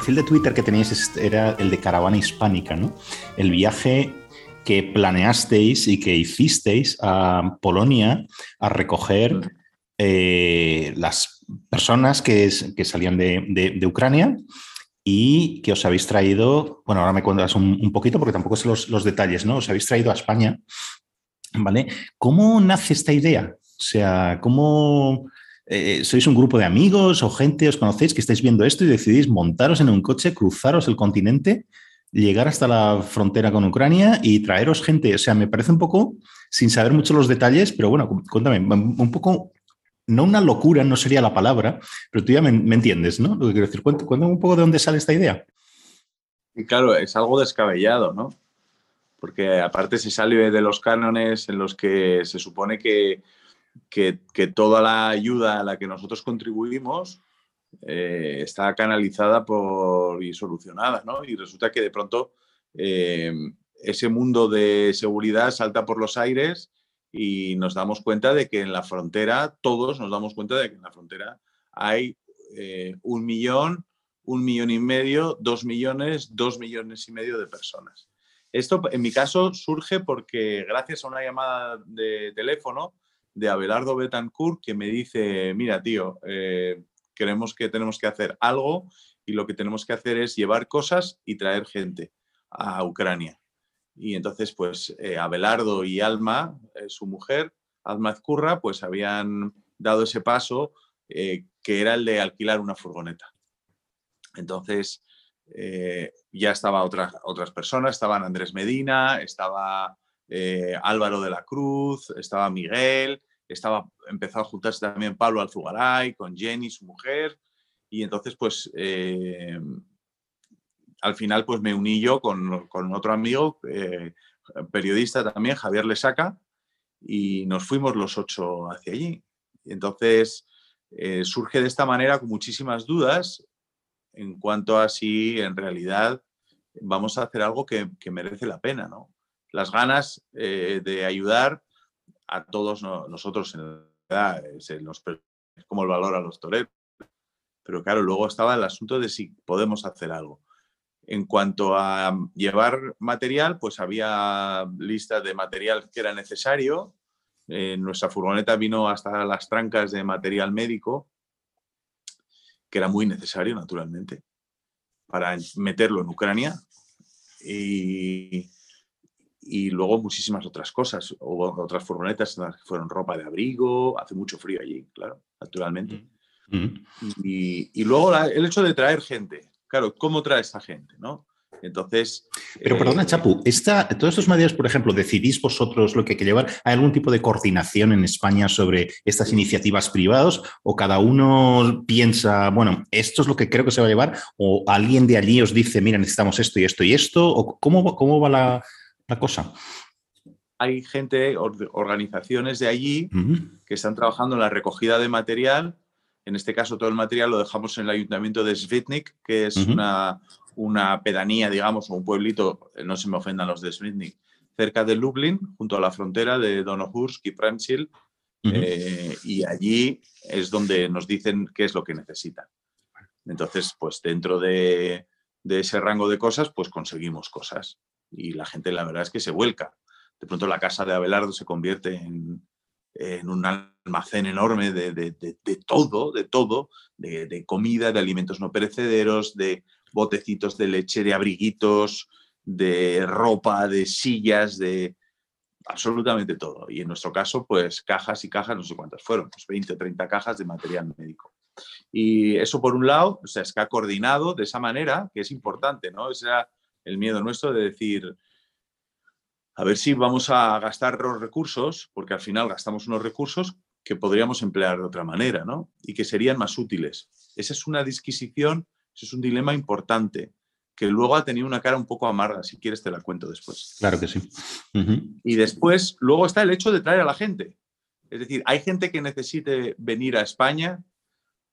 el perfil de Twitter que teníais era el de Caravana Hispánica, ¿no? El viaje que planeasteis y que hicisteis a Polonia a recoger eh, las personas que, salían de, Ucrania y que os habéis traído, bueno, ahora me cuentas un, poquito porque tampoco sé los, detalles, ¿no? Os habéis traído a España, ¿vale? ¿Cómo nace esta idea? O sea, ¿cómo eh, sois un grupo de amigos o gente, os conocéis que estáis viendo esto y decidís montaros en un coche, cruzaros el continente llegar hasta la frontera con Ucrania y traeros gente. O sea, me parece un poco, sin saber mucho los detalles, pero bueno, cuéntame, un poco, no una locura, no sería la palabra, pero tú ya me, entiendes, ¿no? Lo que quiero decir, cuéntame un poco de dónde sale esta idea. Y claro, es algo descabellado, ¿no? Porque aparte se sale de los cánones en los que se supone que, que, toda la ayuda a la que nosotros contribuimos eh, está canalizada por, y solucionada, ¿no? Y resulta que de pronto eh, ese mundo de seguridad salta por los aires y nos damos cuenta de que en la frontera, todos nos damos cuenta de que en la frontera hay eh, un millón, un millón y medio, dos millones, dos millones y medio de personas. Esto, en mi caso, surge porque gracias a una llamada de teléfono de Abelardo Betancourt que me dice, mira, tío, creemos que tenemos que hacer algo y lo que tenemos que hacer es llevar cosas y traer gente a Ucrania. Y entonces, pues, eh, Abelardo y Alma, eh, su mujer, Alma Ezcurra, pues habían dado ese paso eh, que era el de alquilar una furgoneta. Entonces, ya estaba otras personas, estaban Andrés Medina, estaba Álvaro de la Cruz, estaba Miguel, estaba, empezó a juntarse también Pablo Alzugaray con Jenny, su mujer, y entonces pues eh, al final pues me uní yo con, otro amigo, eh, periodista también, Javier Lesaca, y nos fuimos los ocho hacia allí. Y entonces eh, surge de esta manera con muchísimas dudas en cuanto a si en realidad vamos a hacer algo que, que merece la pena, ¿no? Las ganas de ayudar a todos nosotros en la es como el valor a los toreros. Pero claro, luego estaba el asunto de si podemos hacer algo. En cuanto a llevar material, pues había listas de material que era necesario. nuestra furgoneta vino hasta las trancas de material médico, que era muy necesario, naturalmente, para meterlo en Ucrania. Y, y luego muchísimas otras cosas, o otras furgonetas que fueron ropa de abrigo, hace mucho frío allí, claro, naturalmente. Mm. Mm. Y, luego el hecho de traer gente, claro, ¿cómo trae esta gente? ¿no? Entonces. Pero perdona, eh, Chapu, esta, todos estos medios, por ejemplo, ¿decidís vosotros lo que hay que llevar? ¿Hay algún tipo de coordinación en España sobre estas iniciativas privadas? ¿O cada uno piensa, bueno, esto es lo que creo que se va a llevar? ¿O alguien de allí os dice, mira, necesitamos esto y esto y esto? ¿O cómo, cómo va la, cosa. Hay gente, organizaciones de allí que están trabajando en la recogida de material. En este caso, todo el material lo dejamos en el ayuntamiento de Svitnik, que es una, una pedanía, digamos, o un pueblito, no se me ofendan los de Svitnik, cerca de Lublin, junto a la frontera de Donohursk y. Eh, y allí es donde nos dicen qué es lo que necesitan. Entonces, pues dentro de, de ese rango de cosas, pues conseguimos cosas y la gente la verdad es que se vuelca. De pronto la casa de Abelardo se convierte en, un almacén enorme de, todo, de todo, de, comida, de alimentos no perecederos, de botecitos de leche, de abriguitos, de ropa, de sillas, de absolutamente todo. Y en nuestro caso, pues cajas y cajas, no sé cuántas fueron, pues 20 o 30 cajas de material médico. Y eso por un lado, o sea, es que ha coordinado de esa manera, que es importante, ¿no? Esa el miedo nuestro de decir, a ver si vamos a gastar los recursos, porque al final gastamos unos recursos que podríamos emplear de otra manera, ¿no? Y que serían más útiles. Esa es una disquisición, ese es un dilema importante, que luego ha tenido una cara un poco amarga, si quieres te la cuento después. Claro que sí. Y después, luego está el hecho de traer a la gente. Es decir, hay gente que necesite venir a España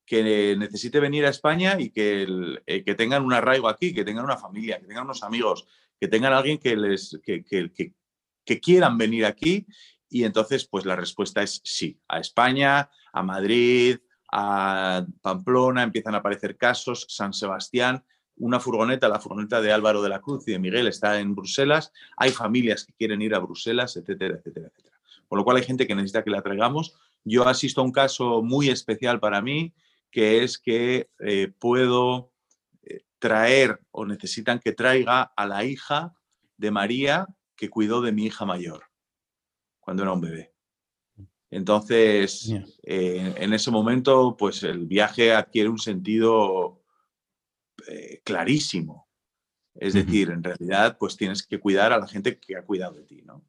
que necesite venir a España y que, eh, que, tengan un arraigo aquí, que tengan una familia, que tengan unos amigos, que tengan alguien que, les, que, que, quieran venir aquí. Y entonces, pues la respuesta es sí. A España, a Madrid, a Pamplona, empiezan a aparecer casos, San Sebastián. una furgoneta, la furgoneta de Álvaro de la Cruz y de Miguel está en Bruselas, hay familias que quieren ir a Bruselas, etcétera, etcétera, etcétera. Por lo cual hay gente que necesita que la traigamos. Yo asisto a un caso muy especial para mí, que es que eh, puedo eh, traer o necesitan que traiga a la hija de María que cuidó de mi hija mayor cuando era un bebé. Entonces, eh, en ese momento, pues el viaje adquiere un sentido clarísimo. Es decir, en realidad, pues tienes que cuidar a la gente que ha cuidado de ti, ¿no?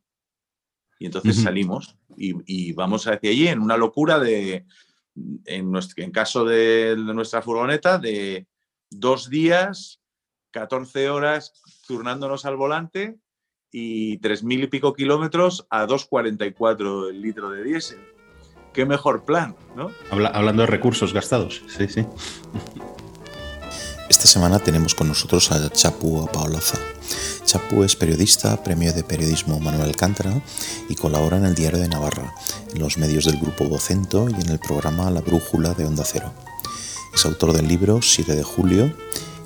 Y entonces salimos y, vamos hacia allí en una locura de, en, nuestro, en caso de, nuestra furgoneta, de dos días, 14 horas turnándonos al volante y tres mil y pico kilómetros a 2,44 el litro de diésel. Qué mejor plan, ¿no? hablando de recursos gastados, sí, sí. Esta semana tenemos con nosotros a Chapu Paolaza. Chapu es periodista, premio de periodismo Manuel Alcántara y colabora en el Diario de Navarra, en los medios del Grupo Vocento y en el programa La Brújula de Onda Cero. Es autor del libro 7 de julio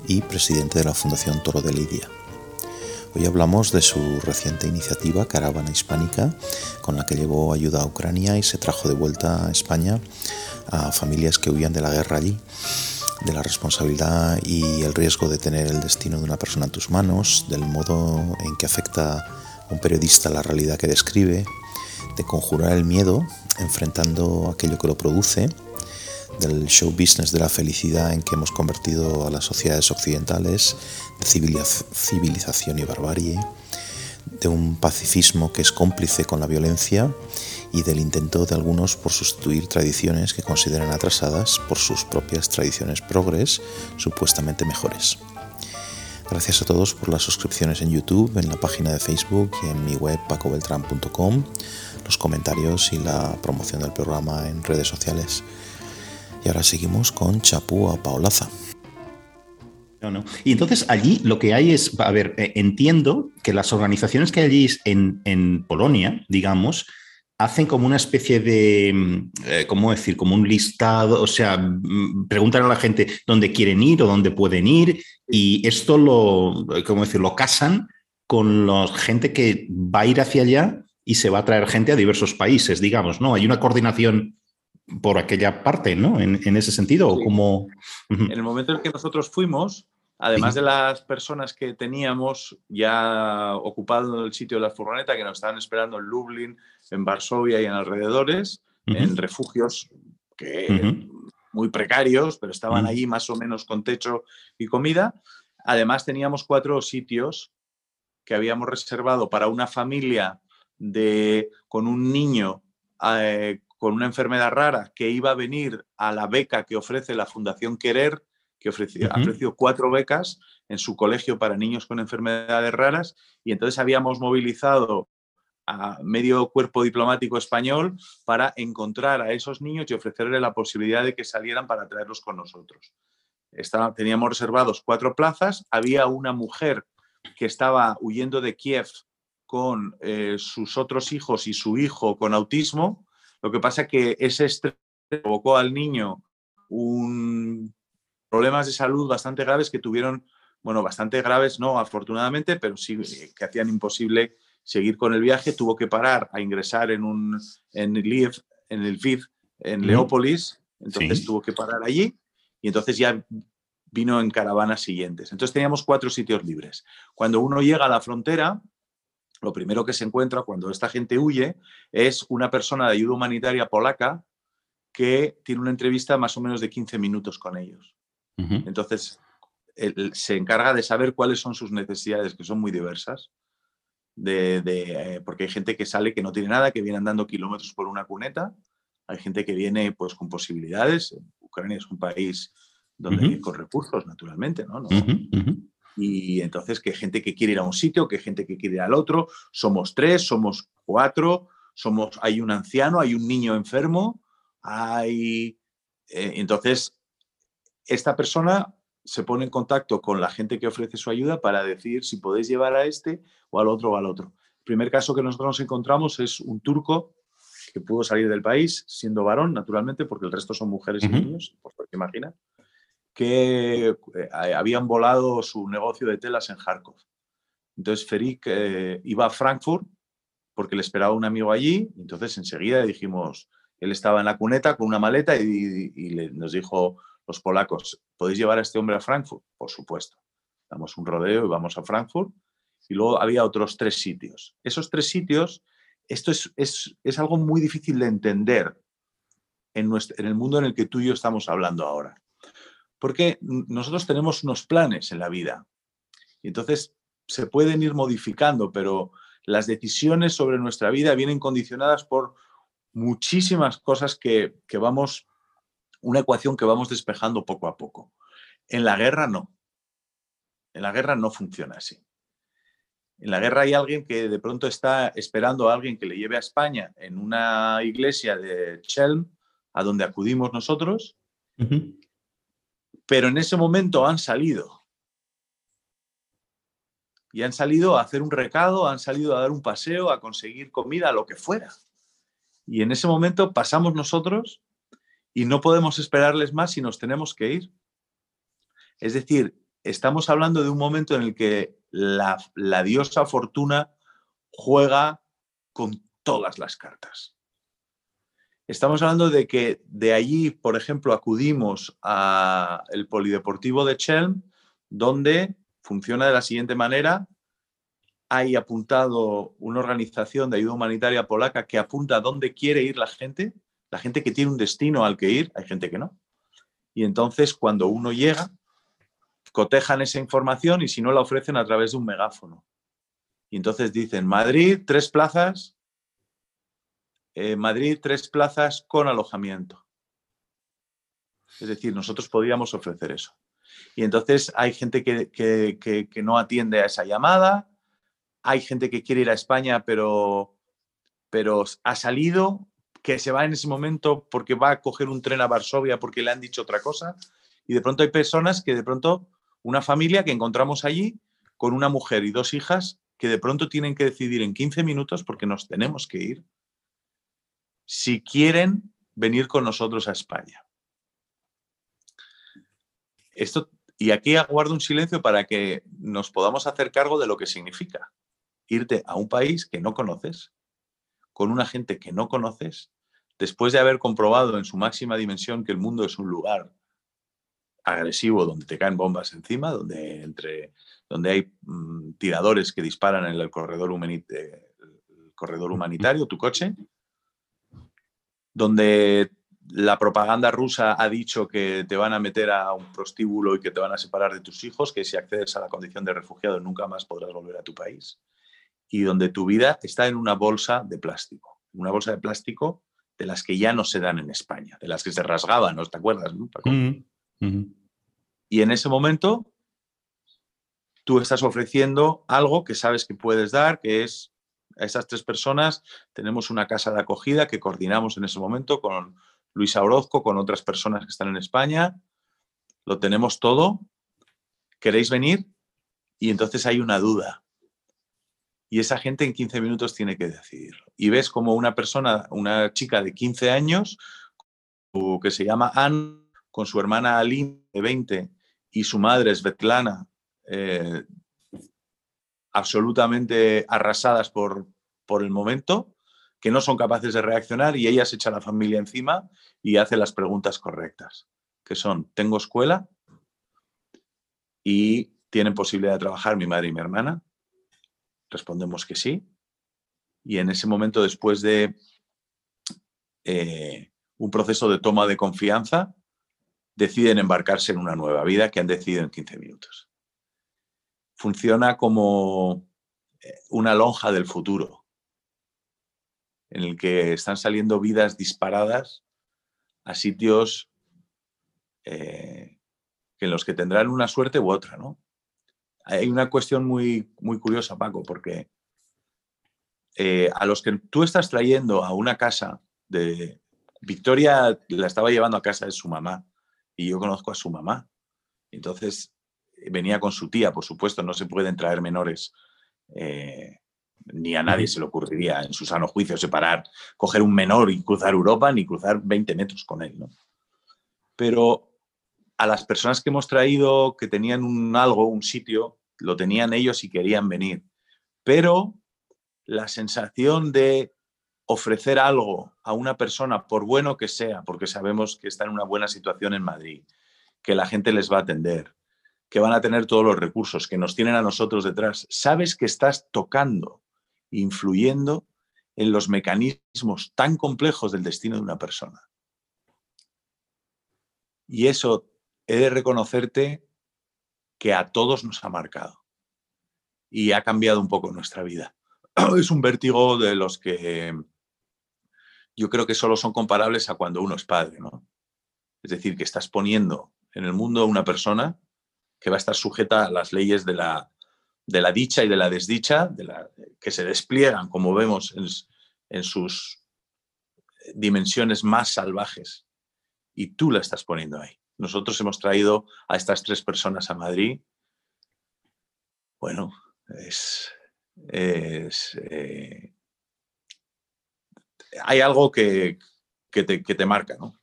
y presidente de la Fundación Toro de Lidia. Hoy hablamos de su reciente iniciativa Caravana Hispánica, con la que llevó ayuda a Ucrania y se trajo de vuelta a España a familias que huían de la guerra allí de la responsabilidad y el riesgo de tener el destino de una persona en tus manos, del modo en que afecta a un periodista la realidad que describe, de conjurar el miedo enfrentando aquello que lo produce, del show business de la felicidad en que hemos convertido a las sociedades occidentales, de civilización y barbarie, de un pacifismo que es cómplice con la violencia y del intento de algunos por sustituir tradiciones que consideran atrasadas por sus propias tradiciones progres, supuestamente mejores. Gracias a todos por las suscripciones en YouTube, en la página de Facebook y en mi web pacobeltran.com, los comentarios y la promoción del programa en redes sociales. Y ahora seguimos con Chapú a Paolaza. Y entonces allí lo que hay es, a ver, eh, entiendo que las organizaciones que hay allí en, en Polonia, digamos, hacen como una especie de, mm, eh, ¿cómo decir? Como un listado, o sea, mm, preguntan a la gente dónde quieren ir o dónde pueden ir y esto lo, ¿cómo decir? Lo casan con la gente que va a ir hacia allá y se va a traer gente a diversos países, digamos, ¿no? Hay una coordinación por aquella parte, ¿no? En, ese sentido, o como... En el momento en que nosotros fuimos, además de las personas que teníamos ya ocupado el sitio de la furgoneta, que nos estaban esperando en Lublin, en Varsovia y en alrededores, en refugios que, muy precarios, pero estaban allí más o menos con techo y comida. Además teníamos cuatro sitios que habíamos reservado para una familia de, con un niño eh, con una enfermedad rara que iba a venir a la beca que ofrece la Fundación Querer, que ofreció, ha ofrecido cuatro becas en su colegio para niños con enfermedades raras y entonces habíamos movilizado a medio cuerpo diplomático español para encontrar a esos niños y ofrecerles la posibilidad de que salieran para traerlos con nosotros. teníamos reservados cuatro plazas, había una mujer que estaba huyendo de Kiev con eh, sus otros hijos y su hijo con autismo. Lo que pasa que ese estrés provocó al niño un problemas de salud bastante graves que tuvieron, bueno, bastante graves, no afortunadamente, pero sí que hacían imposible seguir con el viaje, tuvo que parar a ingresar en un en Lviv, en el en Leópolis, entonces tuvo que parar allí y entonces ya vino en caravanas siguientes. Entonces teníamos cuatro sitios libres. Cuando uno llega a la frontera, lo primero que se encuentra cuando esta gente huye es una persona de ayuda humanitaria polaca que tiene una entrevista más o menos de 15 minutos con ellos. Entonces, se encarga de saber cuáles son sus necesidades, que son muy diversas de, eh, porque hay gente que sale que no tiene nada, que viene andando kilómetros por una cuneta, hay gente que viene pues con posibilidades, Ucrania es un país donde hay con recursos, naturalmente, ¿no? Y entonces que hay gente que quiere ir a un sitio, que hay gente que quiere ir al otro, somos tres, somos cuatro, somos, hay un anciano, hay un niño enfermo, hay... Eh, entonces, esta persona se pone en contacto con la gente que ofrece su ayuda para decir si podéis llevar a este o al otro o al otro. El primer caso que nosotros nos encontramos es un turco que pudo salir del país siendo varón, naturalmente, porque el resto son mujeres y niños, por lo que imagina. que eh, habían volado su negocio de telas en Kharkov. Entonces Ferik eh, iba a Frankfurt porque le esperaba un amigo allí, entonces enseguida dijimos, él estaba en la cuneta con una maleta y, nos dijo los polacos, ¿podéis llevar a este hombre a Frankfurt? Por supuesto. Damos un rodeo y vamos a Frankfurt. Y luego había otros tres sitios. Esos tres sitios, esto es, es, algo muy difícil de entender en, nuestro, en el mundo en el que tú y yo estamos hablando ahora. Porque nosotros tenemos unos planes en la vida. Y entonces se pueden ir modificando, pero las decisiones sobre nuestra vida vienen condicionadas por muchísimas cosas que, vamos, una ecuación que vamos despejando poco a poco. En la guerra no. En la guerra no funciona así. En la guerra hay alguien que de pronto está esperando a alguien que le lleve a España en una iglesia de Chelm, a donde acudimos nosotros, pero en ese momento han salido y han salido a hacer un recado, han salido a dar un paseo, a conseguir comida, lo que fuera. Y en ese momento pasamos nosotros y no podemos esperarles más y nos tenemos que ir. Es decir, estamos hablando de un momento en el que la, la diosa fortuna juega con todas las cartas. Estamos hablando de que de allí, por ejemplo, acudimos al Polideportivo de Chelm, donde funciona de la siguiente manera. Hay apuntado una organización de ayuda humanitaria polaca que apunta a dónde quiere ir la gente, la gente que tiene un destino al que ir, hay gente que no. Y entonces cuando uno llega, cotejan esa información y si no la ofrecen a través de un megáfono. Y entonces dicen, Madrid, tres plazas, eh, Madrid, tres plazas con alojamiento. Es decir, nosotros podríamos ofrecer eso. Y entonces hay gente que, no atiende a esa llamada, hay gente que quiere ir a España pero, pero ha salido, que se va en ese momento porque va a coger un tren a Varsovia porque le han dicho otra cosa. Y de pronto hay personas que de pronto, una familia que encontramos allí con una mujer y dos hijas que de pronto tienen que decidir en 15 minutos porque nos tenemos que ir si quieren venir con nosotros a España. Esto, y aquí aguardo un silencio para que nos podamos hacer cargo de lo que significa irte a un país que no conoces, con una gente que no conoces, después de haber comprobado en su máxima dimensión que el mundo es un lugar agresivo donde te caen bombas encima, donde, entre, donde hay mm, tiradores que disparan en el corredor, el corredor humanitario, tu coche, donde la propaganda rusa ha dicho que te van a meter a un prostíbulo y que te van a separar de tus hijos, que si accedes a la condición de refugiado nunca más podrás volver a tu país, y donde tu vida está en una bolsa de plástico, una bolsa de plástico de las que ya no se dan en España, de las que se rasgaban, ¿no te acuerdas? Y en ese momento tú estás ofreciendo algo que sabes que puedes dar, que es a esas tres personas tenemos una casa de acogida que coordinamos en ese momento con Luisa Orozco, con otras personas que están en España. Lo tenemos todo. ¿Queréis venir? Y entonces hay una duda. Y esa gente en 15 minutos tiene que decidir. Y ves como una persona, una chica de 15 años, que se llama Anne, con su hermana Aline de 20 y su madre Svetlana, eh, absolutamente arrasadas por, por el momento, que no son capaces de reaccionar y ella se echa a la familia encima y hace las preguntas correctas, que son, ¿tengo escuela? ¿Y tienen posibilidad de trabajar mi madre y mi hermana? Respondemos que sí. Y en ese momento, después de eh, un proceso de toma de confianza, deciden embarcarse en una nueva vida que han decidido en 15 minutos. Funciona como eh, una lonja del futuro en el que están saliendo vidas disparadas a sitios eh, en los que tendrán una suerte u otra, ¿no? Hay una cuestión muy, muy curiosa, Paco, porque eh, a los que tú estás trayendo a una casa de... Victoria la estaba llevando a casa de su mamá y yo conozco a su mamá. Entonces venía con su tía, por supuesto, no se pueden traer menores eh, ni a nadie se le ocurriría en su sano juicio separar, coger un menor y cruzar Europa, ni cruzar 20 metros con él. ¿no? Pero a las personas que hemos traído que tenían un algo, un sitio, lo tenían ellos y querían venir. Pero la sensación de ofrecer algo a una persona, por bueno que sea, porque sabemos que está en una buena situación en Madrid, que la gente les va a atender, que van a tener todos los recursos, que nos tienen a nosotros detrás, sabes que estás tocando, influyendo en los mecanismos tan complejos del destino de una persona. Y eso he de reconocerte que a todos nos ha marcado y ha cambiado un poco nuestra vida. Es un vértigo de los que yo creo que solo son comparables a cuando uno es padre, ¿no? Es decir, que estás poniendo en el mundo a una persona que va a estar sujeta a las leyes de la, de la dicha y de la desdicha, que se despliegan, como vemos en sus dimensiones más salvajes. Y tú la estás poniendo ahí. Nosotros hemos traído a estas tres personas a Madrid. Bueno, es, es eh, hay algo que, te, marca, ¿no?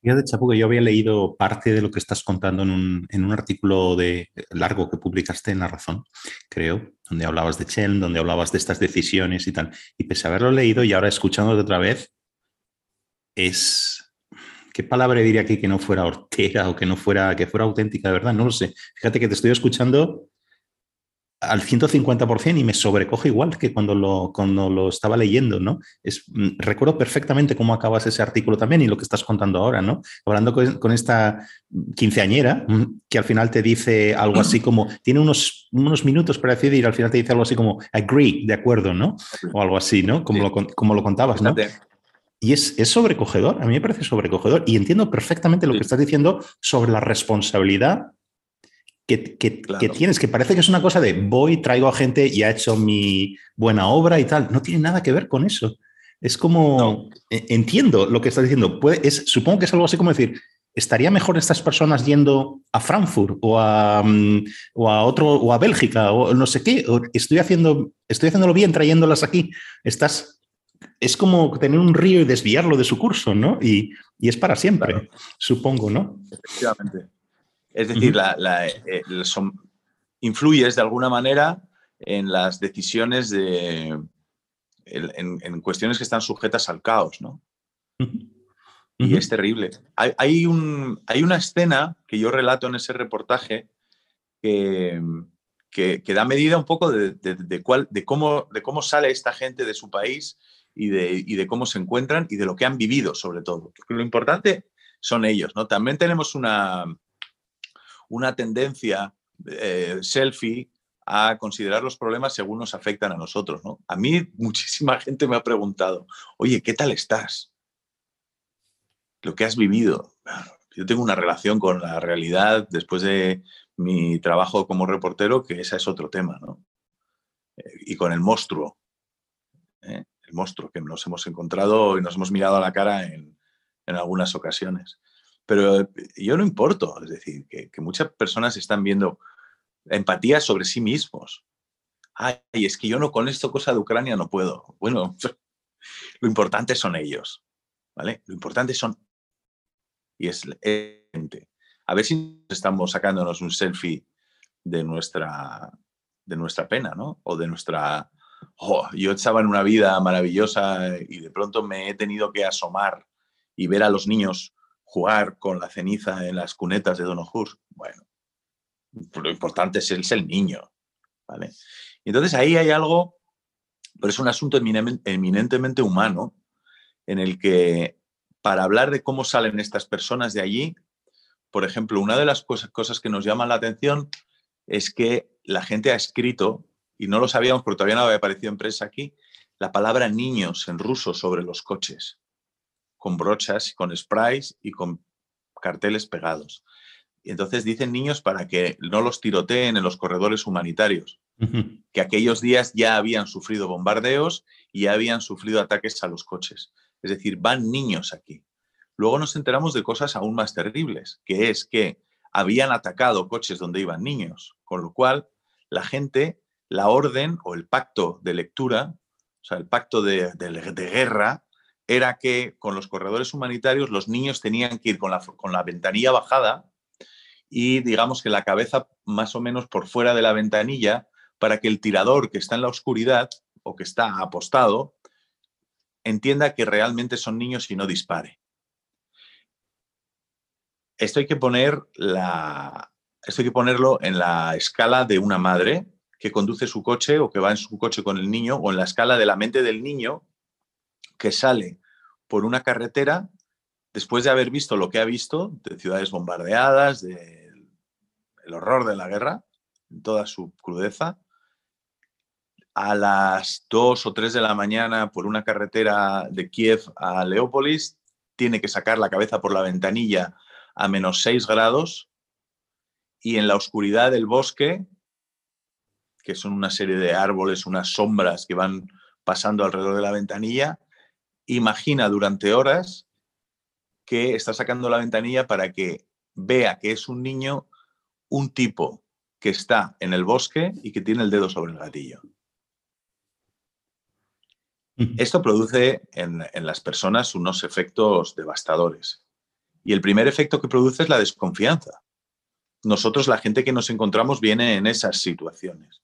Fíjate, Chapu, que yo había leído parte de lo que estás contando en un, artículo de, largo que publicaste en La Razón, creo, donde hablabas de Chen, donde hablabas de estas decisiones y tal. Y pese a haberlo leído y ahora escuchándote otra vez, es... ¿Qué palabra diría aquí que no fuera hortera o que no fuera, que fuera auténtica, de verdad? No lo sé. Fíjate que te estoy escuchando al 150% y me sobrecoge igual que cuando lo, cuando lo estaba leyendo, ¿no? Es, mm, recuerdo perfectamente cómo acabas ese artículo también y lo que estás contando ahora, ¿no? Hablando con, esta quinceañera mm, que al final te dice algo así como, tiene unos, unos minutos para decidir y al final te dice algo así como, agree, de acuerdo, ¿no? O algo así, ¿no? Como, lo, como lo contabas, ¿no? Y es, es, sobrecogedor, a mí me parece sobrecogedor y entiendo perfectamente lo que estás diciendo sobre la responsabilidad que, tienes, que parece que es una cosa de voy, traigo a gente y ha hecho mi buena obra y tal. No tiene nada que ver con eso. Es como, e, entiendo lo que estás diciendo. Puede, es, supongo que es algo así como decir, ¿estaría mejor estas personas yendo a Frankfurt o a, mm, o a otro, o a Bélgica o no sé qué? estoy, haciendo, estoy haciéndolo bien trayéndolas aquí. Estás, es como tener un río y desviarlo de su curso, ¿no? Y, es para siempre, supongo, ¿no? Efectivamente. Es decir, eh, influyes de alguna manera en las decisiones de, en, cuestiones que están sujetas al caos, ¿no? Y es terrible. Hay, un, hay, una escena que yo relato en ese reportaje que, que, da medida un poco de, de, cuál, de, cómo, de cómo sale esta gente de su país y de, cómo se encuentran y de lo que han vivido, sobre todo. Porque lo importante son ellos, ¿no? También tenemos una, una tendencia eh, selfie a considerar los problemas según nos afectan a nosotros. ¿no? A mí muchísima gente me ha preguntado, oye, ¿qué tal estás? Lo que has vivido. Yo tengo una relación con la realidad después de mi trabajo como reportero, que ese es otro tema, ¿no? Eh, y con el monstruo, ¿eh? El monstruo que nos hemos encontrado y nos hemos mirado a la cara en, en algunas ocasiones. Pero eh, yo no importo, es decir, que, muchas personas están viendo empatía sobre sí mismos. Ay, es que yo no con esto cosa de Ucrania no puedo. Bueno, lo importante son ellos, ¿vale? Lo importante son y es gente. A ver si estamos sacándonos un selfie de nuestra de nuestra pena, ¿no? O de nuestra yo estaba en una vida maravillosa y de pronto me he tenido que asomar y ver a los niños jugar con la ceniza en las cunetas de Don Ojus. Bueno, lo importante es el, niño. ¿vale? Entonces ahí hay algo, pero es un asunto eminentemente humano, en el que para hablar de cómo salen estas personas de allí, por ejemplo, una de las cosas que nos llaman la atención es que la gente ha escrito, y no lo sabíamos porque todavía no había aparecido en prensa aquí, la palabra niños en ruso sobre los coches con brochas, con sprays y con carteles pegados. Y entonces dicen niños para que no los tiroteen en los corredores humanitarios, que aquellos días ya habían sufrido bombardeos y ya habían sufrido ataques a los coches. Es decir, van niños aquí. Luego nos enteramos de cosas aún más terribles, que es que habían atacado coches donde iban niños, con lo cual la gente, la orden o el pacto de lectura, o sea, el pacto de, guerra, era que con los corredores humanitarios los niños tenían que ir con la, ventanilla bajada y digamos que la cabeza más o menos por fuera de la ventanilla para que el tirador que está en la oscuridad o que está apostado entienda que realmente son niños y no dispare. Esto hay que, poner esto hay que ponerlo en la escala de una madre que conduce su coche o que va en su coche con el niño o en la escala de la mente del niño que sale por una carretera después de haber visto lo que ha visto de ciudades bombardeadas, del horror de la guerra, en toda su crudeza, a las 2 o 3 de la mañana por una carretera de Kiev a Leópolis, tiene que sacar la cabeza por la ventanilla a menos 6 grados y en la oscuridad del bosque, que son una serie de árboles, unas sombras que van pasando alrededor de la ventanilla, imagina durante horas que está sacando la ventanilla para que vea que es un niño, un tipo que está en el bosque y que tiene el dedo sobre el gatillo. Esto produce en, las personas unos efectos devastadores. Y el primer efecto que produce es la desconfianza. Nosotros, la gente que nos encontramos, viene en esas situaciones.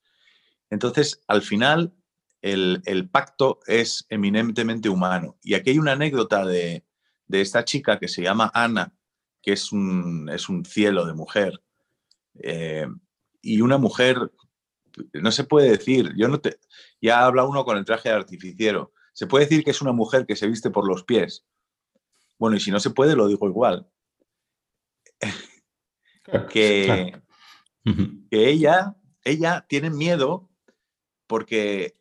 Entonces, al final, el, pacto es eminentemente humano. Y aquí hay una anécdota de, esta chica que se llama Ana, que es un, es un cielo de mujer. Eh, y una mujer no se puede decir, yo no te, ya habla uno con el traje de artificiero, se puede decir que es una mujer que se viste por los pies. Bueno, y si no se puede, lo digo igual. que, que ella, ella tiene miedo porque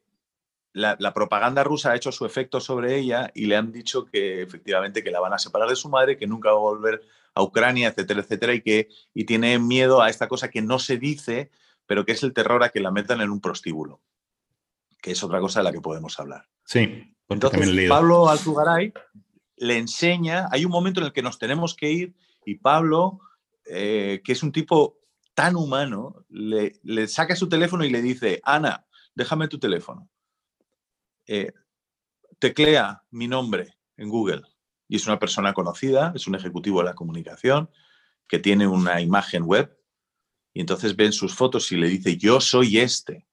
la, la, propaganda rusa ha hecho su efecto sobre ella y le han dicho que efectivamente que la van a separar de su madre, que nunca va a volver a Ucrania, etcétera, etcétera, y que y tiene miedo a esta cosa que no se dice, pero que es el terror a que la metan en un prostíbulo, que es otra cosa de la que podemos hablar. Sí, entonces Pablo Alzugaray le enseña, hay un momento en el que nos tenemos que ir y Pablo, eh, que es un tipo tan humano, le, saca su teléfono y le dice, Ana, déjame tu teléfono. Eh, teclea mi nombre en Google. Y es una persona conocida, es un ejecutivo de la comunicación, que tiene una imagen web y entonces ven sus fotos y le dice, yo soy este.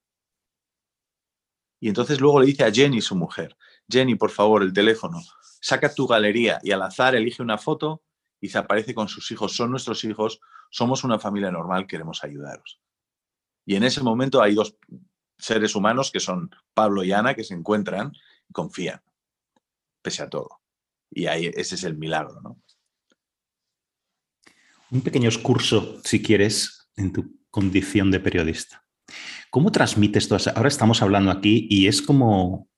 Y entonces luego le dice a Jenny, su mujer, Jenny, por favor, el teléfono, saca tu galería y al azar elige una foto y se aparece con sus hijos, son nuestros hijos, somos una familia normal, queremos ayudaros. Y en ese momento hay dos seres humanos que son Pablo y Ana que se encuentran y confían, pese a todo. Y ahí ese es el milagro, ¿no? Un pequeño excurso, si quieres, en tu condición de periodista. ¿Cómo transmites todo eso? Ahora estamos hablando aquí y es como,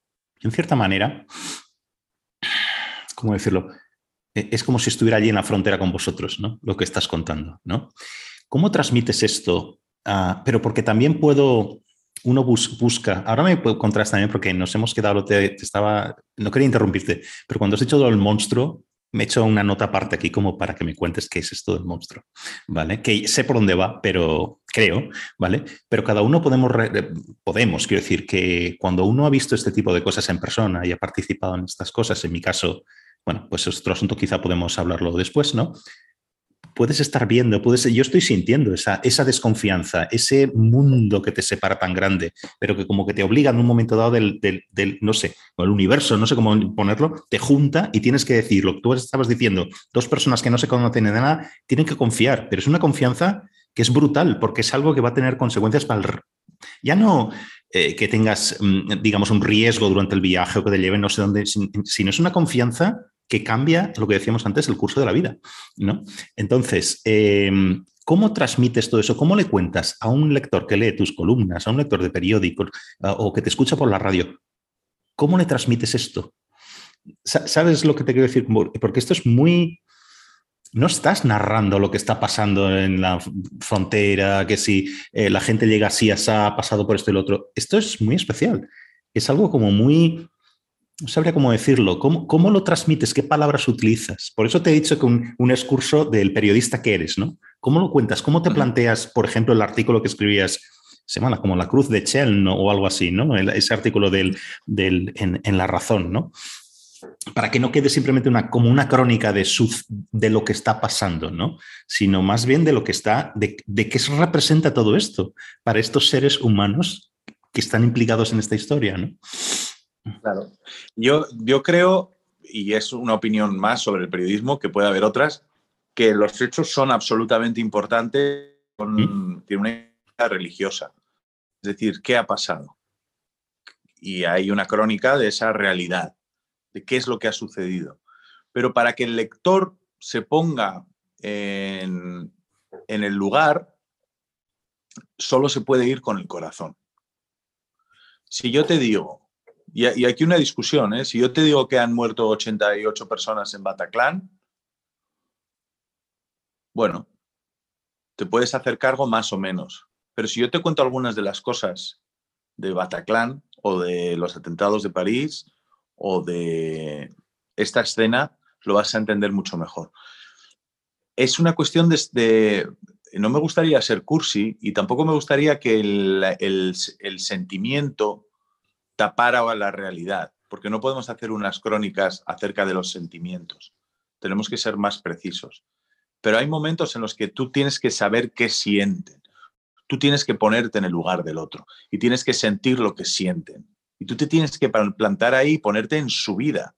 en cierta manera, ¿cómo decirlo? E, es como si estuviera allí en la frontera con vosotros, ¿no? Lo que estás contando, ¿no? ¿Cómo transmites esto? Pero porque también puedo, uno busca, ahora me encontrar también porque nos hemos quedado, te, estaba, no quería interrumpirte, pero cuando has hecho todo el monstruo, me he hecho una nota aparte aquí como para que me cuentes qué es esto del monstruo, ¿vale? Que sé por dónde va, pero creo, ¿vale? Pero cada uno podemos, podemos, quiero decir, que cuando uno ha visto este tipo de cosas en persona y ha participado en estas cosas, en mi caso, bueno, pues es otro asunto, quizá podemos hablarlo después, ¿no? Puedes estar viendo, puedes, yo estoy sintiendo esa, esa desconfianza, ese mundo que te separa tan grande, pero que como que te obliga en un momento dado del, del, no sé, el universo, no sé cómo ponerlo, te junta y tienes que decir lo que tú estabas diciendo, dos personas que no se conocen de nada, tienen que confiar, pero es una confianza que es brutal, porque es algo que va a tener consecuencias para el... Ya no eh, que tengas, mm, digamos, un riesgo durante el viaje o que te lleven no sé dónde, sino es una confianza que cambia lo que decíamos antes, el curso de la vida. ¿no? Entonces, em, ¿cómo transmites todo eso? ¿Cómo le cuentas a un lector que lee tus columnas, a un lector de periódicos o que te escucha por la radio? ¿Cómo le transmites esto? ¿Sabes lo que te quiero decir? Porque esto es muy... No estás narrando lo que está pasando en la frontera, que si eh, la gente llega así, ha pasado por esto y lo otro. Esto es muy especial. Es algo como muy no sabría cómo decirlo. ¿Cómo, lo transmites? ¿Qué palabras utilizas? Por eso te he dicho que un, un excurso del periodista que eres, ¿no? ¿Cómo lo cuentas? ¿Cómo te planteas, por ejemplo, el artículo que escribías, se llama como la cruz de Chell o algo así, ¿no? ese artículo del, del en, La Razón, ¿no? para que no quede simplemente una, como una crónica de, de lo que está pasando, ¿no? sino más bien de lo que está, de, de qué representa todo esto para estos seres humanos que están implicados en esta historia. ¿no? Claro. Yo, yo creo, y es una opinión más sobre el periodismo, que puede haber otras, que los hechos son absolutamente importantes, con, tiene una idea religiosa. Es decir, ¿qué ha pasado? Y hay una crónica de esa realidad de qué es lo que ha sucedido. Pero para que el lector se ponga en, el lugar, solo se puede ir con el corazón. Si yo te digo, y, aquí una discusión, ¿eh? si yo te digo que han muerto 88 personas en Bataclan, bueno, te puedes hacer cargo más o menos. Pero si yo te cuento algunas de las cosas de Bataclan o de los atentados de París o de esta escena, lo vas a entender mucho mejor. Es una cuestión de, no me gustaría ser cursi y tampoco me gustaría que el, sentimiento tapara la realidad, porque no podemos hacer unas crónicas acerca de los sentimientos. Tenemos que ser más precisos. Pero hay momentos en los que tú tienes que saber qué sienten. Tú tienes que ponerte en el lugar del otro y tienes que sentir lo que sienten. Y tú te tienes que plantar ahí y ponerte en su vida.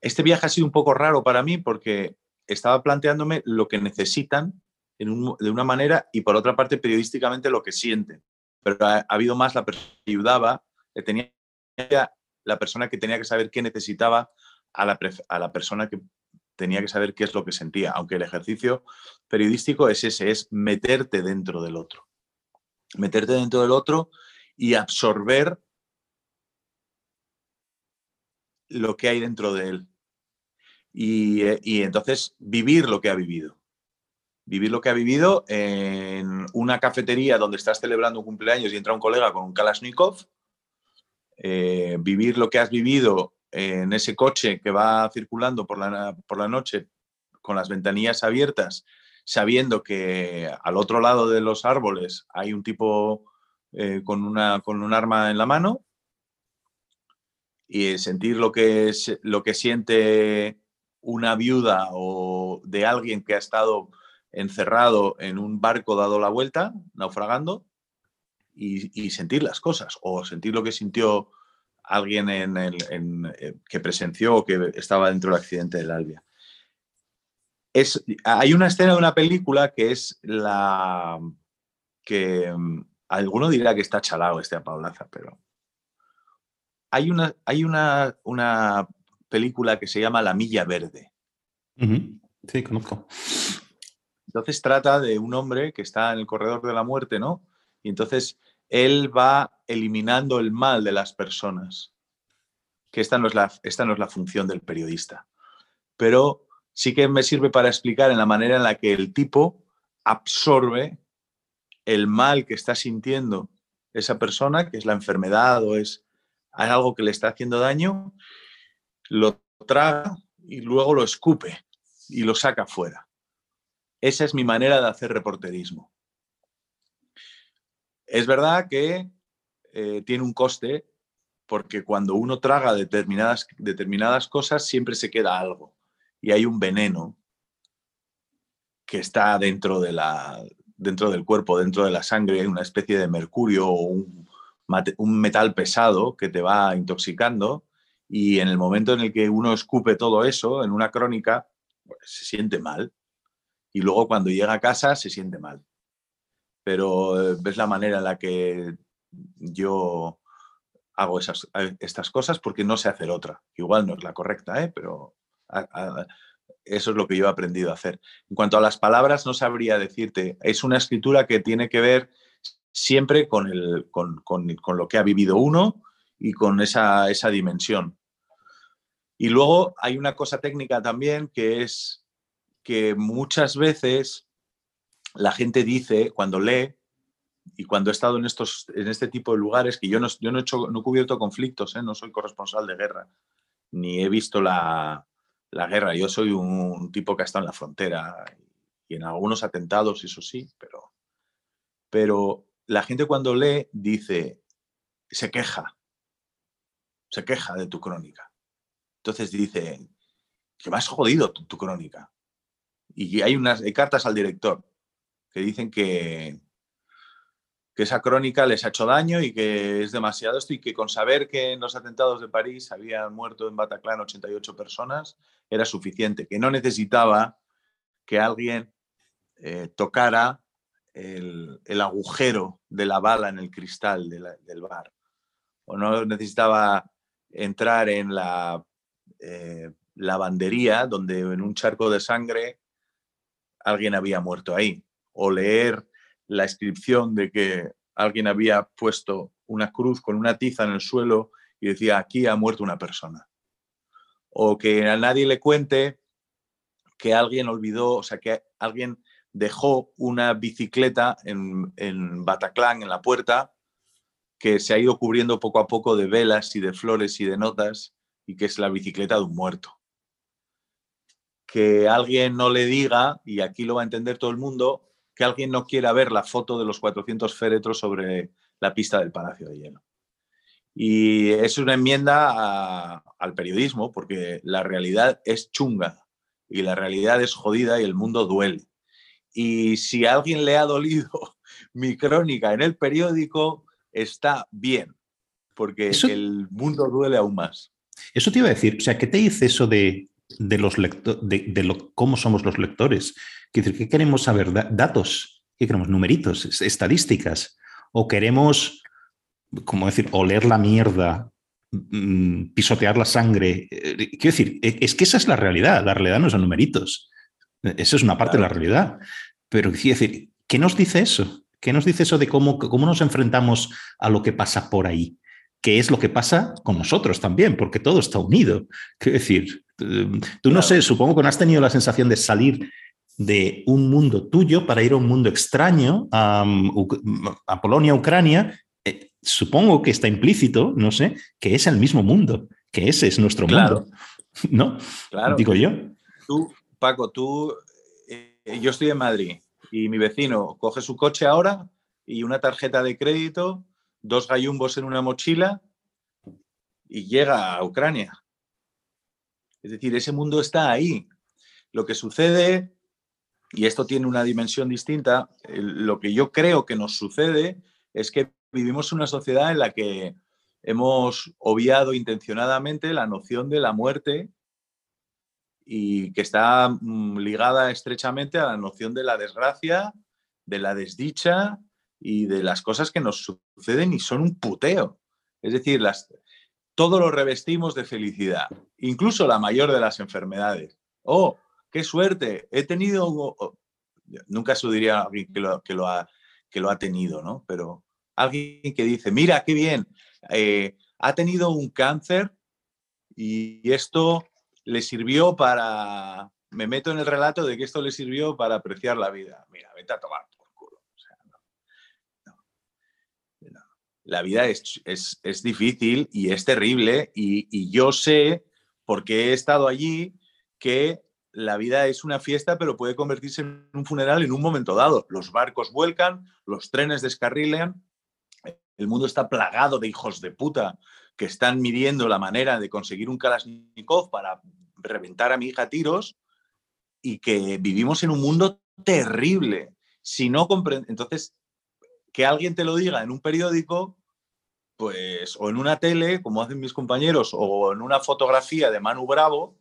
Este viaje ha sido un poco raro para mí porque estaba planteándome lo que necesitan de una manera y por otra parte periodísticamente lo que sienten. Pero ha, habido más la persona que ayudaba, tenía la persona que tenía que saber qué necesitaba a la, a la persona que tenía que saber qué es lo que sentía, aunque el ejercicio periodístico es ese, es meterte dentro del otro. Meterte dentro del otro y absorber lo que hay dentro de él. Eh, y, entonces vivir lo que ha vivido. Vivir lo que ha vivido en una cafetería donde estás celebrando un cumpleaños y entra un colega con un Kalashnikov. Eh, vivir lo que has vivido en ese coche que va circulando por la, por la noche con las ventanillas abiertas, sabiendo que al otro lado de los árboles hay un tipo eh, con, una, con un arma en la mano y sentir lo que, es, lo que siente una viuda o de alguien que ha estado encerrado en un barco dado la vuelta, naufragando, y, sentir las cosas, o sentir lo que sintió alguien en eh, que presenció o que estaba dentro del accidente del Albia. Es, hay una escena de una película que es la que mm, alguno dirá que está chalado este Paulaza, pero hay una, hay una, una película que se llama La Milla Verde. Sí, conozco. Entonces trata de un hombre que está en el corredor de la muerte, ¿no? Y entonces él va eliminando el mal de las personas. Que esta no es la, esta no es la función del periodista. Pero sí que me sirve para explicar en la manera en la que el tipo absorbe el mal que está sintiendo esa persona, que es la enfermedad o es algo que le está haciendo daño, lo traga y luego lo escupe y lo saca fuera. Esa es mi manera de hacer reporterismo. Es verdad que eh, tiene un coste porque cuando uno traga determinadas, determinadas cosas siempre se queda algo y hay un veneno que está dentro, de la, dentro del cuerpo, dentro de la sangre, hay una especie de mercurio o un, metal pesado que te va intoxicando y en el momento en el que uno escupe todo eso en una crónica, pues, se siente mal. Y luego cuando llega a casa se siente mal. Pero eh, ves la manera en la que yo hago esas, eh, estas cosas porque no sé hacer otra. Igual no es la correcta, ¿eh? pero eso es lo que yo he aprendido a hacer. En cuanto a las palabras, no sabría decirte. Es una escritura que tiene que ver siempre con, el, con, lo que ha vivido uno y con esa, esa dimensión. Y luego hay una cosa técnica también que es que muchas veces la gente dice, cuando lee, y cuando he estado en, estos, en este tipo de lugares, que yo no, yo no, he, hecho, no he cubierto conflictos, ¿eh? no soy corresponsal de guerra, ni he visto la, la, guerra, yo soy un, tipo que ha estado en la frontera y en algunos atentados, eso sí, pero, pero la gente cuando lee dice, se queja, se queja de tu crónica. Entonces dice, que me has jodido tu, crónica. Y hay unas cartas al director que dicen que, que esa crónica les ha hecho daño y que es demasiado esto y que con saber que en los atentados de París habían muerto en Bataclan 88 personas era suficiente, que no necesitaba que alguien eh, tocara el, agujero de la bala en el cristal del bar. O no necesitaba entrar en la eh, lavandería donde en un charco de sangre alguien había muerto ahí o leer la inscripción de que alguien había puesto una cruz con una tiza en el suelo y decía, aquí ha muerto una persona. O que a nadie le cuente que alguien olvidó, o sea, que alguien dejó una bicicleta en, en Bataclan, en la puerta, que se ha ido cubriendo poco a poco de velas y de flores y de notas, y que es la bicicleta de un muerto. Que alguien no le diga, y aquí lo va a entender todo el mundo, que alguien no quiera ver la foto de los 400 féretros sobre la pista del Palacio de Hielo. Y es una enmienda al periodismo, porque la realidad es chunga y la realidad es jodida y el mundo duele. Y si a alguien le ha dolido mi crónica en el periódico, está bien, porque el mundo duele aún más. Eso te iba a decir, o sea, ¿qué te dice eso de, los de, lo, cómo somos los lectores? ¿Qué queremos saber? ¿Datos? ¿Qué queremos? ¿Numeritos? ¿Estadísticas? ¿O queremos, como decir, oler la mierda, mm, pisotear la sangre? Eh, quiero decir, e, es que esa es la realidad. La realidad no son numeritos. Esa es una parte de la realidad. Pero quiero decir, ¿qué nos dice eso? ¿Qué nos dice eso de cómo, cómo nos enfrentamos a lo que pasa por ahí? ¿Qué es lo que pasa con nosotros también? Porque todo está unido. Quiero decir, tú no sé, supongo que no has tenido la sensación de salir de un mundo tuyo para ir a un mundo extraño, a, Polonia, Ucrania, eh, supongo que está implícito, no sé, que es el mismo mundo, que ese es nuestro mundo. ¿No? Claro. Digo yo. Tú, Paco, tú, eh, yo estoy en Madrid y mi vecino coge su coche ahora y una tarjeta de crédito, dos gallumbos en una mochila y llega a Ucrania. Es decir, ese mundo está ahí. Lo que sucede y esto tiene una dimensión distinta, lo que yo creo que nos sucede es que vivimos una sociedad en la que hemos obviado intencionadamente la noción de la muerte y que está mm, ligada estrechamente a la noción de la desgracia, de la desdicha y de las cosas que nos suceden y son un puteo. Es decir, las, todo lo revestimos de felicidad, incluso la mayor de las enfermedades. Oh, qué suerte, he tenido, nunca se diría a alguien que lo, que lo, ha, que lo ha tenido, ¿no? Pero alguien que dice, mira, qué bien, eh, ha tenido un cáncer y esto le sirvió para, me meto en el relato de que esto le sirvió para apreciar la vida. Mira, vete a tomar por culo. La vida es, es, difícil y es terrible y, y yo sé, porque he estado allí, que la vida es una fiesta, pero puede convertirse en un funeral en un momento dado. Los barcos vuelcan, los trenes descarrilean, el mundo está plagado de hijos de puta que están midiendo la manera de conseguir un Kalashnikov para reventar a mi hija a tiros y que vivimos en un mundo terrible. Si no entonces que alguien te lo diga en un periódico, pues o en una tele, como hacen mis compañeros, o en una fotografía de Manu Bravo,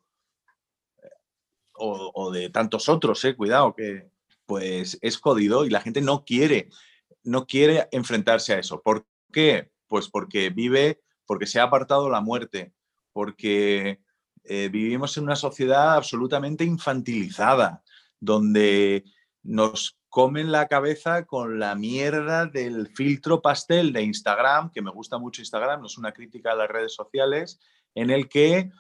o, de tantos otros, eh, cuidado, que pues es jodido y la gente no quiere, no quiere enfrentarse a eso. ¿Por qué? Pues porque vive, porque se ha apartado la muerte, porque eh, vivimos en una sociedad absolutamente infantilizada, donde nos comen la cabeza con la mierda del filtro pastel de Instagram, que me gusta mucho Instagram, no es una crítica a las redes sociales, en el que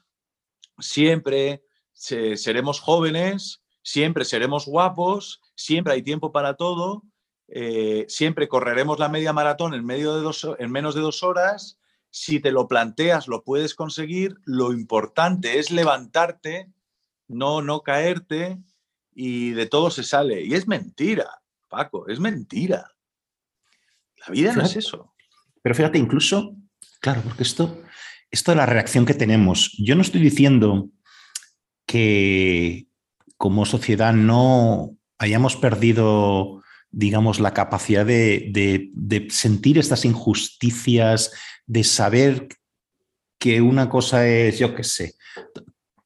siempre seremos jóvenes, siempre seremos guapos, siempre hay tiempo para todo, eh, siempre correremos la media maratón en, en menos de dos horas. Si te lo planteas, lo puedes conseguir. Lo importante es levantarte, no, no caerte y de todo se sale. Y es mentira, Paco, es mentira. La vida no es eso. Pero fíjate, incluso, claro, porque esto esto de la reacción que tenemos. Yo no estoy diciendo que como sociedad no hayamos perdido, digamos, la capacidad de, sentir estas injusticias, de saber que una cosa es, yo qué sé,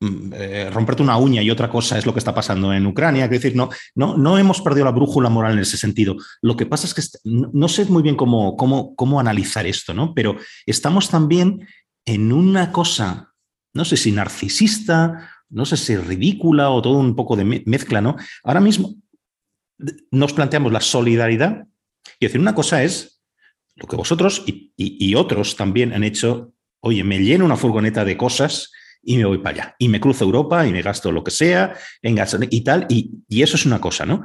eh, romperte una uña y otra cosa es lo que está pasando en Ucrania. Es decir, no, no, no hemos perdido la brújula moral en ese sentido. Lo que pasa es que no, sé muy bien cómo, cómo, cómo analizar esto, ¿no? Pero estamos también en una cosa, no sé si narcisista, no sé si ridícula o todo un poco de mezcla, ¿no? Ahora mismo nos planteamos la solidaridad y decir, una cosa es lo que vosotros y, otros también han hecho, oye, me lleno una furgoneta de cosas y me voy para allá, y me cruzo Europa y me gasto lo que sea en gasolina y tal, y, y eso es una cosa, ¿no?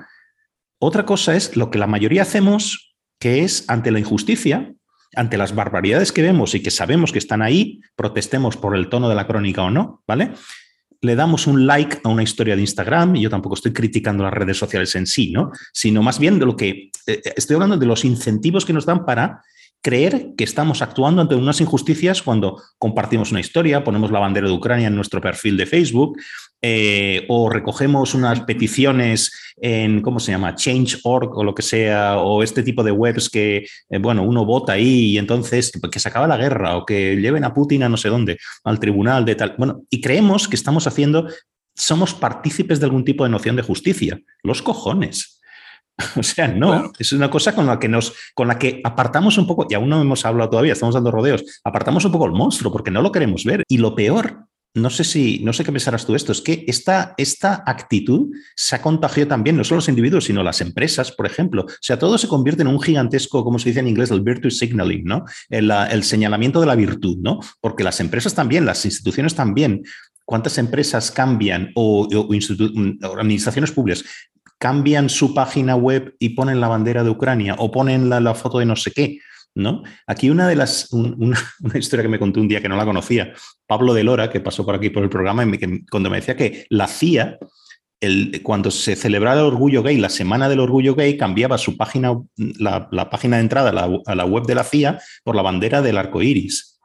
Otra cosa es lo que la mayoría hacemos, que es ante la injusticia, ante las barbaridades que vemos y que sabemos que están ahí, protestemos por el tono de la crónica o no, ¿vale? Le damos un like a una historia de Instagram, y yo tampoco estoy criticando las redes sociales en sí, ¿no? Sino más bien de lo que eh, estoy hablando de los incentivos que nos dan para creer que estamos actuando ante unas injusticias cuando compartimos una historia, ponemos la bandera de Ucrania en nuestro perfil de Facebook eh, o recogemos unas peticiones en, ¿cómo se llama? Change.org o lo que sea, o este tipo de webs que, eh, bueno, uno vota ahí y entonces que se acaba la guerra o que lleven a Putin a no sé dónde, al tribunal de tal. Bueno, y creemos que estamos haciendo, somos partícipes de algún tipo de noción de justicia. Los cojones. O sea, no, es una cosa con la que nos, con la que apartamos un poco, y aún no hemos hablado todavía, estamos dando rodeos, apartamos un poco el monstruo porque no lo queremos ver. Y lo peor, no sé si, no sé qué pensarás tú esto, es que esta, esta actitud se ha contagiado también, no solo los individuos, sino las empresas, por ejemplo. O sea, todo se convierte en un gigantesco, como se dice en inglés, el virtue signaling, ¿no? El, el señalamiento de la virtud, ¿no? Porque las empresas también, las instituciones también, ¿Cuántas empresas cambian o, o, o, administraciones públicas cambian su página web y ponen la bandera de Ucrania o ponen la, foto de no sé qué. ¿No? Aquí una de las, una, historia que me contó un día que no la conocía, Pablo de Lora, que pasó por aquí por el programa, cuando me decía que la CIA, el, cuando se celebraba el orgullo gay, la semana del orgullo gay, cambiaba su página, la, página de entrada a la, web de la CIA por la bandera del arco iris.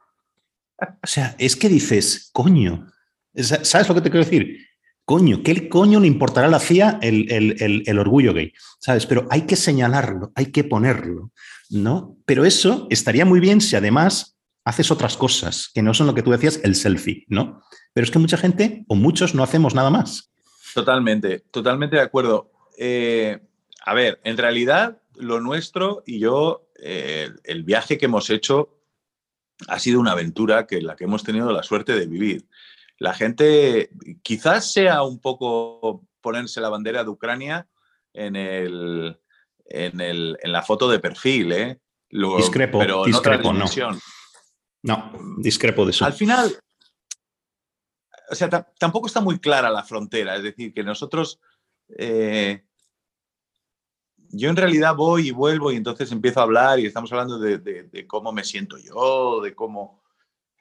O sea, es que dices, coño, ¿sabes lo que te quiero decir? Coño, ¿qué coño le importará la CIA el, orgullo gay? ¿Sabes? Pero hay que señalarlo, hay que ponerlo, ¿no? Pero eso estaría muy bien si además haces otras cosas, que no son lo que tú decías, el selfie, ¿no? Pero es que mucha gente o muchos no hacemos nada más. Totalmente, totalmente de acuerdo. Eh, a ver, en realidad lo nuestro y yo, eh, el viaje que hemos hecho ha sido una aventura que la que hemos tenido la suerte de vivir la gente quizás sea un poco ponerse la bandera de Ucrania en, el, en, la foto de perfil, ¿eh? discrepo, pero discrepo, no. No, discrepo de eso. Al final, o sea, tampoco está muy clara la frontera, es decir, que nosotros... Eh, yo en realidad voy y vuelvo y entonces empiezo a hablar y estamos hablando de, de cómo me siento yo, de cómo...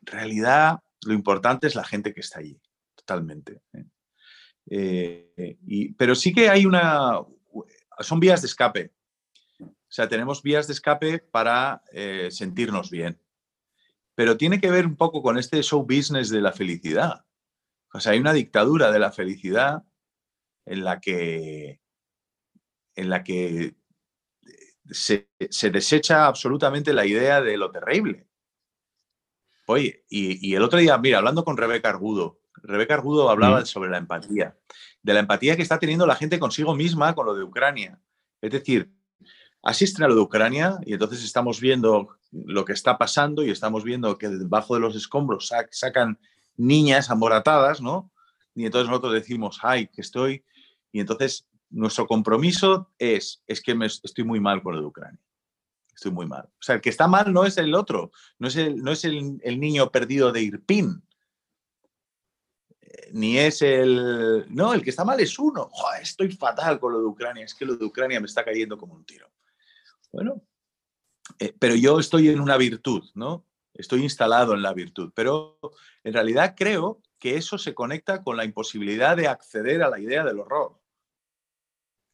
En realidad, lo importante es la gente que está allí, totalmente. ¿eh? Eh, pero sí que hay una... Son vías de escape. O sea, tenemos vías de escape para eh, sentirnos bien. Pero tiene que ver un poco con este show business de la felicidad. O sea, hay una dictadura de la felicidad en la que, en la que se, se desecha absolutamente la idea de lo terrible. Oye, y, el otro día, mira, hablando con Rebeca Argudo, Rebeca Argudo hablaba mm. sobre la empatía, de la empatía que está teniendo la gente consigo misma con lo de Ucrania. Es decir, asisten a lo de Ucrania y entonces estamos viendo lo que está pasando y estamos viendo que debajo de los escombros sacan niñas amoratadas, ¿no? Y entonces nosotros decimos, ay, que estoy. Y entonces nuestro compromiso es, es que me, estoy muy mal con lo de Ucrania estoy muy mal. O sea, el que está mal no es el otro, no es el, no es el, niño perdido de Irpin, eh, ni es el... No, el que está mal es uno. estoy fatal con lo de Ucrania, es que lo de Ucrania me está cayendo como un tiro. Bueno, eh, pero yo estoy en una virtud, ¿no? Estoy instalado en la virtud, pero en realidad creo que eso se conecta con la imposibilidad de acceder a la idea del horror,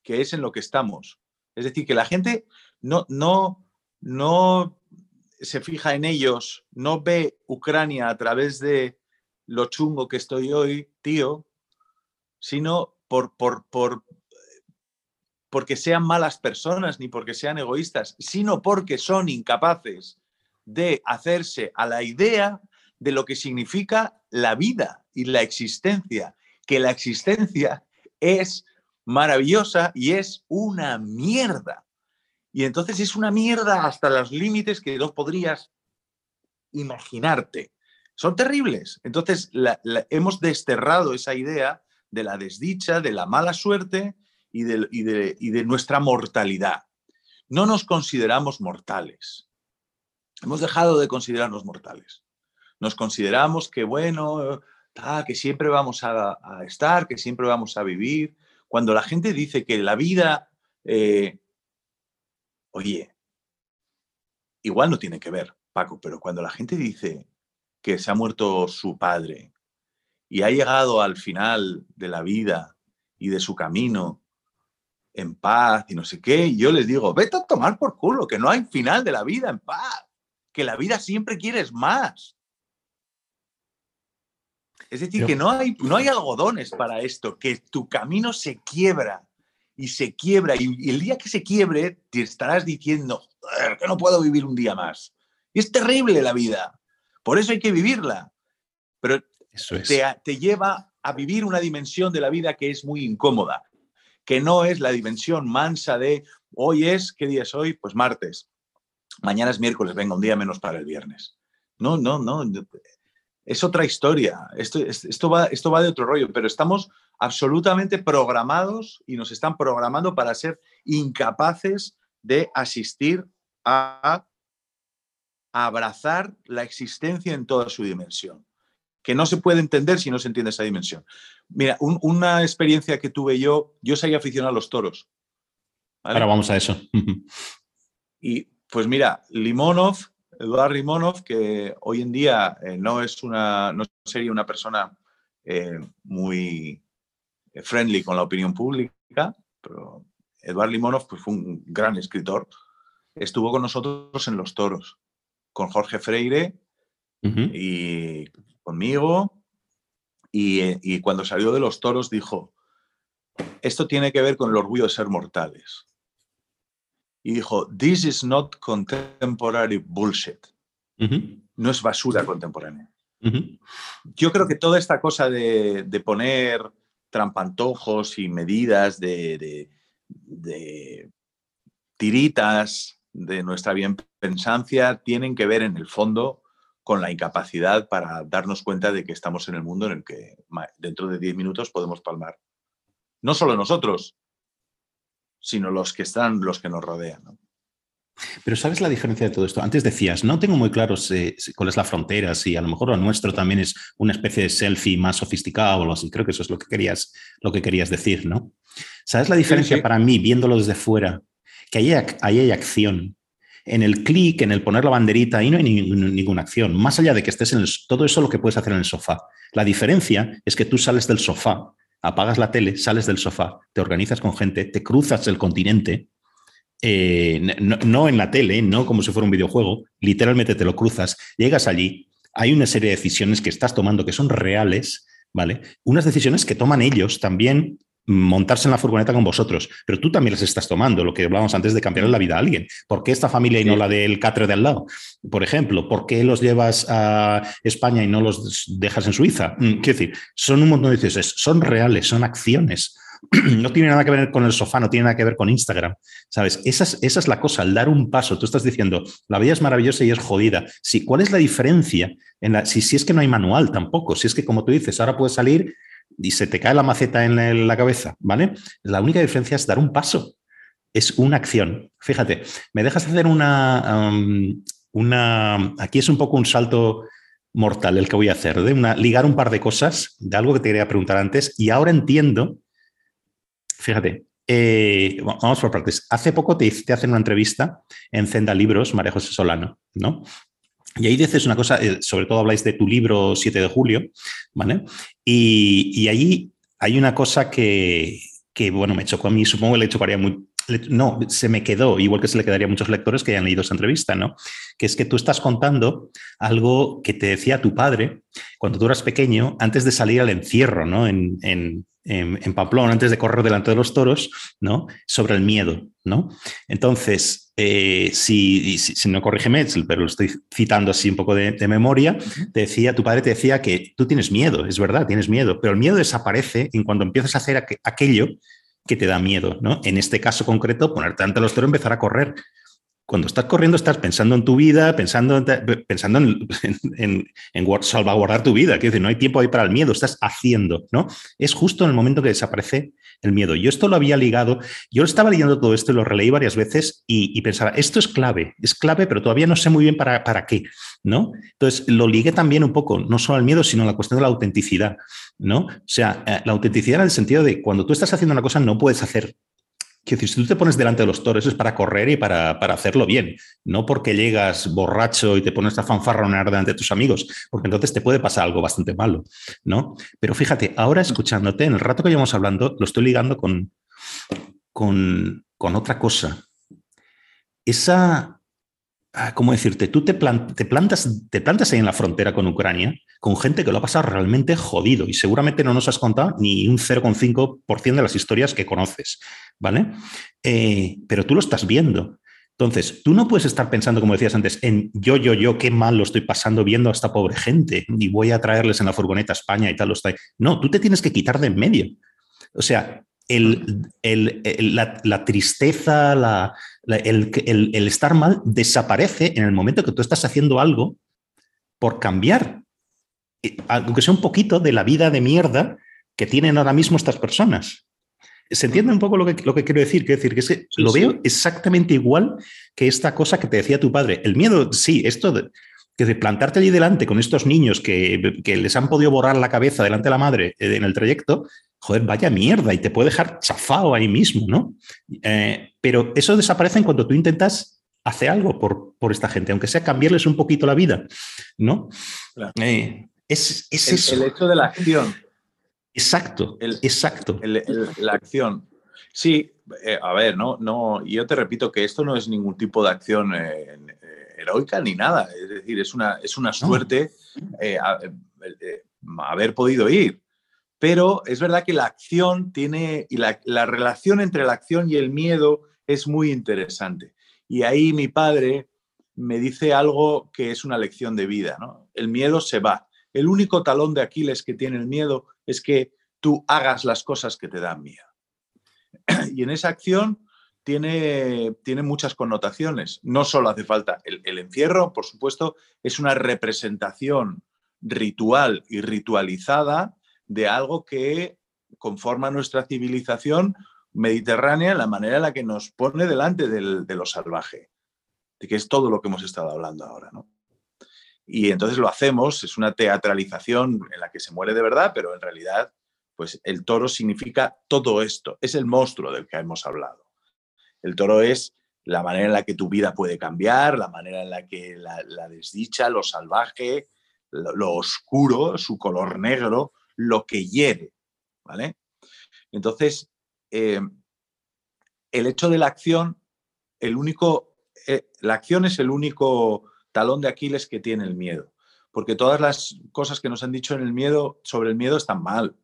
que es en lo que estamos. Es decir, que la gente no, no, no se fija en ellos, no ve Ucrania a través de lo chungo que estoy hoy, tío, sino por, por, por, porque sean malas personas ni porque sean egoístas, sino porque son incapaces de hacerse a la idea de lo que significa la vida y la existencia, que la existencia es maravillosa y es una mierda. Y entonces es una mierda hasta los límites que no podrías imaginarte. Son terribles. Entonces hemos desterrado esa idea de la desdicha, de la mala suerte y de, y de nuestra mortalidad. No nos consideramos mortales. Hemos dejado de considerarnos mortales. Nos consideramos que, bueno, que siempre vamos a, estar, que siempre vamos a vivir. Cuando la gente dice que la vida, eh, oye, igual no tiene que ver, Paco, pero cuando la gente dice que se ha muerto su padre y ha llegado al final de la vida y de su camino en paz y no sé qué, yo les digo, vete a tomar por culo, que no hay final de la vida en paz, que la vida siempre quieres más. Es decir, que no hay, no hay algodones para esto, que tu camino se quiebra y se quiebra y, el día que se quiebre te estarás diciendo que no puedo vivir un día más. Y es terrible la vida. Por eso hay que vivirla. Pero te, te lleva a vivir una dimensión de la vida que es muy incómoda, que no es la dimensión mansa de hoy es, ¿qué día es hoy? Pues martes. Mañana es miércoles, venga, un día menos para el viernes. No, no, no es otra historia. Esto, esto, va, esto va de otro rollo, pero estamos absolutamente programados y nos están programando para ser incapaces de asistir a, abrazar la existencia en toda su dimensión, que no se puede entender si no se entiende esa dimensión. Mira, una experiencia que tuve yo, yo soy aficionado a los toros. Ahora vamos a eso. y pues mira, Limonov Eduard Rimonov, que hoy en día eh, no, es una, no sería una persona eh, muy friendly con la opinión pública, pero Eduard Limonov pues, fue un gran escritor. Estuvo con nosotros en Los Toros, con Jorge Freire y conmigo. Y, y cuando salió de Los Toros dijo, esto tiene que ver con el orgullo de ser mortales y dijo, This is not contemporary bullshit. No es basura contemporánea. Yo creo que toda esta cosa de, poner trampantojos y medidas de, tiritas de nuestra bienpensancia tienen que ver en el fondo con la incapacidad para darnos cuenta de que estamos en el mundo en el que dentro de 10 minutos podemos palmar. No solo nosotros, sino los que están, los que nos rodean. Pero ¿sabes la diferencia de todo esto? Antes decías, no tengo muy claro cuál es la frontera, si a lo mejor lo nuestro también es una especie de selfie más sofisticado o algo así. Creo que eso es lo que querías, lo que querías decir, ¿no? ¿Sabes la diferencia para mí, viéndolo desde fuera? Que ahí hay, acción. En el clic, en el poner la banderita, ahí no hay ninguna acción. Más allá de que estés en todo eso lo que puedes hacer en el sofá. La diferencia es que tú sales del sofá apagas la tele, sales del sofá, te organizas con gente, te cruzas el continente, eh, no, en la tele, no como si fuera un videojuego, literalmente te lo cruzas, llegas allí, hay una serie de decisiones que estás tomando que son reales, ¿vale? Unas decisiones que toman ellos también montarse en la furgoneta con vosotros, pero tú también las estás tomando, lo que hablábamos antes de cambiar la vida a alguien. ¿Por qué esta familia y no la del catre de al lado? Por ejemplo, ¿por qué los llevas a España y no los dejas en Suiza? Mm, quiero decir, son un montón de decisiones, son reales, son acciones. No tiene nada que ver con el sofá, no tiene nada que ver con Instagram, ¿sabes? Esa es, esa es la cosa, al dar un paso. Tú estás diciendo, la vida es maravillosa y es jodida. Sí, ¿cuál es la diferencia? En la, si, si es que no hay manual tampoco, si es que como tú dices, ahora puedes salir y se te cae la maceta en la cabeza, ¿vale? La única diferencia es dar un paso. Es una acción. Fíjate, me dejas hacer una, una. Aquí es un poco un salto mortal el que voy a hacer, de una, ligar un par de cosas de algo que te quería preguntar antes y ahora entiendo. Fíjate, eh, vamos por partes. Hace poco te, te hacen una entrevista en Zenda Libros, María José Solano, ¿no? Y ahí dices una cosa, eh, sobre todo habláis de tu libro 7 de julio, ¿vale? Y, y ahí hay una cosa que, bueno, me chocó a mí, supongo que le chocaría no, se me quedó, igual que se le quedaría a muchos lectores que hayan leído esa entrevista, ¿no? Que es que tú estás contando algo que te decía tu padre cuando tú eras pequeño, antes de salir al encierro, ¿no? En, en, en, Pamplona, antes de correr delante de los toros, ¿no? Sobre el miedo, ¿no? Entonces, eh, si, si, no corrígeme, pero lo estoy citando así un poco de, memoria, te decía, tu padre te decía que tú tienes miedo, es verdad, tienes miedo, pero el miedo desaparece en cuando empiezas a hacer aquello que te da miedo, ¿no? En este caso concreto, ponerte ante los toros, empezar a correr. Cuando estás corriendo, estás pensando en tu vida, pensando, pensando en, en, salvaguardar tu vida. Quiero decir, no hay tiempo ahí para el miedo, estás haciendo, ¿no? Es justo en el momento que desaparece el miedo. Yo esto lo había ligado, yo estaba leyendo todo esto y lo releí varias veces y, pensaba, esto es clave, es clave, pero todavía no sé muy bien para, para qué, ¿no? Entonces lo ligué también un poco, no solo al miedo, sino a la cuestión de la autenticidad, ¿no? O sea, eh, la autenticidad en el sentido de cuando tú estás haciendo una cosa no puedes hacer Quiero decir, si tú te pones delante de los toros es para correr y para, para, hacerlo bien, no porque llegas borracho y te pones a fanfarronear delante de tus amigos, porque entonces te puede pasar algo bastante malo, ¿no? Pero fíjate, ahora escuchándote, en el rato que llevamos hablando, lo estoy ligando con, con, con otra cosa. Esa, Ah, ¿cómo decirte? Tú te, plantas, te plantas ahí en la frontera con Ucrania con gente que lo ha pasado realmente jodido y seguramente no nos has contado ni un 0,5% de las historias que conoces, ¿vale? Eh, pero tú lo estás viendo. Entonces, tú no puedes estar pensando, como decías antes, en yo, yo, yo, qué mal lo estoy pasando viendo a esta pobre gente y voy a traerles en la furgoneta a España y tal. No, tú te tienes que quitar de en medio. O sea, la, tristeza, el, estar mal desaparece en el momento que tú estás haciendo algo por cambiar, aunque sea un poquito de la vida de mierda que tienen ahora mismo estas personas. ¿Se entiende un poco lo que, lo que quiero decir? Quiero decir que, es que lo veo exactamente igual que esta cosa que te decía tu padre. El miedo, sí, esto de, que de plantarte allí delante con estos niños que, que, les han podido borrar la cabeza delante de la madre eh, en el trayecto, joder, vaya mierda, y te puede dejar chafado ahí mismo, ¿no? Eh, pero eso desaparece en cuanto tú intentas hacer algo por, por, esta gente, aunque sea cambiarles un poquito la vida, ¿no? Eh, es, es el, hecho de la acción. Exacto, exacto. la acción. Sí, eh, a ver, no, no, yo te repito que esto no es ningún tipo de acción heroica ni nada. Es decir, es una, es una suerte haber podido ir. Pero es verdad que la acción tiene, y la, relación entre la acción y el miedo es muy interesante. Y ahí mi padre me dice algo que es una lección de vida. El miedo se va. El único talón de Aquiles que tiene el miedo es que tú hagas las cosas que te dan miedo. Y en esa acción tiene, tiene muchas connotaciones. No solo hace falta el encierro, por supuesto, es una representación ritual y ritualizada de algo que conforma nuestra civilización mediterránea, la manera en la que nos pone delante de lo salvaje, de que es todo lo que hemos estado hablando ahora. ¿no? Y entonces lo hacemos, es una teatralización en la que se muere de verdad, pero en realidad pues el toro significa todo esto, es el monstruo del que hemos hablado. El toro es la manera en la que tu vida puede cambiar, la manera en la que la, desdicha, lo salvaje, lo, oscuro, su color negro, lo que hiere, ¿vale? Entonces, eh, el hecho de la acción, el único, eh, la acción es el único talón de Aquiles que tiene el miedo, porque todas las cosas que nos han dicho en el miedo, sobre el miedo están mal.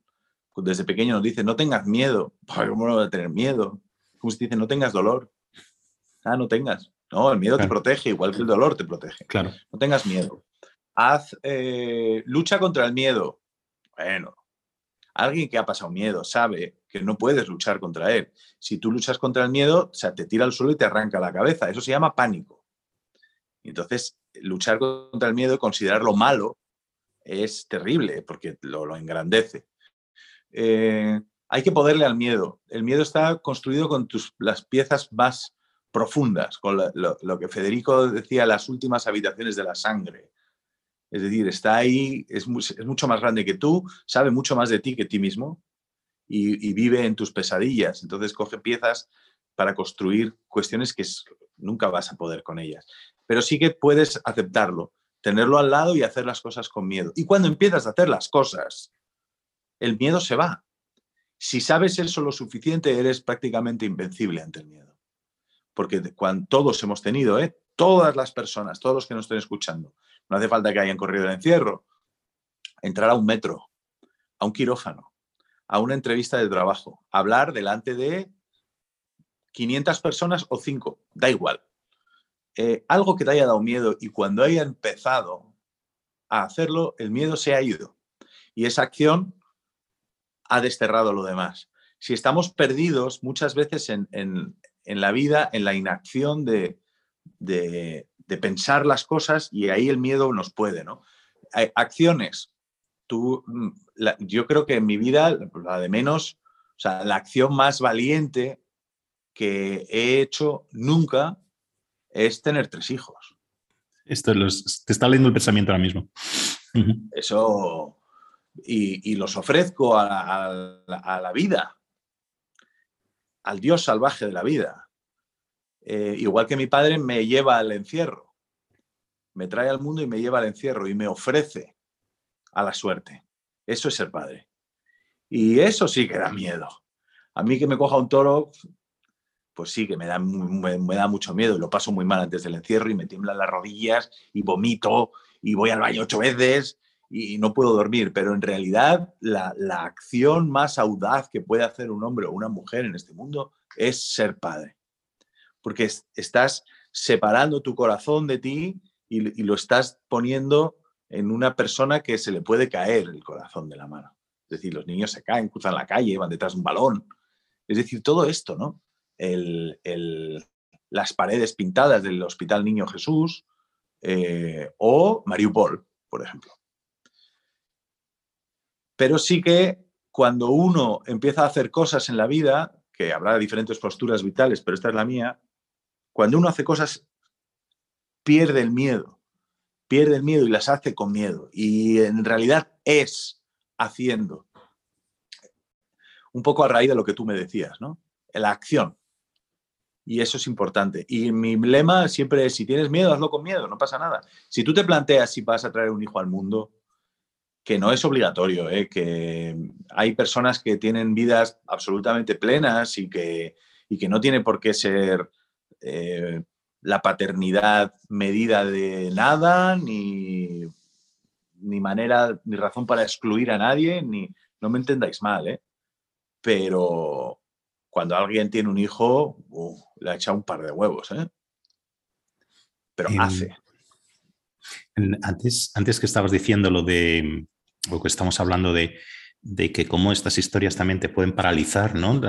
Desde pequeño nos dicen, no tengas miedo. ¿Cómo no voy a tener miedo? Como se dice, no tengas dolor. Ah, no tengas. No, el miedo te protege, igual que el dolor te protege. Claro. No tengas miedo. Haz eh, lucha contra el miedo. Bueno, alguien que ha pasado miedo sabe que no puedes luchar contra él. Si tú luchas contra el miedo, o te tira al suelo y te arranca la cabeza. Eso se llama pánico. entonces, luchar contra el miedo considerarlo malo es terrible porque lo, engrandece. Eh, hay que poderle al miedo. El miedo está construido con tus, las piezas más profundas, con lo, que Federico decía, las últimas habitaciones de la sangre. Es decir, está ahí, es, mucho más grande que tú, sabe mucho más de ti que ti mismo y, vive en tus pesadillas. Entonces coge piezas para construir cuestiones que nunca vas a poder con ellas. Pero sí que puedes aceptarlo, tenerlo al lado y hacer las cosas con miedo. Y cuando empiezas a hacer las cosas, el miedo se va. Si sabes eso lo suficiente, eres prácticamente invencible ante el miedo. porque cuando, todos hemos tenido, ¿eh? todas las personas, todos los que nos estén escuchando, no hace falta que hayan corrido el encierro, entrar a un metro, a un quirófano, a una entrevista de trabajo, hablar delante de 500 personas o 5, da igual. Eh, algo que te haya dado miedo y cuando haya empezado a hacerlo, el miedo se ha ido. Y esa acción ha desterrado lo demás. Si estamos perdidos muchas veces en, la vida, en la inacción de, pensar las cosas y ahí el miedo nos puede, ¿no? acciones. Tú, mm, yo creo que en mi vida, la de menos, o sea, la acción más valiente que he hecho nunca es tener tres hijos. Esto te está leyendo el pensamiento ahora mismo. Eso, y, los ofrezco a, la vida, al Dios salvaje de la vida. Eh, igual que mi padre me lleva al encierro, me trae al mundo y me lleva al encierro y me ofrece a la suerte. Eso es ser padre. Y eso sí que da miedo. A mí que me coja un toro, pues sí que me da, me, da mucho miedo lo paso muy mal antes del encierro y me tiemblan las rodillas y vomito y voy al baño ocho veces y no puedo dormir, pero en realidad la, acción más audaz que puede hacer un hombre o una mujer en este mundo es ser padre, porque estás separando tu corazón de ti y, lo estás poniendo en una persona que se le puede caer el corazón de la mano. Es decir, los niños se caen, cruzan la calle, van detrás de un balón. Es decir, todo esto, ¿no? las paredes pintadas del Hospital Niño Jesús eh, o Mariupol, por ejemplo. Pero sí que cuando uno empieza a hacer cosas en la vida, que habrá diferentes posturas vitales, pero esta es la mía, cuando uno hace cosas, pierde el miedo, pierde el miedo y las hace con miedo. Y en realidad es haciendo. Un poco a raíz de lo que tú me decías, ¿no? La acción. Y eso es importante. Y mi lema siempre es, si tienes miedo, hazlo con miedo, no pasa nada. Si tú te planteas si vas a traer un hijo al mundo, que no es obligatorio, ¿eh? que hay personas que tienen vidas absolutamente plenas y que, y que no tiene por qué ser eh, la paternidad medida de nada, ni, ni manera, ni razón para excluir a nadie, ni no me entendáis mal, ¿eh? pero cuando alguien tiene un hijo, uh, le ha echado un par de huevos, ¿eh? Pero hace. antes, antes que estabas diciendo lo de, lo que estamos hablando de, que cómo estas historias también te pueden paralizar, ¿no?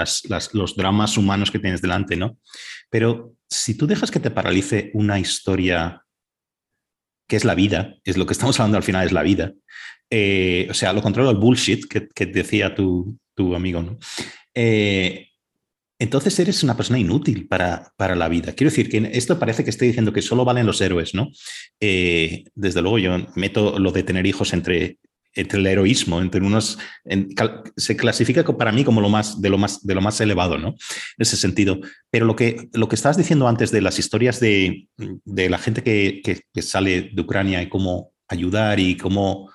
los dramas humanos que tienes delante, ¿no? Pero si tú dejas que te paralice una historia que es la vida, es lo que estamos hablando al final, es la vida. Eh, o sea, lo contrario al bullshit que, decía tu, tu, amigo, ¿no? Eh, entonces eres una persona inútil para, para, la vida. Quiero decir que esto parece que estoy diciendo que solo valen los héroes, ¿no? Eh, desde luego yo meto lo de tener hijos entre, entre el heroísmo, entre unos... se clasifica para mí como lo más, de, lo más, de lo más elevado, ¿no? En ese sentido. Pero lo que, lo que estabas diciendo antes de las historias de, de la gente que, que, sale de Ucrania y cómo ayudar y cómo...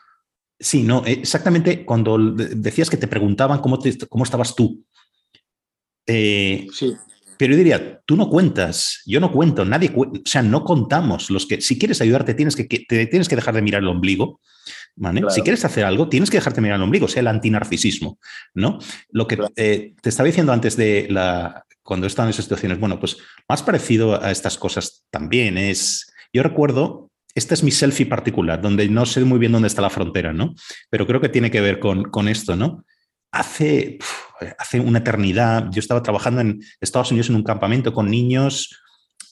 Sí, no, exactamente cuando decías que te preguntaban cómo, cómo estabas tú eh, sí. Pero yo diría, tú no cuentas, yo no cuento, nadie, o sea, no contamos. Los que, si quieres ayudarte, tienes que, te tienes que dejar de mirar el ombligo. Si quieres hacer algo, tienes que dejarte de mirar el ombligo, o sea, el antinarcisismo. ¿no? Lo que eh, te estaba diciendo antes de la, cuando estaba en esas situaciones, bueno, pues más parecido a estas cosas también es, yo recuerdo, esta es mi selfie particular, donde no sé muy bien dónde está la frontera, ¿no? Pero creo que tiene que ver con, con esto, ¿no? hace, hace una eternidad, yo estaba trabajando en Estados Unidos en un campamento con niños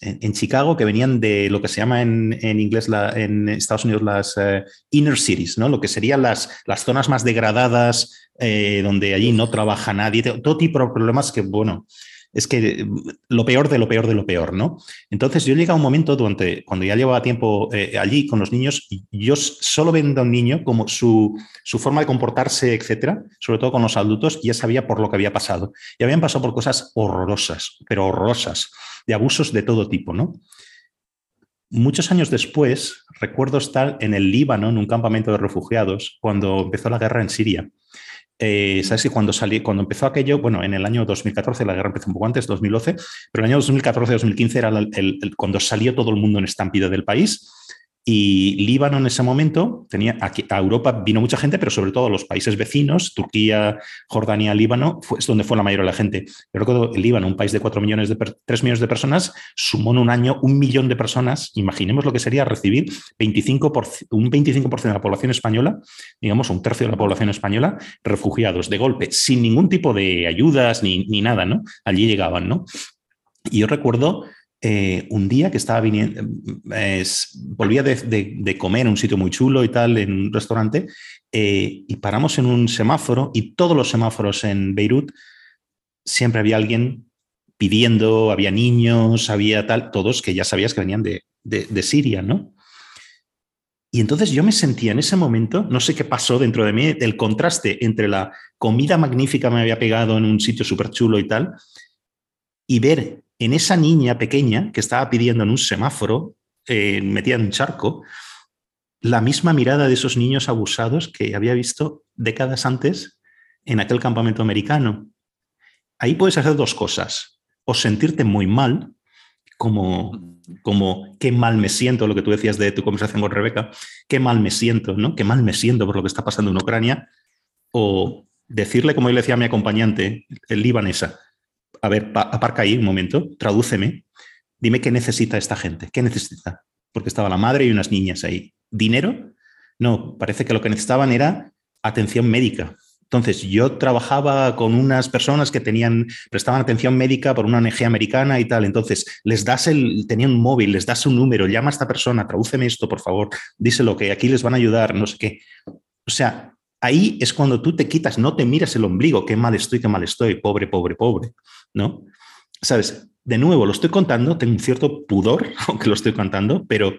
en, Chicago que venían de lo que se llama en, inglés en Estados Unidos las eh, inner cities, ¿no? lo que serían las, las zonas más degradadas, eh, donde allí no trabaja nadie, todo tipo de problemas que, bueno, es que mm, lo peor de lo peor de lo peor, ¿no? Entonces yo llega un momento donde, cuando ya llevaba tiempo eh, allí con los niños, yo solo vendo a un niño como su, forma de comportarse, etcétera, sobre todo con los adultos, ya sabía por lo que había pasado. Y habían pasado por cosas horrorosas, pero horrorosas, de abusos de todo tipo, ¿no? Muchos años después, recuerdo estar en el Líbano, en un campamento de refugiados, cuando empezó la guerra en Siria. eh, sabes que cuando salí, cuando empezó aquello, bueno, en el año 2014, la guerra empezó un poco antes, 2012, pero el año 2014-2015 era cuando salió todo el mundo en estampida del país y Líbano en ese momento tenía a Europa vino mucha gente, pero sobre todo los países vecinos, Turquía, Jordania, Líbano, fue, es donde fue la mayoría de la gente. Yo recuerdo Líbano, un país de 4 millones de 3 millones de personas, sumó en un año un millón de personas. Imaginemos lo que sería recibir 25 un 25% de la población española, digamos un tercio de la población española, refugiados de golpe, sin ningún tipo de ayudas ni, ni nada, ¿no? Allí llegaban, ¿no? Y yo recuerdo eh, un día que estaba viniendo, volvía de, comer en un sitio muy chulo y tal, en un restaurante, eh, y paramos en un semáforo y todos los semáforos en Beirut siempre había alguien pidiendo, había niños, había tal, todos que ya sabías que venían de, de Siria, ¿no? Y entonces yo me sentía en ese momento, no sé qué pasó dentro de mí, el contraste entre la comida magnífica que me había pegado en un sitio súper chulo y tal, y ver en esa niña pequeña que estaba pidiendo en un semáforo, eh, metida en un charco, la misma mirada de esos niños abusados que había visto décadas antes en aquel campamento americano. Ahí puedes hacer dos cosas, o sentirte muy mal, como, como qué mal me siento, lo que tú decías de tu conversación con Rebeca, qué mal me siento, ¿no? Qué mal me siento por lo que está pasando en Ucrania, o decirle, como yo le decía a mi acompañante, el libanesa, a ver, aparca ahí un momento, tradúceme, dime qué necesita esta gente, qué necesita, porque estaba la madre y unas niñas ahí. ¿Dinero? No, parece que lo que necesitaban era atención médica. Entonces, yo trabajaba con unas personas que tenían, prestaban atención médica por una ONG americana y tal. Entonces, les das el, tenían un móvil, les das un número, llama a esta persona, tradúceme esto, por favor, díselo que aquí les van a ayudar, no sé qué. O sea, ahí es cuando tú te quitas, no te miras el ombligo, qué mal estoy, qué mal estoy, pobre, pobre, pobre, ¿no? Sabes, de nuevo, lo estoy contando, tengo un cierto pudor, aunque lo estoy contando, pero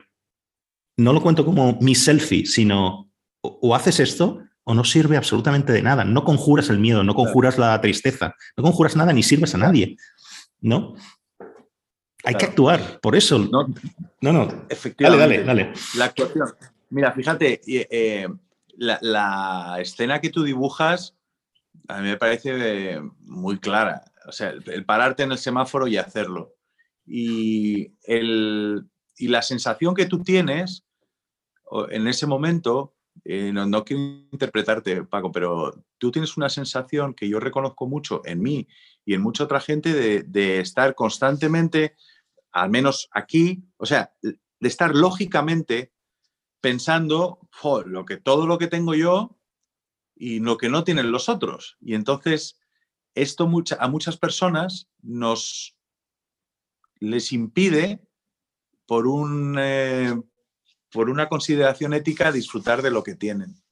no lo cuento como mi selfie, sino o, haces esto o no sirve absolutamente de nada. No conjuras el miedo, no conjuras la tristeza, no conjuras nada ni sirves a nadie, ¿no? Hay que actuar, por eso. No, no, Efectivamente. Dale, dale, dale. La actuación. Mira, fíjate, eh, la, escena que tú dibujas a mí me parece muy clara. O sea, el, pararte en el semáforo y hacerlo. Y, y la sensación que tú tienes en ese momento, eh, no, quiero interpretarte, Paco, pero tú tienes una sensación que yo reconozco mucho en mí y en mucha otra gente de, de estar constantemente, al menos aquí, o sea, de estar lógicamente pensando lo que, todo lo que tengo yo y lo que no tienen los otros. Y entonces esto a muchas personas nos les impide por, un, eh, por una consideración ética disfrutar de lo que tienen.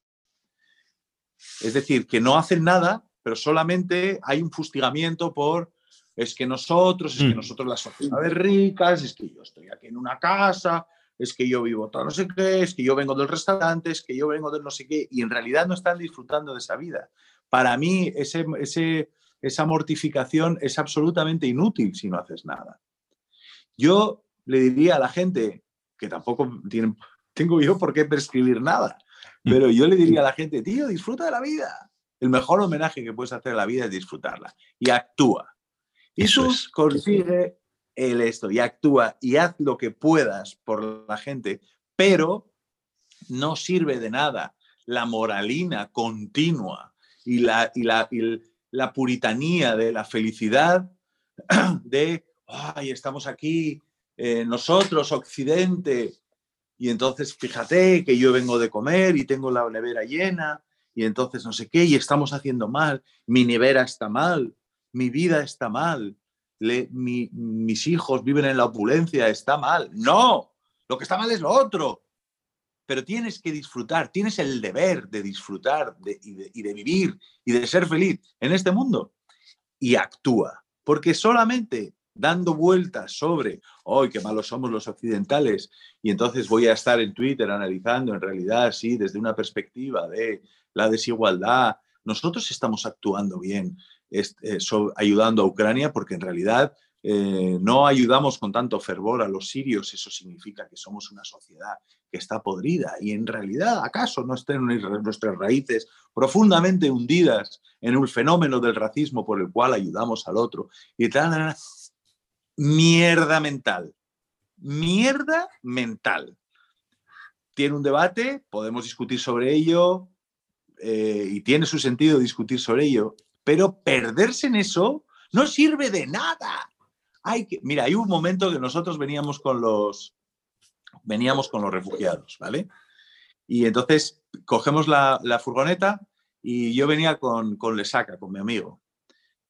Es decir, que no hacen nada, pero solamente hay un fustigamiento por es que nosotros, es que mm. nosotros las sociedades ricas, es que yo estoy aquí en una casa, es que yo vivo todo no sé qué, es que yo vengo del restaurante, es que yo vengo del no sé qué, y en realidad no están disfrutando de esa vida. Para mí, ese, ese, esa mortificación es absolutamente inútil si no haces nada. Yo le diría a la gente, que tampoco tengo yo por qué prescribir nada, mm. pero yo le diría a la gente, tío, disfruta de la vida. El mejor homenaje que puedes hacer a la vida es disfrutarla y actúa. Y Eso consigue el esto y actúa y haz lo que puedas por la gente, pero no sirve de nada la moralina continua y la, y la, la puritanía de la felicidad de, ay, estamos aquí, eh, nosotros, Occidente, y entonces fíjate que yo vengo de comer y tengo la nevera llena, y entonces no sé qué, y estamos haciendo mal, mi nevera está mal, mi vida está mal, mis hijos viven en la opulencia, está mal. No, lo que está mal es lo otro. Pero tienes que disfrutar, tienes el deber de disfrutar y, de, vivir y de ser feliz en este mundo. Y actúa, porque solamente dando vueltas sobre, hoy qué malos somos los occidentales, y entonces voy a estar en Twitter analizando en realidad, sí, desde una perspectiva de la desigualdad, nosotros estamos actuando bien, eh, ayudando a Ucrania porque en realidad eh, no ayudamos con tanto fervor a los sirios, eso significa que somos una sociedad que está podrida y en realidad, ¿acaso no estén nuestras raíces profundamente hundidas en un fenómeno del racismo por el cual ayudamos al otro? Y tal, mierda mental, mierda mental. Tiene un debate, podemos discutir sobre ello eh, y tiene su sentido discutir sobre ello, pero perderse en eso no sirve de nada que, mira, hay un momento que nosotros veníamos con los, veníamos con los refugiados, ¿vale? Y entonces cogemos la, furgoneta y yo venía con, con Lesaca, con mi amigo.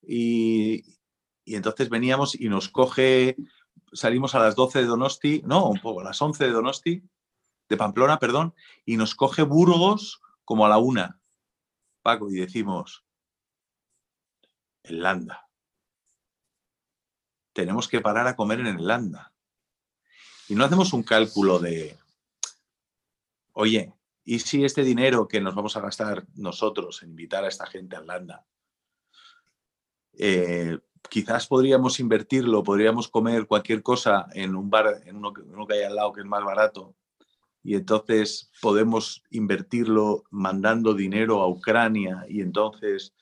Y, entonces veníamos y nos coge, salimos a las 12 de Donosti, no, un poco, a las 11 de Donosti, de Pamplona, perdón, y nos coge Burgos como a la una, Paco, y decimos, en Landa tenemos que parar a comer en el Landa. Y no hacemos un cálculo de, oye, ¿y si este dinero que nos vamos a gastar nosotros en invitar a esta gente al Landa, eh, quizás podríamos invertirlo, podríamos comer cualquier cosa en un bar, en uno, uno que hay al lado que es más barato, y entonces podemos invertirlo mandando dinero a Ucrania y entonces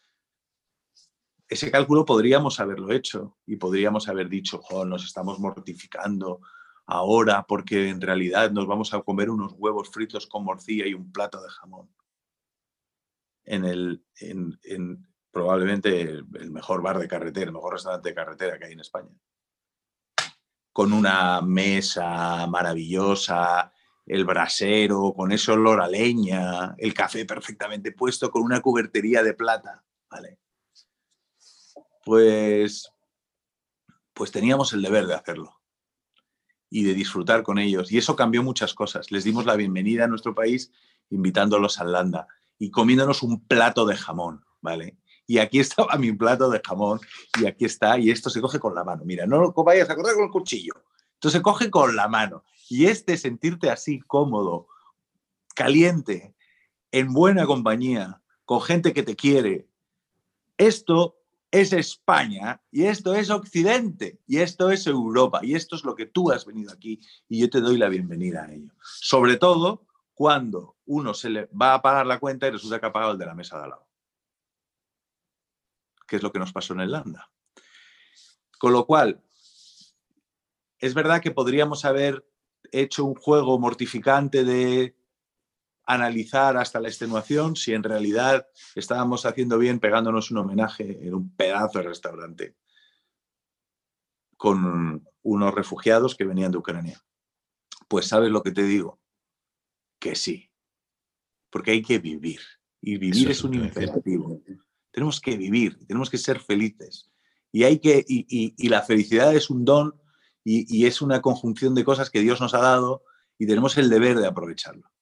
ese cálculo podríamos haberlo hecho y podríamos haber dicho, nos estamos mortificando ahora porque en realidad nos vamos a comer unos huevos fritos con morcilla y un plato de jamón. En el, en, probablemente el mejor bar de carretera, el mejor restaurante de carretera que hay en España. Con una mesa maravillosa, el brasero, con ese olor a leña, el café perfectamente puesto, con una cubertería de plata. ¿vale? Pues, pues teníamos el deber de hacerlo y de disfrutar con ellos. Y eso cambió muchas cosas. Les dimos la bienvenida a nuestro país invitándolos a Landa y comiéndonos un plato de jamón, ¿vale? Y aquí estaba mi plato de jamón y aquí está, y esto se coge con la mano. Mira, no lo vayas a cortar con el cuchillo. Esto se coge con la mano. Y este sentirte así cómodo, caliente, en buena compañía, con gente que te quiere, esto es España y esto es Occidente y esto es Europa y esto es lo que tú has venido aquí y yo te doy la bienvenida a ello. Sobre todo cuando uno se le va a pagar la cuenta y resulta que ha pagado el de la mesa de al lado. Que es lo que nos pasó en Irlanda. Con lo cual, es verdad que podríamos haber hecho un juego mortificante de analizar hasta la extenuación si en realidad estábamos haciendo bien pegándonos un homenaje en un pedazo de restaurante con unos refugiados que venían de Ucrania. Pues sabes lo que te digo, que sí, porque hay que vivir. Y vivir es un imperativo. Tenemos que vivir, tenemos que ser felices. Y hay que y, la felicidad es un don y es una conjunción de cosas que Dios nos ha dado y tenemos el deber de aprovecharlo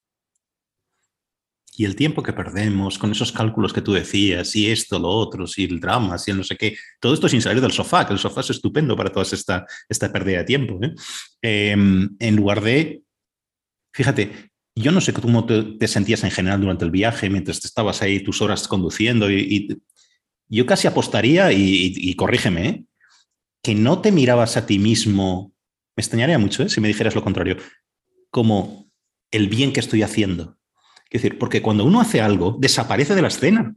y el tiempo que perdemos con esos cálculos que tú decías, y esto, lo otro, y el drama, y el no sé qué, todo esto sin salir del sofá, que el sofá es estupendo para toda esta, esta pérdida de tiempo. ¿eh? Em, en lugar de, fíjate, yo no sé cómo te, sentías en general durante el viaje, mientras te estabas ahí tus horas conduciendo, y, yo casi apostaría, y, corrígeme, ¿eh? que no te mirabas a ti mismo, me extrañaría mucho ¿eh? si me dijeras lo contrario, como el bien que estoy haciendo es decir, porque cuando uno hace algo, desaparece de la escena.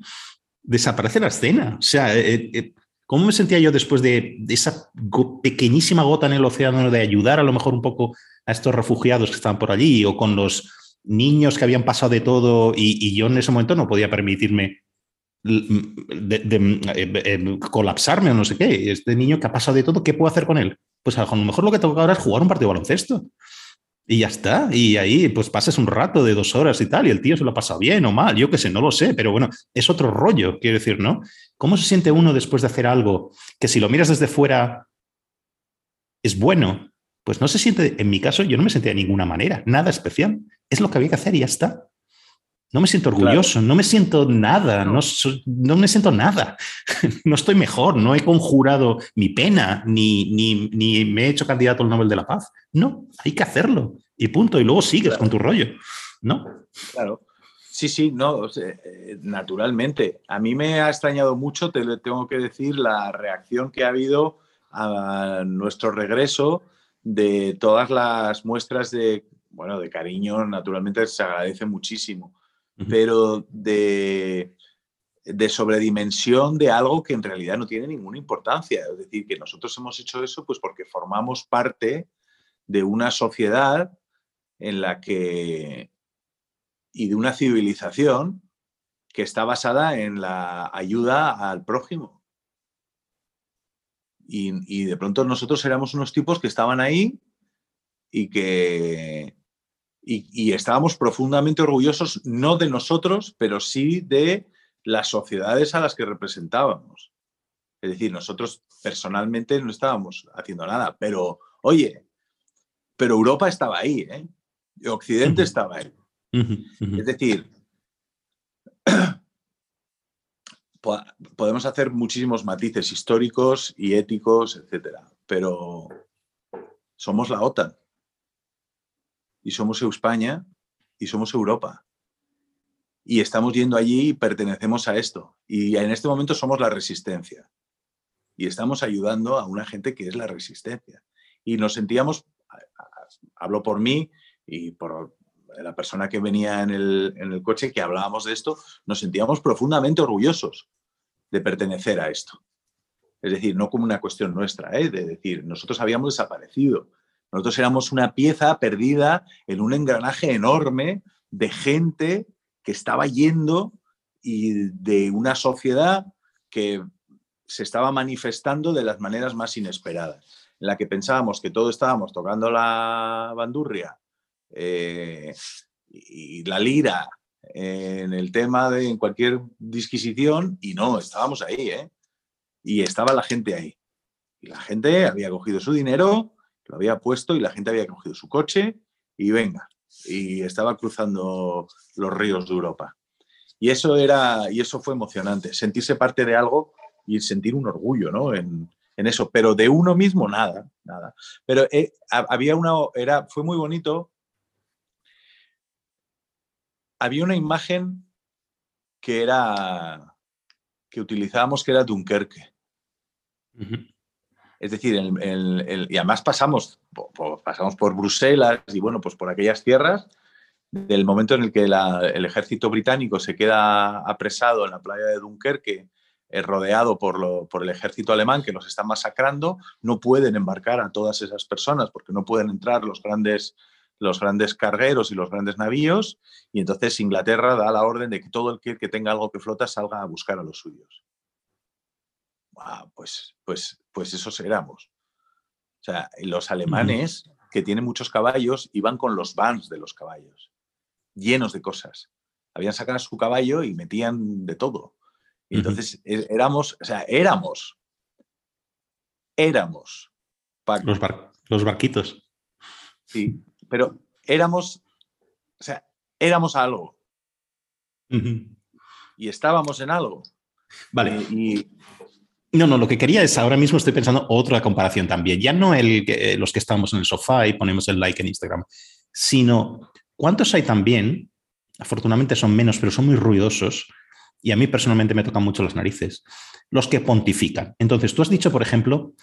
Desaparece la escena. O sea, eh, eh, ¿cómo me sentía yo después de, esa pequeñísima gota en el océano de ayudar a lo mejor un poco a estos refugiados que estaban por allí o con los niños que habían pasado de todo y, yo en ese momento no podía permitirme eh, colapsarme o no sé qué. Este niño que ha pasado de todo, ¿qué puedo hacer con él? Pues a lo mejor lo que tengo que ahora es jugar un partido de baloncesto. Y ya está. Y ahí pues pasas un rato de dos horas y tal, y el tío se lo ha pasado bien o mal, yo qué sé, no lo sé, pero bueno, es otro rollo, quiero decir, ¿no? ¿Cómo se siente uno después de hacer algo que si lo miras desde fuera es bueno? Pues no se siente, en mi caso, yo no me sentía de ninguna manera, nada especial. Es lo que había que hacer y ya está. No me siento orgulloso, no me siento nada, no, no me siento nada. no estoy mejor, no he conjurado mi pena, ni, ni, ni, me he hecho candidato al Nobel de la Paz. No, hay que hacerlo y punto. Y luego sigues con tu rollo, ¿no? Claro. Sí, sí, no, eh, naturalmente. A mí me ha extrañado mucho, te tengo que decir, la reacción que ha habido a nuestro regreso de todas las muestras de, bueno, de cariño, naturalmente se agradece muchísimo, pero de, de sobredimensión de algo que en realidad no tiene ninguna importancia. Es decir, que nosotros hemos hecho eso pues porque formamos parte de una sociedad en la que y de una civilización que está basada en la ayuda al prójimo. Y, de pronto nosotros éramos unos tipos que estaban ahí y que y, estábamos profundamente orgullosos, no de nosotros, pero sí de las sociedades a las que representábamos. Es decir, nosotros personalmente no estábamos haciendo nada, pero oye, pero Europa estaba ahí, ¿eh? Occidente estaba ahí. Es decir, podemos hacer muchísimos matices históricos y éticos, etcétera, pero somos la OTAN y somos España y somos Europa. Y estamos yendo allí y pertenecemos a esto. Y en este momento somos la resistencia. Y estamos ayudando a una gente que es la resistencia. Y nos sentíamos, hablo por mí y por la persona que venía en el, coche, que hablábamos de esto, nos sentíamos profundamente orgullosos de pertenecer a esto. Es decir, no como una cuestión nuestra, ¿eh? de decir, nosotros habíamos desaparecido. Nosotros éramos una pieza perdida en un engranaje enorme de gente que estaba yendo y de una sociedad que se estaba manifestando de las maneras más inesperadas, en la que pensábamos que todos estábamos tocando la bandurria eh, y la lira en el tema de en cualquier disquisición y no, estábamos ahí, ¿eh? Y estaba la gente ahí. Y la gente había cogido su dinero, lo había puesto y la gente había cogido su coche y venga. Y estaba cruzando los ríos de Europa. Y eso era, y eso fue emocionante, sentirse parte de algo y sentir un orgullo, ¿no? En, en eso, pero de uno mismo nada, nada. Pero eh, había una, era, fue muy bonito había una imagen que era que utilizábamos que era Dunkerque. Es decir, y además pasamos por, pasamos por Bruselas y bueno, pues por aquellas tierras, del momento en el que el ejército británico se queda apresado en la playa de Dunkerque, eh, rodeado por, el ejército alemán que los está masacrando, no pueden embarcar a todas esas personas porque no pueden entrar los grandes los grandes cargueros y los grandes navíos, y entonces Inglaterra da la orden de que todo el que, tenga algo que flota salga a buscar a los suyos. pues, pues, pues esos éramos. O sea, los alemanes, que tienen muchos caballos, iban con los vans de los caballos, llenos de cosas. Habían sacado su caballo y metían de todo. Y entonces e, éramos, o sea, éramos, éramos. Los, los barquitos. Sí, pero éramos, o sea, éramos algo. Y estábamos en algo. Vale. Eh, y, no, no, lo que quería es, ahora mismo estoy pensando otra comparación también. Ya no el, eh, los que estamos en el sofá y ponemos el like en Instagram, sino cuántos hay también, afortunadamente son menos, pero son muy ruidosos, y a mí personalmente me tocan mucho las narices, los que pontifican. Entonces, tú has dicho, por ejemplo,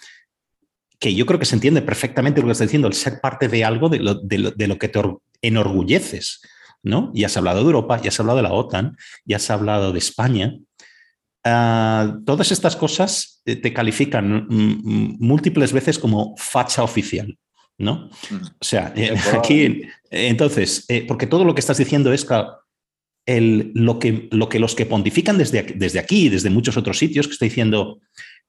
que yo creo que se entiende perfectamente lo que estás diciendo, el ser parte de algo de lo, que te enorgulleces, ¿no? Y has hablado de Europa, ya has hablado de la OTAN, ya has hablado de España. Ah, todas estas cosas eh, te califican múltiples veces como facha oficial, ¿no? Mm. O sea, eh, aquí, entonces, eh, porque todo lo que estás diciendo es que lo, que, lo que los que pontifican desde, desde aquí, desde muchos otros sitios, que está diciendo,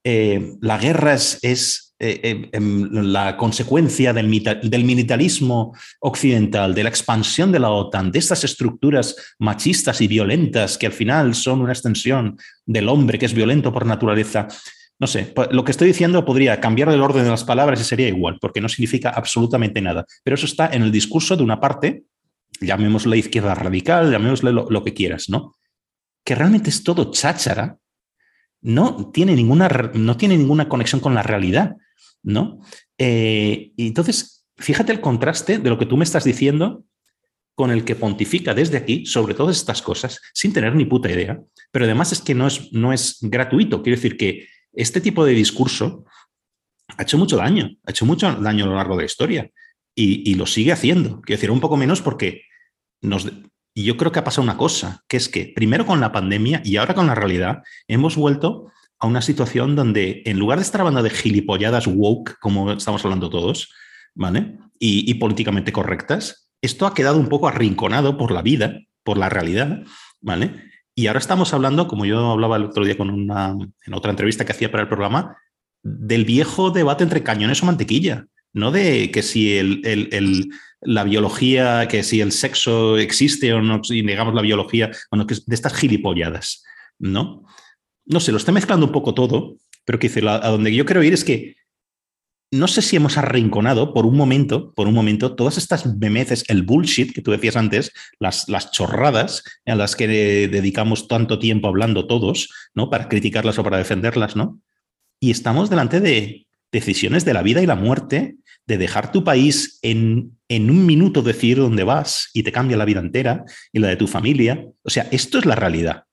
la guerra es eh, eh, em, la consecuencia del, militarismo occidental, de la expansión de la OTAN, de estas estructuras machistas y violentas que al final son una extensión del hombre que es violento por naturaleza. No sé, lo que estoy diciendo podría cambiar el orden de las palabras y sería igual, porque no significa absolutamente nada. Pero eso está en el discurso de una parte, llamémosle izquierda radical, llamémosle lo, lo que quieras, ¿no? Que realmente es todo cháchara, no tiene ninguna, no tiene ninguna conexión con la realidad. ¿No? Eh, y entonces, fíjate el contraste de lo que tú me estás diciendo con el que pontifica desde aquí sobre todas estas cosas sin tener ni puta idea, pero además es que no es, no es gratuito. Quiero decir que este tipo de discurso ha hecho mucho daño, ha hecho mucho daño a lo largo de la historia y, lo sigue haciendo. Quiero decir, un poco menos porque nos... Y yo creo que ha pasado una cosa, que es que primero con la pandemia y ahora con la realidad, hemos vuelto a una situación donde en lugar de estar hablando de gilipolladas woke, como estamos hablando todos, ¿vale? Y, políticamente correctas, esto ha quedado un poco arrinconado por la vida, por la realidad, ¿vale? Y ahora estamos hablando, como yo hablaba el otro día con una, en otra entrevista que hacía para el programa, del viejo debate entre cañones o mantequilla, no de que si el, la biología, que si el sexo existe o no, si negamos la biología, bueno, que de estas gilipolladas, ¿no? No sé, lo está mezclando un poco todo, pero que a donde yo quiero ir es que no sé si hemos arrinconado por un momento, por un momento, todas estas memeces, el bullshit que tú decías antes, las, chorradas a las que dedicamos tanto tiempo hablando todos, ¿no? Para criticarlas o para defenderlas, ¿no? Y estamos delante de decisiones de la vida y la muerte, de dejar tu país en, en un minuto decir dónde vas y te cambia la vida entera y la de tu familia. O sea, esto es la realidad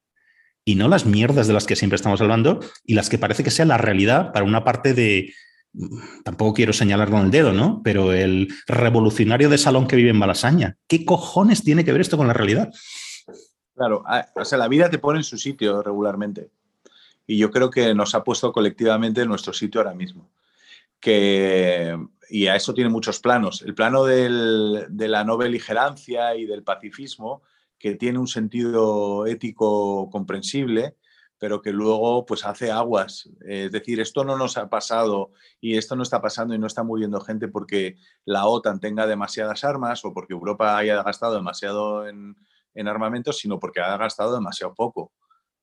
y no las mierdas de las que siempre estamos hablando y las que parece que sea la realidad para una parte de, tampoco quiero señalar con el dedo, ¿no? Pero el revolucionario de salón que vive en Malasaña, ¿qué cojones tiene que ver esto con la realidad? Claro, o sea, la vida te pone en su sitio regularmente. Y yo creo que nos ha puesto colectivamente en nuestro sitio ahora mismo. Que, y a eso tiene muchos planos. El plano de la no beligerancia y del pacifismo, que tiene un sentido ético comprensible, pero que luego pues hace aguas. Es decir, esto no nos ha pasado y esto no está pasando y no está muriendo gente porque la OTAN tenga demasiadas armas o porque Europa haya gastado demasiado en, en armamentos, sino porque ha gastado demasiado poco.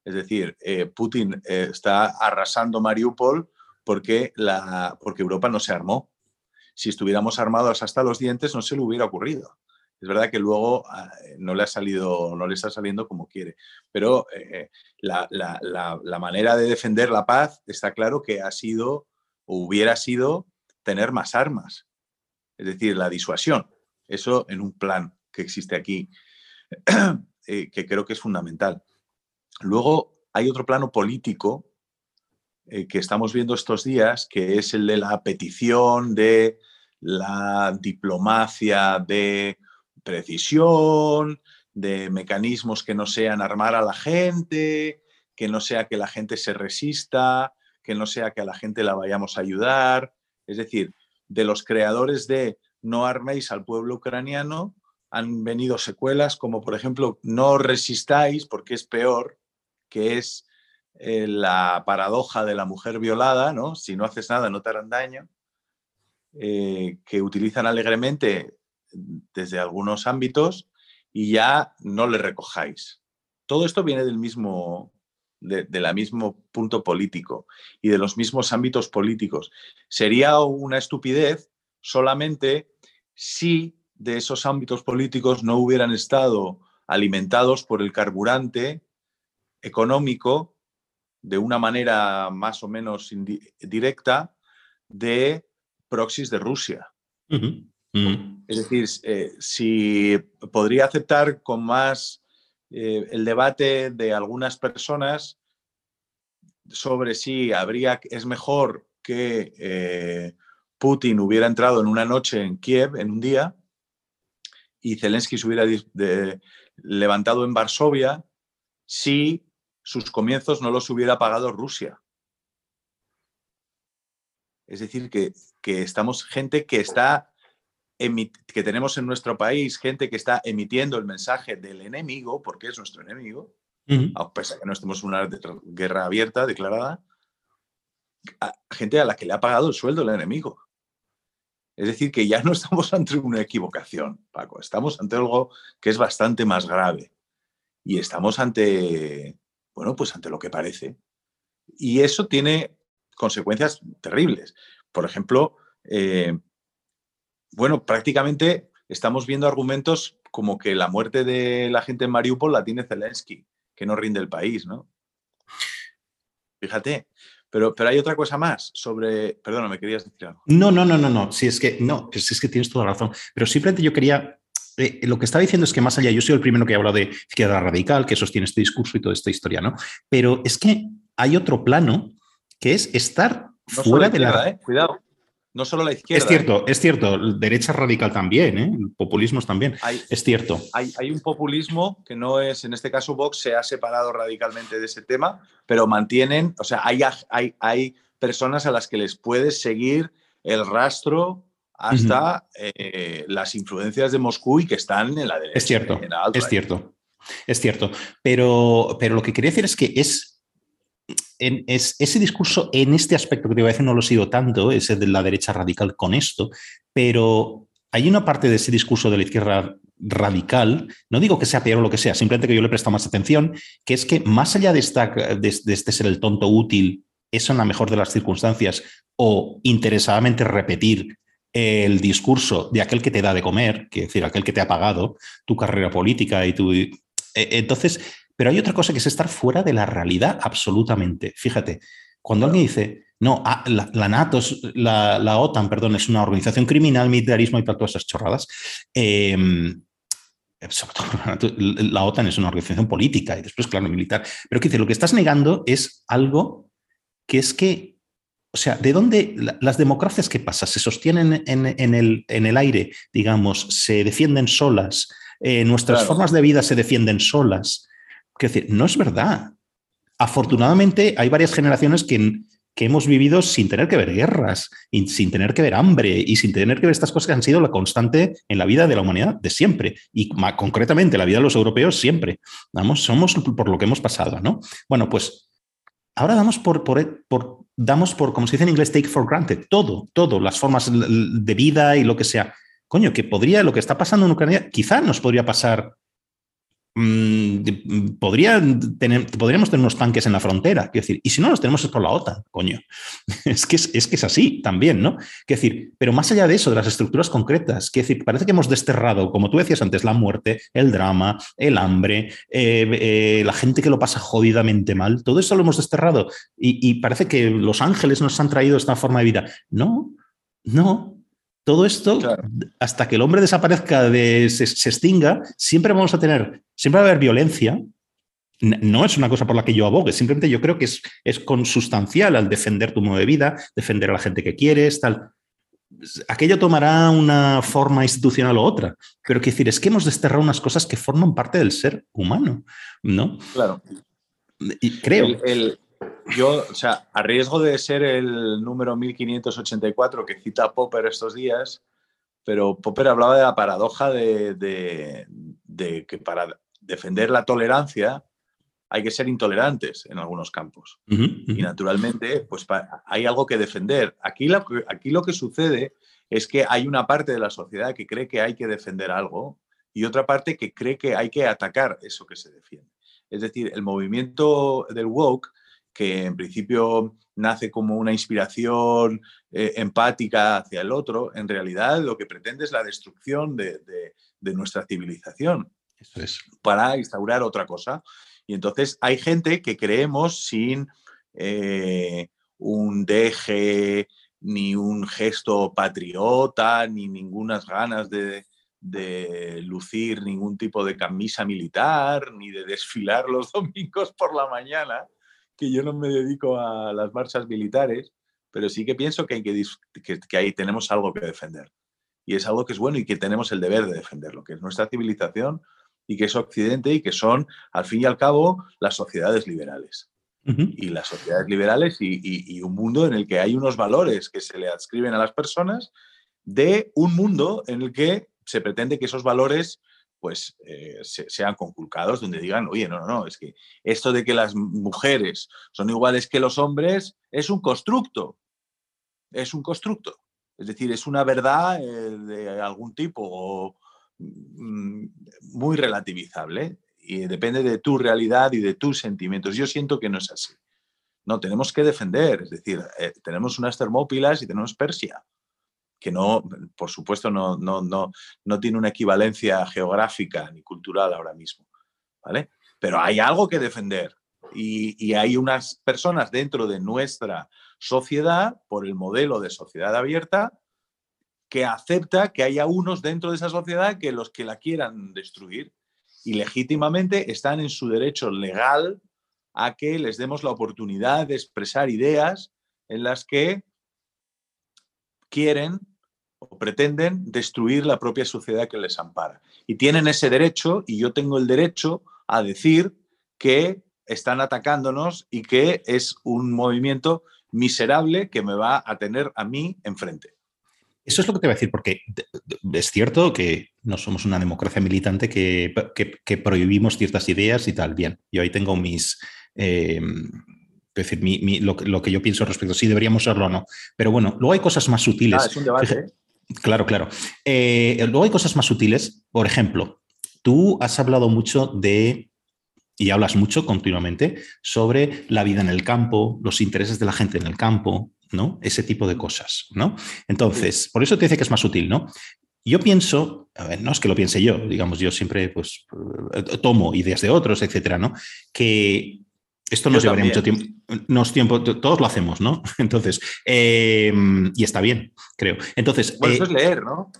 Es decir, eh, Putin eh, está arrasando Mariupol porque, la, porque Europa no se armó. Si estuviéramos armados hasta los dientes, no se le hubiera ocurrido. Es verdad que luego ah, no le ha salido, no le está saliendo como quiere, pero eh, la, manera de defender la paz está claro que ha sido o hubiera sido tener más armas, es decir, la disuasión. Eso en un plan que existe aquí, eh, que creo que es fundamental. Luego hay otro plano político eh, que estamos viendo estos días, que es el de la petición de la diplomacia, de precisión, de mecanismos que no sean armar a la gente, que no sea que la gente se resista, que no sea que a la gente la vayamos a ayudar. Es decir, de los creadores de no arméis al pueblo ucraniano han venido secuelas como, por ejemplo, no resistáis porque es peor, que es eh, la paradoja de la mujer violada, ¿no? Si no haces nada no te harán daño, eh, que utilizan alegremente desde algunos ámbitos y ya no le recojáis. Todo esto viene del mismo, de, la mismo punto político y de los mismos ámbitos políticos. Sería una estupidez solamente si de esos ámbitos políticos no hubieran estado alimentados por el carburante económico de una manera más o menos directa de proxies de Rusia. Es decir, eh, si podría aceptar con más eh, el debate de algunas personas sobre si habría, es mejor que eh, Putin hubiera entrado en una noche en Kiev, en un día, y Zelensky se hubiera levantado en Varsovia si sus comienzos no los hubiera pagado Rusia. Es decir, que, que estamos gente que está que tenemos en nuestro país gente que está emitiendo el mensaje del enemigo, porque es nuestro enemigo, a pesar de que no estemos en una guerra abierta declarada, gente a la que le ha pagado el sueldo el enemigo. Es decir, que ya no estamos ante una equivocación, Paco, estamos ante algo que es bastante más grave. Y estamos ante, bueno, pues ante lo que parece. Y eso tiene consecuencias terribles. Por ejemplo, eh, bueno, prácticamente estamos viendo argumentos como que la muerte de la gente en Mariupol la tiene Zelensky, que no rinde el país, ¿no? Fíjate. Pero, pero hay otra cosa más sobre. Perdona, me querías decir algo. No, no, no, no, no. Si es que no, pues es que tienes toda la razón. Pero simplemente yo quería. Eh, lo que estaba diciendo es que más allá, yo soy el primero que ha hablado de izquierda radical, que sostiene este discurso y toda esta historia, ¿no? Pero es que hay otro plano que es estar fuera de la... ¿eh? Cuidado. No solo la izquierda. Es cierto, es cierto. Derecha radical también, ¿eh? Populismos también. es cierto. Hay, hay, un populismo que no es, en este caso Vox se ha separado radicalmente de ese tema, pero mantienen, o sea, hay, hay, hay personas a las que les puedes seguir el rastro hasta eh, las influencias de Moscú y que están en la derecha. Es cierto, es cierto, es cierto. Pero, pero lo que quería decir es que es, es, ese discurso en este aspecto que te iba a decir no lo sigo tanto, ese de la derecha radical con esto, pero hay una parte de ese discurso de la izquierda radical, no digo que sea peor o lo que sea, simplemente que yo le presto más atención, que es que más allá de, esta, de este ser el tonto útil, eso en la mejor de las circunstancias, o interesadamente repetir el discurso de aquel que te da de comer, que es decir, aquel que te ha pagado tu carrera política y tu... E, entonces, pero hay otra cosa que es estar fuera de la realidad absolutamente. Fíjate, cuando alguien dice, no, ah, la, NATO, la, OTAN, perdón, es una organización criminal, militarismo y todas esas chorradas, em, la OTAN es una organización política y después, claro, militar. Pero que dice, lo que estás negando es algo que es que o sea, ¿de dónde las democracias qué pasa? ¿Se sostienen en, el, en el, aire, digamos, se defienden solas? Eh, ¿Nuestras formas de vida se defienden solas? Quiero decir, no es verdad. Afortunadamente hay varias generaciones que, que hemos vivido sin tener que ver guerras, y sin tener que ver hambre y sin tener que ver estas cosas que han sido la constante en la vida de la humanidad de siempre y concretamente la vida de los europeos siempre. Vamos, somos por lo que hemos pasado, ¿no? Bueno, pues ahora damos por, por, por damos por, como se dice en inglés, take for granted, todo, todo, las formas de vida y lo que sea. Coño, que podría, lo que está pasando en Ucrania, quizá nos podría pasar Mm, tener, podríamos tener unos tanques en la frontera, quiero decir, y si no los tenemos es por la OTAN, coño. Es que es, que es así también, ¿no? Quiero decir, pero más allá de eso, de las estructuras concretas, quiero decir, parece que hemos desterrado, como tú decías antes, la muerte, el drama, el hambre, eh, eh, la gente que lo pasa jodidamente mal, todo eso lo hemos desterrado y parece que los ángeles nos han traído esta forma de vida. No, no, todo esto, hasta que el hombre desaparezca, de, se, extinga, siempre vamos a tener, siempre va a haber violencia. No es una cosa por la que yo abogue, simplemente yo creo que es, es consustancial al defender tu modo de vida, defender a la gente que quieres, tal. Aquello tomará una forma institucional u otra, pero que decir, es que hemos desterrado unas cosas que forman parte del ser humano, ¿no? Claro. Y creo. el, yo, o sea, a riesgo de ser el número 1584 que cita Popper estos días, pero Popper hablaba de la paradoja de, que para defender la tolerancia hay que ser intolerantes en algunos campos. Y naturalmente, pues hay algo que defender. Aquí lo, aquí lo que sucede es que hay una parte de la sociedad que cree que hay que defender algo y otra parte que cree que hay que atacar eso que se defiende. Es decir, el movimiento del woke que en principio nace como una inspiración eh, empática hacia el otro, en realidad lo que pretende es la destrucción de, nuestra civilización para instaurar otra cosa. Y entonces hay gente que creemos sin eh, un deje, ni un gesto patriota, ni ninguna ganas de, de lucir ningún tipo de camisa militar, ni de desfilar los domingos por la mañana, que yo no me dedico a las marchas militares, pero sí que pienso que, hay que, ahí tenemos algo que defender. Y es algo que es bueno y que tenemos el deber de defenderlo, que es nuestra civilización y que es Occidente y que son, al fin y al cabo, las sociedades liberales. Y las sociedades liberales y, un mundo en el que hay unos valores que se le adscriben a las personas de un mundo en el que se pretende que esos valores pues eh, sean conculcados, donde digan, oye, no, no, no, es que esto de que las mujeres son iguales que los hombres es un constructo, es un constructo. Es decir, es una verdad eh, de algún tipo mm, muy relativizable y depende de tu realidad y de tus sentimientos. Yo siento que no es así. No, tenemos que defender, es decir, eh, tenemos unas termópilas y tenemos Persia que no, por supuesto, no, no, no, no tiene una equivalencia geográfica ni cultural ahora mismo, ¿vale? Pero hay algo que defender y, hay unas personas dentro de nuestra sociedad, por el modelo de sociedad abierta, que acepta que haya unos dentro de esa sociedad que los que la quieran destruir y legítimamente están en su derecho legal a que les demos la oportunidad de expresar ideas en las que quieren o pretenden destruir la propia sociedad que les ampara. Y tienen ese derecho, y yo tengo el derecho a decir que están atacándonos y que es un movimiento miserable que me va a tener a mí enfrente. Eso es lo que te voy a decir, porque es cierto que no somos una democracia militante que, prohibimos ciertas ideas y tal. Bien, yo ahí tengo mis... Eh, es decir, lo, que yo pienso respecto si deberíamos serlo o no. Pero bueno, luego hay cosas más sutiles. Ah, es un debate. Claro, claro. Eh, luego hay cosas más sutiles. Por ejemplo, tú has hablado mucho de, y hablas mucho continuamente, sobre la vida en el campo, los intereses de la gente en el campo, ¿no? Ese tipo de cosas, ¿no? Entonces, por eso te dice que es más útil, ¿no? Yo pienso, a ver, no es que lo piense yo, digamos, yo siempre pues eh, tomo ideas de otros, etcétera, ¿no? Que esto nos llevaría mucho tiempo. Nos tiempo, todos lo hacemos, ¿no? Entonces, eh, y está bien, creo. Entonces. Bueno, eso es eh, leer, ¿no?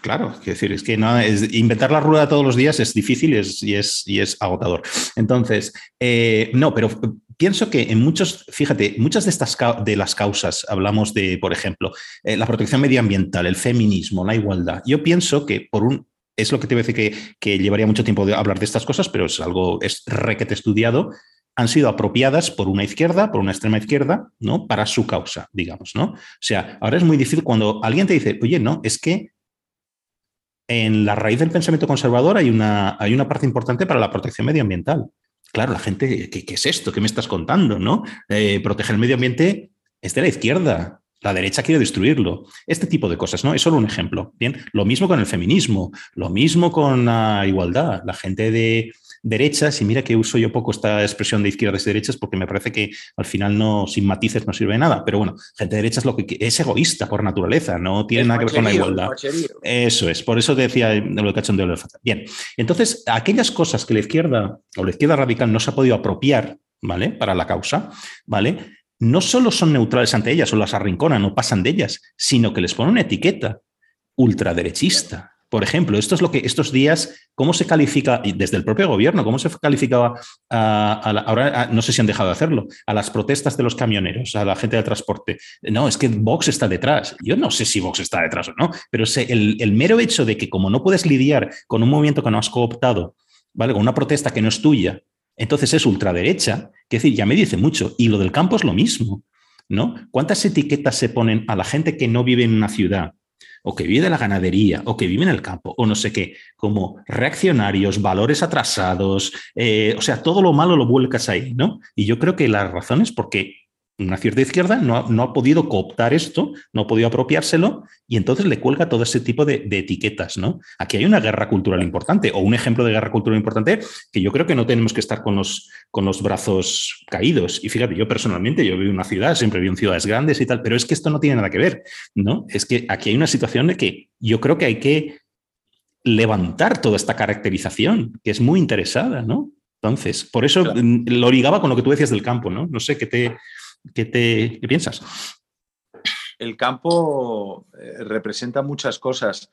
Claro, quiero decir, es que no, es, inventar la rueda todos los días es difícil y, es, y es agotador. Entonces, no, pero pienso que en muchos, fíjate, muchas de estas de las causas, hablamos de, por ejemplo, eh, la protección medioambiental, el feminismo, la igualdad. Yo pienso que por un es lo que te voy a decir que, llevaría mucho tiempo de hablar de estas cosas, pero es algo es requete estudiado. Han sido apropiadas por una izquierda, por una extrema izquierda, ¿no? Para su causa, digamos, ¿no? O sea, ahora es muy difícil cuando alguien te dice, oye, no, es que en la raíz del pensamiento conservador hay una, hay una parte importante para la protección medioambiental. Claro, la gente, ¿qué, es esto? ¿Qué me estás contando? ¿no? Eh, proteger el medio ambiente es de la izquierda. La derecha quiere destruirlo. Este tipo de cosas, ¿no? Es solo un ejemplo. Bien, lo mismo con el feminismo, lo mismo con la igualdad. La gente de, derechas, y mira que uso yo poco esta expresión de izquierdas y derechas porque me parece que al final no, sin matices no sirve de nada, pero bueno, gente de derecha es lo que es egoísta por naturaleza, no tiene nada que ver con la igualdad. Eso es, por eso decía lo de cachondeo de Bien, entonces aquellas cosas que la izquierda o la izquierda radical no se ha podido apropiar, ¿vale? Para la causa, ¿vale? No solo son neutrales ante ellas o las arrinconan no pasan de ellas, sino que les ponen una etiqueta ultraderechista. Por ejemplo, esto es lo que estos días, ¿cómo se califica, desde el propio gobierno, cómo se calificaba, ahora no sé si han dejado de hacerlo, a las protestas de los camioneros, a la gente del transporte? No, es que Vox está detrás. Yo no sé si Vox está detrás o no, pero el, el mero hecho de que como no puedes lidiar con un movimiento que no has cooptado, ¿vale? con una protesta que no es tuya, entonces es ultraderecha, que decir, ya me dice mucho. Y lo del campo es lo mismo. ¿no? ¿Cuántas etiquetas se ponen a la gente que no vive en una ciudad? O que vive de la ganadería, o que vive en el campo, o no sé qué, como reaccionarios, valores atrasados, eh, o sea, todo lo malo lo vuelcas ahí, ¿no? Y yo creo que la razón es porque una cierta izquierda no ha, no ha, podido cooptar esto, no ha podido apropiárselo y entonces le cuelga todo ese tipo de, etiquetas, ¿no? Aquí hay una guerra cultural importante o un ejemplo de guerra cultural importante que yo creo que no tenemos que estar con los, con los brazos caídos. Y fíjate, yo personalmente, yo vivo en una ciudad, siempre vivo en ciudades grandes y tal, pero es que esto no tiene nada que ver, ¿no? Es que aquí hay una situación de que yo creo que hay que levantar toda esta caracterización, que es muy interesada, ¿no? Entonces, por eso lo ligaba con lo que tú decías del campo, ¿no? No sé qué te, ¿Qué, te, piensas? El campo eh, representa muchas cosas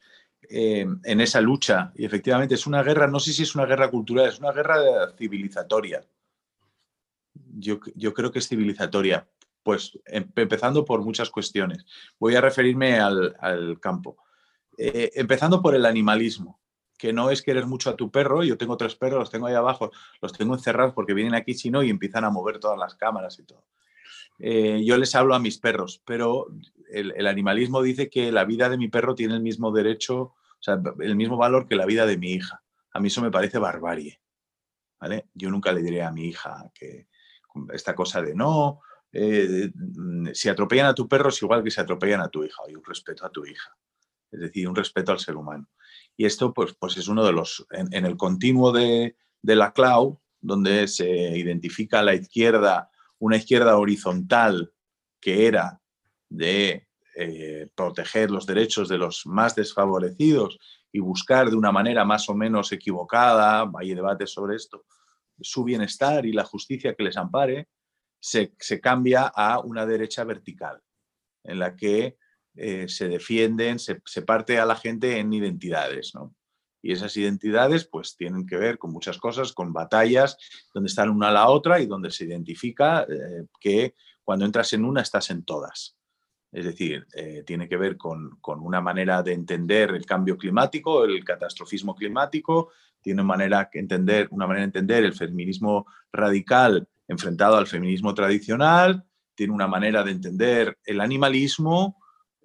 eh, en esa lucha y efectivamente es una guerra, no sé si es una guerra cultural, es una guerra civilizatoria. Yo, creo que es civilizatoria, pues em, empezando por muchas cuestiones. Voy a referirme al, campo. Eh, empezando por el animalismo, que no es querer mucho a tu perro. Yo tengo tres perros, los tengo ahí abajo, los tengo encerrados porque vienen aquí si no y empiezan a mover todas las cámaras y todo. Eh, yo les hablo a mis perros, pero el, animalismo dice que la vida de mi perro tiene el mismo derecho, o sea, el mismo valor que la vida de mi hija. A mí eso me parece barbarie. ¿vale? Yo nunca le diré a mi hija que esta cosa de no, eh, si atropellan a tu perro es igual que si atropellan a tu hija, hay un respeto a tu hija, es decir, un respeto al ser humano. Y esto pues, pues es uno de los, en, el continuo de, de la cloud, donde se identifica a la izquierda una izquierda horizontal que era de eh, proteger los derechos de los más desfavorecidos y buscar de una manera más o menos equivocada, hay debates sobre esto, su bienestar y la justicia que les ampare, se, cambia a una derecha vertical, en la que eh, se defienden, se, parte a la gente en identidades. Y esas identidades pues tienen que ver con muchas cosas, con batallas, donde están una a la otra y donde se identifica eh, que cuando entras en una estás en todas. Es decir, eh, tiene que ver con, una manera de entender el cambio climático, el catastrofismo climático, tiene manera entender, una manera de entender el feminismo radical enfrentado al feminismo tradicional, tiene una manera de entender el animalismo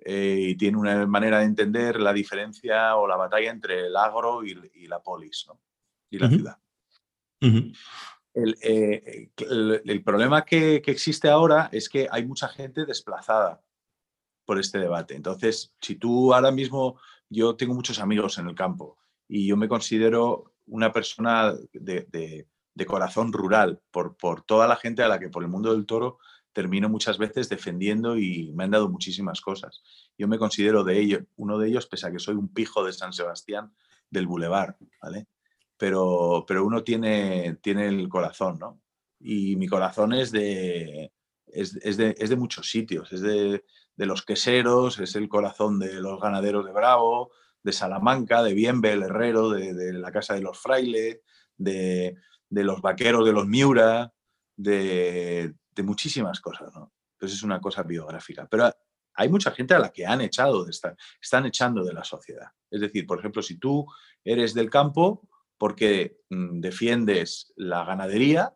eh, y tiene una manera de entender la diferencia o la batalla entre el agro y, la polis y la ciudad. Eh, el, problema que, existe ahora es que hay mucha gente desplazada por este debate. Entonces, si tú ahora mismo, yo tengo muchos amigos en el campo y yo me considero una persona de, corazón rural por, por toda la gente a la que por el mundo del toro termino muchas veces defendiendo y me han dado muchísimas cosas. Yo me considero de ellos, uno de ellos, pese a que soy un pijo de San Sebastián del Boulevard, ¿vale? Pero, pero uno tiene, tiene el corazón, ¿no? Y mi corazón es de, es, de, muchos sitios, es de, los queseros, es el corazón de los ganaderos de Bravo, de Salamanca, de Bienve, el herrero, de, la casa de los frailes, de, de los vaqueros de los Miura, de, de muchísimas cosas, ¿no? Pues es una cosa biográfica. Pero hay mucha gente a la que han echado de estar, están echando de la sociedad. Es decir, por ejemplo, si tú eres del campo porque mm, defiendes la ganadería,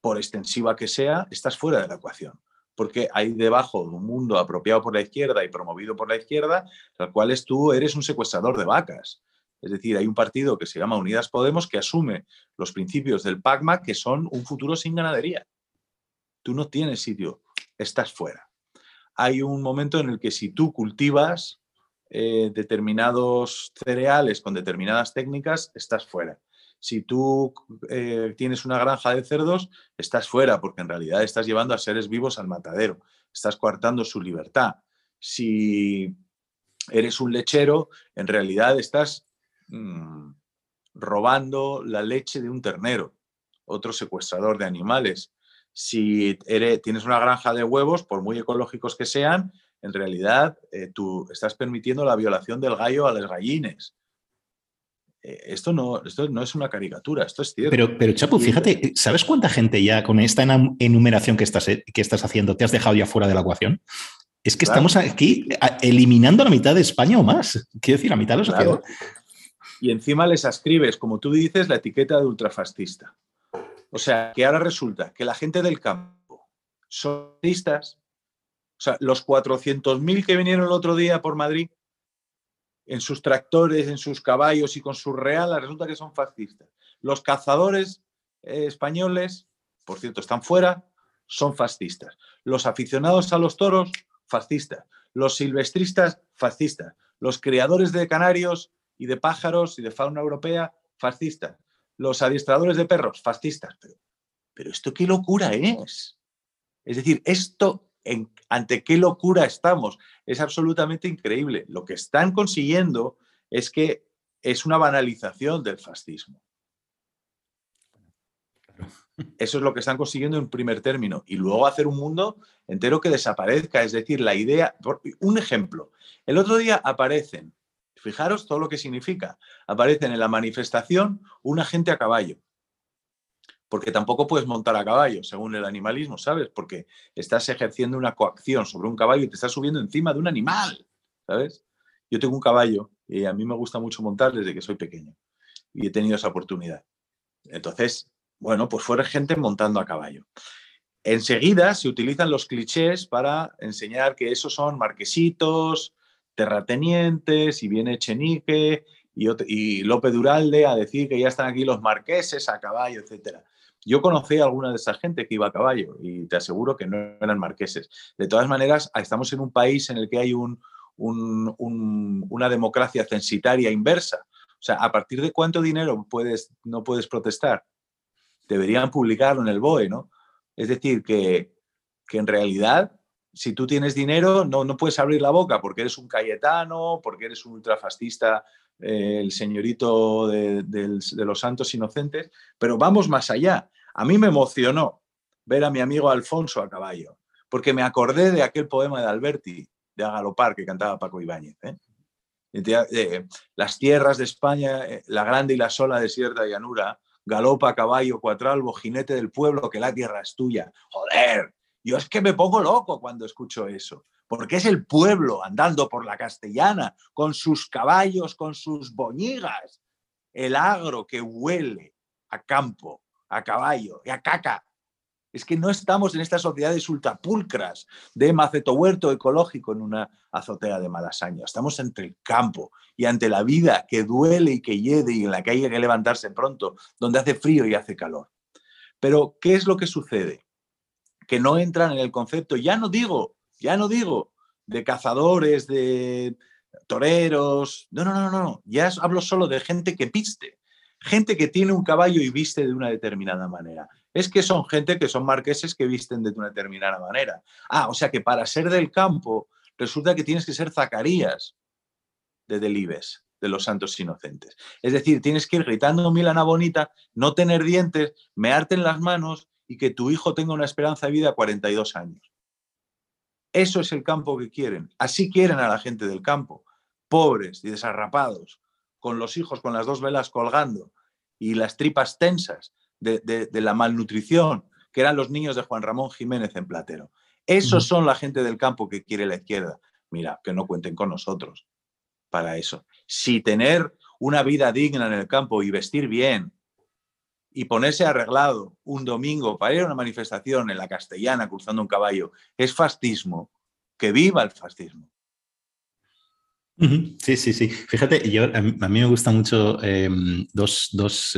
por extensiva que sea, estás fuera de la ecuación. Porque hay debajo de un mundo apropiado por la izquierda y promovido por la izquierda, al cual tú eres un secuestrador de vacas. Es decir, hay un partido que se llama Unidas Podemos que asume los principios del PACMA que son un futuro sin ganadería tú no tienes sitio, estás fuera. Hay un momento en el que si tú cultivas eh, determinados cereales con determinadas técnicas, estás fuera. Si tú eh, tienes una granja de cerdos, estás fuera, porque en realidad estás llevando a seres vivos al matadero, estás coartando su libertad. Si eres un lechero, en realidad estás mm, robando la leche de un ternero, otro secuestrador de animales si tienes una granja de huevos, por muy ecológicos que sean, en realidad eh, tú estás permitiendo la violación del gallo a las gallines. Eh, esto, no, esto no es una caricatura, esto es cierto. Pero, pero Chapu, fíjate, ¿sabes cuánta gente ya con esta enumeración que estás, que estás haciendo te has dejado ya fuera de la ecuación? Es que estamos aquí eliminando la mitad de España o más. Quiero decir, la mitad de la sociedad. Y encima les ascribes, como tú dices, la etiqueta de ultrafascista. O sea, que ahora resulta que la gente del campo son fascistas. O sea, los 400.000 que vinieron el otro día por Madrid, en sus tractores, en sus caballos y con sus realas, resulta que son fascistas. Los cazadores eh, españoles, por cierto, están fuera, son fascistas. Los aficionados a los toros, fascistas. Los silvestristas, fascistas. Los criadores de canarios y de pájaros y de fauna europea, fascistas los adiestradores de perros, fascistas. Pero, esto qué locura es. Es decir, esto, ante qué locura estamos, es absolutamente increíble. Lo que están consiguiendo es que es una banalización del fascismo. Eso es lo que están consiguiendo en primer término. Y luego hacer un mundo entero que desaparezca. Es decir, la idea. Un ejemplo. El otro día aparecen Fijaros todo lo que significa. Aparecen en la manifestación un agente a caballo. Porque tampoco puedes montar a caballo, según el animalismo, ¿sabes? Porque estás ejerciendo una coacción sobre un caballo y te estás subiendo encima de un animal, ¿sabes? Yo tengo un caballo y a mí me gusta mucho montar desde que soy pequeño y he tenido esa oportunidad. Entonces, bueno, pues fuera gente montando a caballo. Enseguida se utilizan los clichés para enseñar que esos son marquesitos, terratenientes y viene Chenique y, y López Duralde a decir que ya están aquí los marqueses a caballo, etcétera. Yo conocí a alguna de esa gente que iba a caballo y te aseguro que no eran marqueses. De todas maneras, estamos en un país en el que hay un, una democracia censitaria inversa. O sea, ¿a partir de cuánto dinero no puedes protestar? Deberían publicarlo en el BOE, ¿no? Es decir, que en realidad si tú tienes dinero, no, no puedes abrir la boca porque eres un Cayetano, porque eres un ultrafascista, eh, el señorito de, los santos inocentes, pero vamos más allá. A mí me emocionó ver a mi amigo Alfonso a caballo, porque me acordé de aquel poema de Alberti, de Agalopar, que cantaba Paco Ibáñez. ¿eh? las tierras de España, eh, la grande y la sola desierta llanura, galopa, caballo, cuatralbo, jinete del pueblo, que la tierra es tuya. Joder, yo es que me pongo loco cuando escucho eso, porque es el pueblo andando por la castellana, con sus caballos, con sus boñigas, el agro que huele a campo, a caballo y a caca. Es que no estamos en estas sociedades ultrapulcras de maceto huerto ecológico en una azotea de Malasaña. Estamos entre el campo y ante la vida que duele y que hiede y en la que hay que levantarse pronto, donde hace frío y hace calor. Pero, ¿qué es lo que sucede? Que no entran en el concepto, ya no digo, ya no digo, de cazadores, de toreros, no, no, no, no, ya hablo solo de gente que viste, gente que tiene un caballo y viste de una determinada manera. Es que son gente que son marqueses que visten de una determinada manera. Ah, o sea que para ser del campo resulta que tienes que ser Zacarías de Delibes, de los santos inocentes. Es decir, tienes que ir gritando Milana bonita, no tener dientes, mearte en las manos y que tu hijo tenga una esperanza de vida a 42 años. Eso es el campo que quieren. Así quieren a la gente del campo, pobres y desarrapados, con los hijos con las dos velas colgando y las tripas tensas de, la malnutrición, que eran los niños de Juan Ramón Jiménez en Platero. Esos son la gente del campo que quiere la izquierda. Mira, que no cuenten con nosotros para eso. Si tener una vida digna en el campo y vestir bien y ponerse arreglado un domingo para ir a una manifestación en la castellana cruzando un caballo es fascismo, que viva el fascismo. Sí, sí, sí. Fíjate, yo, a, mí me gustan mucho em, dos, dos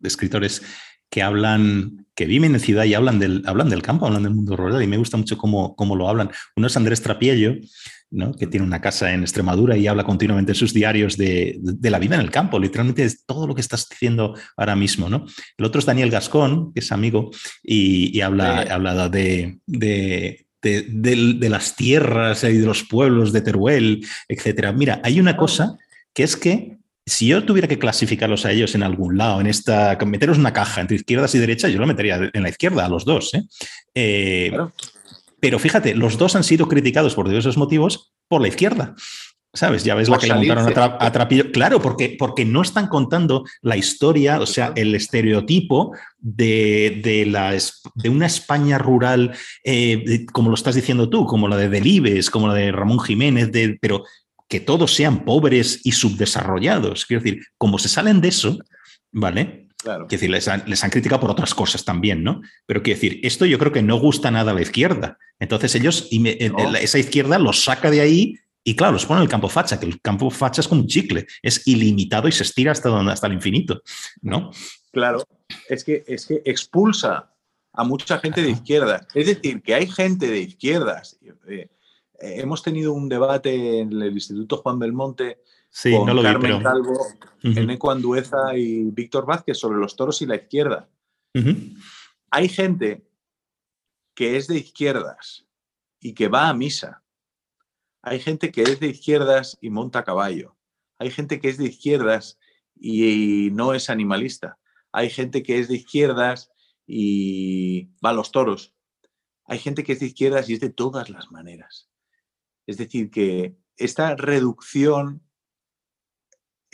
escritores que hablan, que viven en ciudad y hablan del, hablan del campo, hablan del mundo rural y me gusta mucho cómo, cómo lo hablan. Uno es Andrés Trapiello, ¿no? que tiene una casa en Extremadura y habla continuamente en sus diarios de, de, la vida en el campo, literalmente es todo lo que estás diciendo ahora mismo. ¿no? El otro es Daniel Gascón, que es amigo, y, y habla, habla de, de, de, las tierras y de los pueblos de Teruel, etcétera. Mira, hay una cosa que es que si yo tuviera que clasificarlos a ellos en algún lado, en esta, meteros una caja entre izquierdas y derechas, yo lo metería en la izquierda, a los dos. ¿eh? Eh, pero fíjate, los dos han sido criticados por diversos motivos por la izquierda. ¿Sabes? Ya ves la que le montaron a, Trapillo. Claro, porque, porque no están contando la historia, o sea, el estereotipo de, la, de una España rural, eh, como lo estás diciendo tú, como la de Delibes, como la de Ramón Jiménez, de, pero que todos sean pobres y subdesarrollados. Quiero decir, como se salen de eso, ¿vale? Claro. Quiero decir, les han, les han, criticado por otras cosas también, ¿no? Pero quiero decir, esto yo creo que no gusta nada a la izquierda. Entonces ellos, y esa izquierda los saca de ahí y claro, los pone en el campo facha, que el campo facha es como un chicle, es ilimitado y se estira hasta, donde, hasta el infinito, ¿no? Claro, es que, es que expulsa a mucha gente de izquierda. Es decir, que hay gente de izquierdas, eh, hemos tenido un debate en el Instituto Juan Belmonte con Carmen Calvo, Eneco Andueza y Víctor Vázquez sobre los toros y la izquierda. Hay gente que es de izquierdas y que va a misa. Hay gente que es de izquierdas y monta a caballo. Hay gente que es de izquierdas y no es animalista. Hay gente que es de izquierdas y va a los toros. Hay gente que es de izquierdas y es de todas las maneras. Es decir, que esta reducción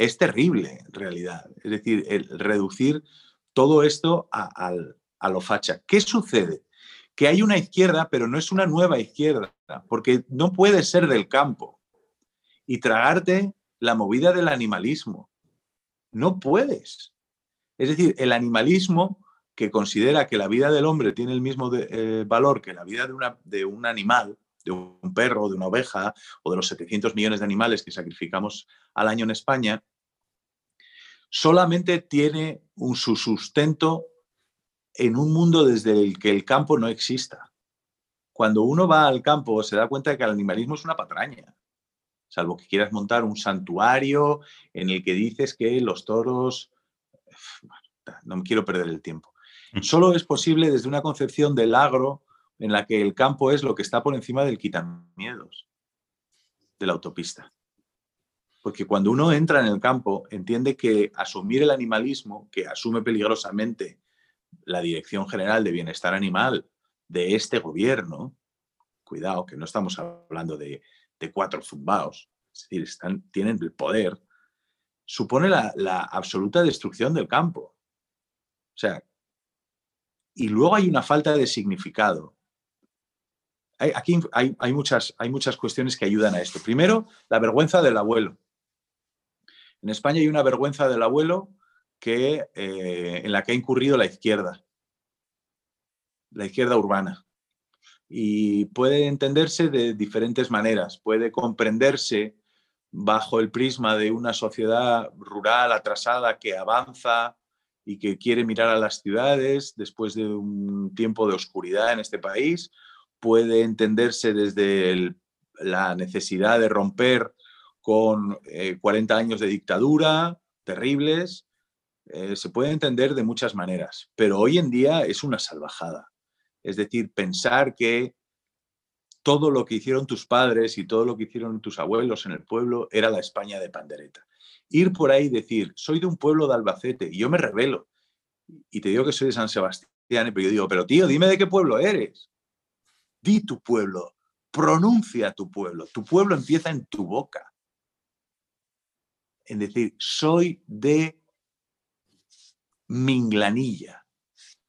es terrible en realidad. Es decir, el reducir todo esto a, lo facha. ¿Qué sucede? Que hay una izquierda, pero no es una nueva izquierda, porque no puedes ser del campo y tragarte la movida del animalismo. No puedes. Es decir, el animalismo que considera que la vida del hombre tiene el mismo eh, valor que la vida de, de un animal, de un perro, de una oveja o de los 700 millones de animales que sacrificamos al año en España, solamente tiene un, su sustento en un mundo desde el que el campo no exista. Cuando uno va al campo se da cuenta de que el animalismo es una patraña, salvo que quieras montar un santuario en el que dices que los toros... no me quiero perder el tiempo. Mm. Solo es posible desde una concepción del agro en la que el campo es lo que está por encima del quitamiedos de la autopista. Porque cuando uno entra en el campo, entiende que asumir el animalismo, que asume peligrosamente la Dirección General de Bienestar Animal de este gobierno, cuidado, que no estamos hablando de, cuatro zumbaos, es decir, tienen el poder, supone la, la absoluta destrucción del campo. O sea, y luego hay una falta de significado. aquí hay, muchas, hay muchas cuestiones que ayudan a esto. Primero, la vergüenza del abuelo. En España hay una vergüenza del abuelo que, eh, en la que ha incurrido la izquierda, la izquierda urbana. Y puede entenderse de diferentes maneras. Puede comprenderse bajo el prisma de una sociedad rural atrasada que avanza y que quiere mirar a las ciudades después de un tiempo de oscuridad en este país. Puede entenderse desde la necesidad de romper con 40 eh, años de dictadura terribles. Eh, se puede entender de muchas maneras, pero hoy en día es una salvajada. Es decir, pensar que todo lo que hicieron tus padres y todo lo que hicieron tus abuelos en el pueblo era la España de pandereta. Ir por ahí y decir, soy de un pueblo de Albacete y yo me revelo y te digo que soy de San Sebastián, pero yo digo, pero tío, dime de qué pueblo eres. Di tu pueblo, pronuncia tu pueblo, tu pueblo empieza en tu boca. En decir, soy de Minglanilla.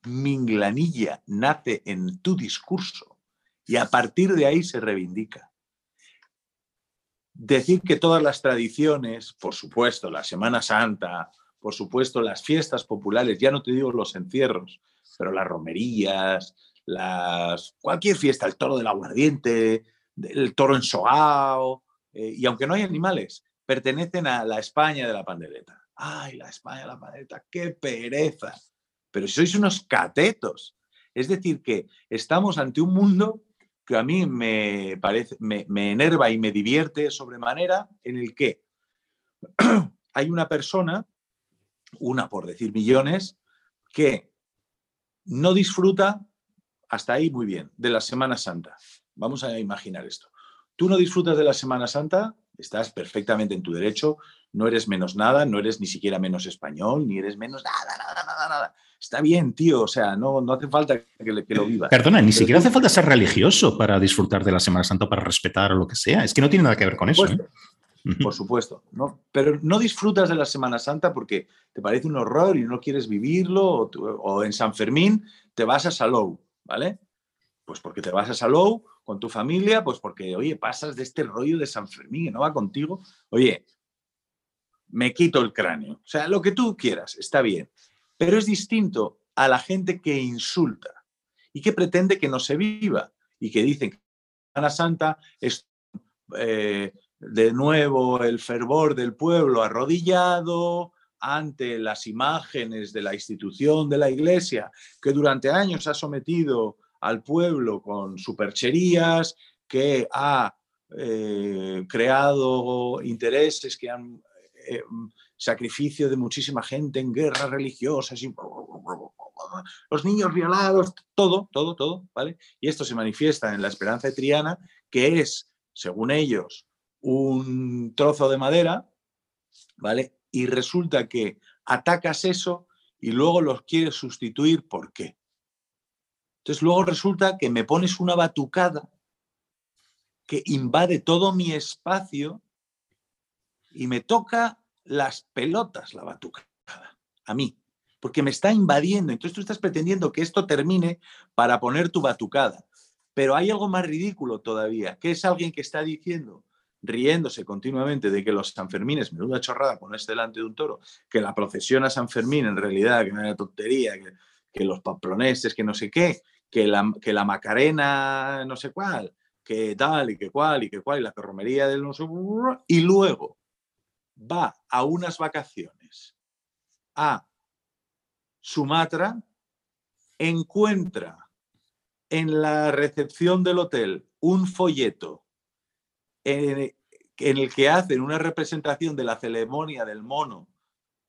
Minglanilla nace en tu discurso y a partir de ahí se reivindica. Decir que todas las tradiciones, por supuesto, la Semana Santa, por supuesto, las fiestas populares, ya no te digo los encierros, pero las romerías, las, cualquier fiesta, el toro del aguardiente, el toro en Sogao, eh, y aunque no hay animales, pertenecen a la España de la pandereta. ¡Ay, la España de la pandereta! ¡Qué pereza! Pero sois unos catetos. Es decir, que estamos ante un mundo que a mí me parece, me enerva y me divierte sobremanera, en el que hay una persona una por decir millones, que no disfruta, hasta ahí muy bien, de la Semana Santa. Vamos a imaginar esto. Tú no disfrutas de la Semana Santa, estás perfectamente en tu derecho, no eres menos nada, no eres ni siquiera menos español, ni eres menos nada, nada, nada, nada. Está bien, tío, o sea, no, no hace falta que, lo vivas. Perdona, ni siquiera hace falta ser religioso para disfrutar de la Semana Santa, para respetar o lo que sea. Es que no tiene nada que ver con eso. ¿eh? por supuesto. ¿no? Pero no disfrutas de la Semana Santa porque te parece un horror y no quieres vivirlo, o, en San Fermín te vas a Salou, ¿vale? Pues porque te vas a Salou con tu familia, pues porque, oye, pasas de este rollo de San Fermín y no va contigo. Oye, me quito el cráneo. O sea, lo que tú quieras, está bien. Pero es distinto a la gente que insulta y que pretende que no se viva y que dicen que Semana Santa es eh, de nuevo el fervor del pueblo arrodillado ante las imágenes de la institución de la Iglesia que durante años ha sometido al pueblo con supercherías, que ha eh, creado intereses que han eh, sacrificio de muchísima gente en guerras religiosas y los niños violados, todo, todo, todo, ¿vale? Y esto se manifiesta en la esperanza de Triana, que es, según ellos, un trozo de madera, ¿vale? Y resulta que atacas eso y luego los quieres sustituir, ¿por qué? Entonces luego resulta que me pones una batucada que invade todo mi espacio y me toca las pelotas la batucada, a mí, porque me está invadiendo. Entonces tú estás pretendiendo que esto termine para poner tu batucada. Pero hay algo más ridículo todavía, que es alguien que está diciendo, riéndose continuamente de que los Sanfermines, menuda chorrada ponerse delante de un toro, que la procesión a San Fermín en realidad, que no era tontería, que, los pamploneses, que no sé qué, que la, que la Macarena no sé cuál, que tal y que cual y que cual, y la romería del no sé, y luego va a unas vacaciones a Sumatra, encuentra en la recepción del hotel un folleto en, el que hacen una representación de la ceremonia del mono,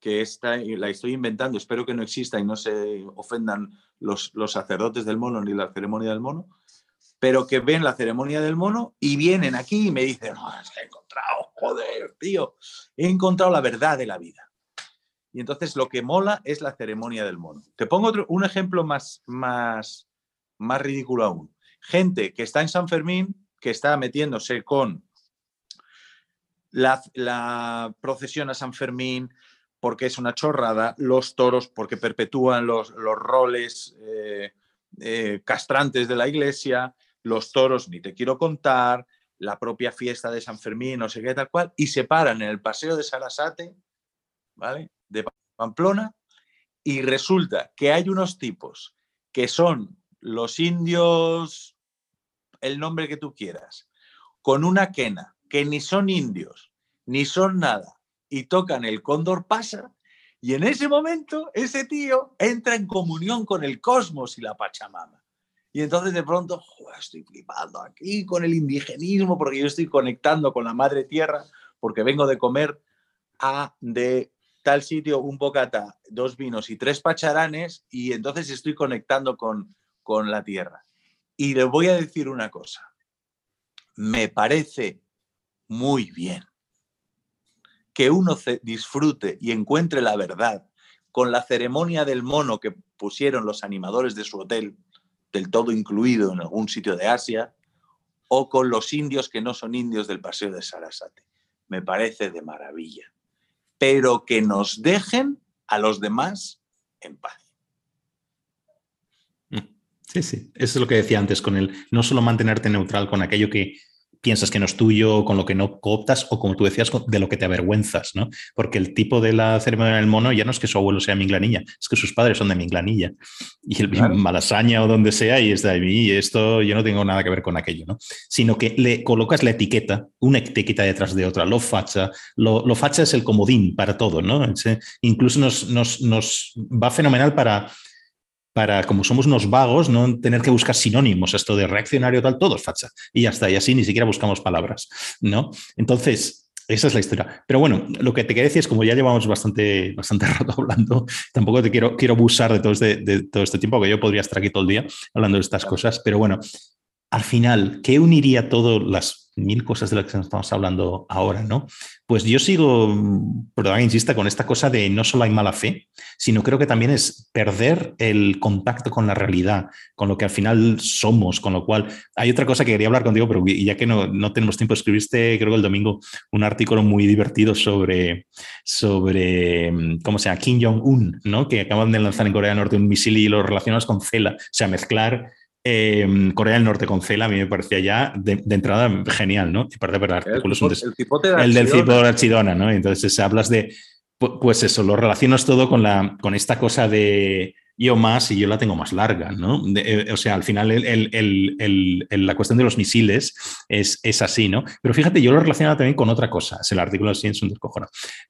que está, la estoy inventando, espero que no exista y no se ofendan los, los sacerdotes del mono ni la ceremonia del mono, pero que ven la ceremonia del mono y vienen aquí y me dicen, no, he encontrado, joder, tío, he encontrado la verdad de la vida. Y entonces lo que mola es la ceremonia del mono. Te pongo otro, un ejemplo más, más, más ridículo aún. Gente que está en San Fermín que está metiéndose con la, procesión a San Fermín porque es una chorrada, los toros porque perpetúan los, los roles eh, eh, castrantes de la iglesia, los toros ni te quiero contar, la propia fiesta de San Fermín, no sé qué tal cual, y se paran en el paseo de Sarasate, ¿vale? De Pamplona, y resulta que hay unos tipos que son los indios, el nombre que tú quieras, con una quena, que ni son indios, ni son nada, y tocan el cóndor pasa, y en ese momento ese tío entra en comunión con el cosmos y la Pachamama. Y entonces de pronto, estoy flipando aquí con el indigenismo porque yo estoy conectando con la madre tierra porque vengo de comer a de tal sitio un bocata, dos vinos y tres pacharanes y entonces estoy conectando con, con la tierra. Y le voy a decir una cosa, me parece muy bien que uno disfrute y encuentre la verdad con la ceremonia del mono que pusieron los animadores de su hotel, del todo incluido en algún sitio de Asia, o con los indios que no son indios del Paseo de Sarasate. Me parece de maravilla. Pero que nos dejen a los demás en paz. Sí, sí, eso es lo que decía antes con el no solo mantenerte neutral con aquello que piensas que no es tuyo, con lo que no cooptas o como tú decías, de lo que te avergüenzas, ¿no? Porque el tipo de la ceremonia del mono ya no es que su abuelo sea minglanilla, es que sus padres son de minglanilla y el malasaña o donde sea y es de mí y esto yo no tengo nada que ver con aquello, ¿no? Sino que le colocas la etiqueta, una etiqueta detrás de otra, lo facha, lo, lo facha es el comodín para todo, ¿no? incluso nos, nos, nos va fenomenal para para, como somos unos vagos, no tener que buscar sinónimos, esto de reaccionario tal, todo es facha. Y ya está, y así ni siquiera buscamos palabras, ¿no? Entonces, esa es la historia. Pero bueno, lo que te quería decir es, como ya llevamos bastante, bastante rato hablando, tampoco te quiero, quiero abusar de todo, este, de todo este tiempo, que yo podría estar aquí todo el día hablando de estas cosas, pero bueno, al final, ¿qué uniría todas las mil cosas de las que estamos hablando ahora, ¿no? Pues yo sigo, perdón, insista, con esta cosa de no solo hay mala fe, sino creo que también es perder el contacto con la realidad, con lo que al final somos, con lo cual hay otra cosa que quería hablar contigo, pero ya que no, no tenemos tiempo, escribiste, creo que el domingo, un artículo muy divertido sobre, sobre ¿cómo se llama? Kim Jong-un, ¿no? Que acaban de lanzar en Corea del Norte un misil y lo relacionas con CELA, o sea, mezclar Em, Corea del Norte con Cela a mí me parecía ya de, entrada genial, ¿no? Y parte el, el, del tipo de Archidona, ¿no? Entonces hablas de, pues eso, lo relacionas todo con, la, con esta cosa de yo más y yo la tengo más larga, ¿no? Eh, o sea, al final la cuestión de los misiles es, es, así, ¿no? Pero fíjate, yo lo relaciono también con otra cosa, es el artículo de Ciencia un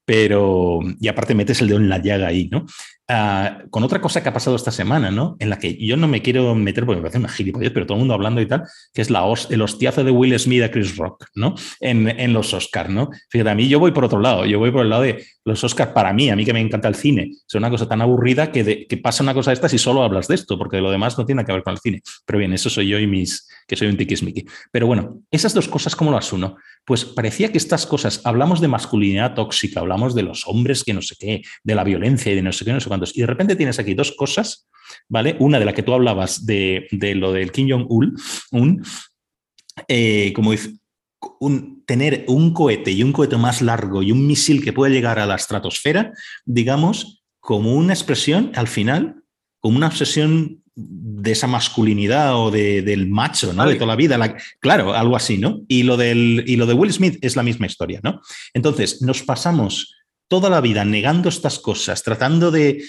pero, y aparte metes el dedo en la llaga ahí, ¿no? Ah, con otra cosa que ha pasado esta semana, ¿no? En la que yo no me quiero meter porque me parece una gilipollez, pero todo el mundo hablando y tal, que es la el hostiazo de Will Smith a Chris Rock, ¿no? En, en los Oscars, ¿no? Fíjate, a mí yo voy por otro lado, yo voy por el lado de los Oscars, para mí, a mí que me encanta el cine, es una cosa tan aburrida que, pasa una cosa de estas y solo hablas de esto, porque lo demás no tiene que ver con el cine. Pero bien, eso soy yo y mis, que soy un tiquismiqui. Pero bueno, esas dos cosas, ¿cómo las uno? Pues parecía que estas cosas, hablamos de masculinidad tóxica, hablamos de los hombres que no sé qué, de la violencia y de no sé qué, no sé cuántos, y de repente tienes aquí dos cosas, ¿vale? Una de la que tú hablabas de, lo del Kim Jong-un, un, eh, como dice, un, tener un cohete y un cohete más largo y un misil que puede llegar a la estratosfera, digamos, como una expresión al final, como una obsesión de esa masculinidad o de, del macho, ¿no? De toda la vida. claro, algo así, ¿no? Y lo, del, y lo de Will Smith es la misma historia, ¿no? Entonces, nos pasamos toda la vida negando estas cosas, tratando de,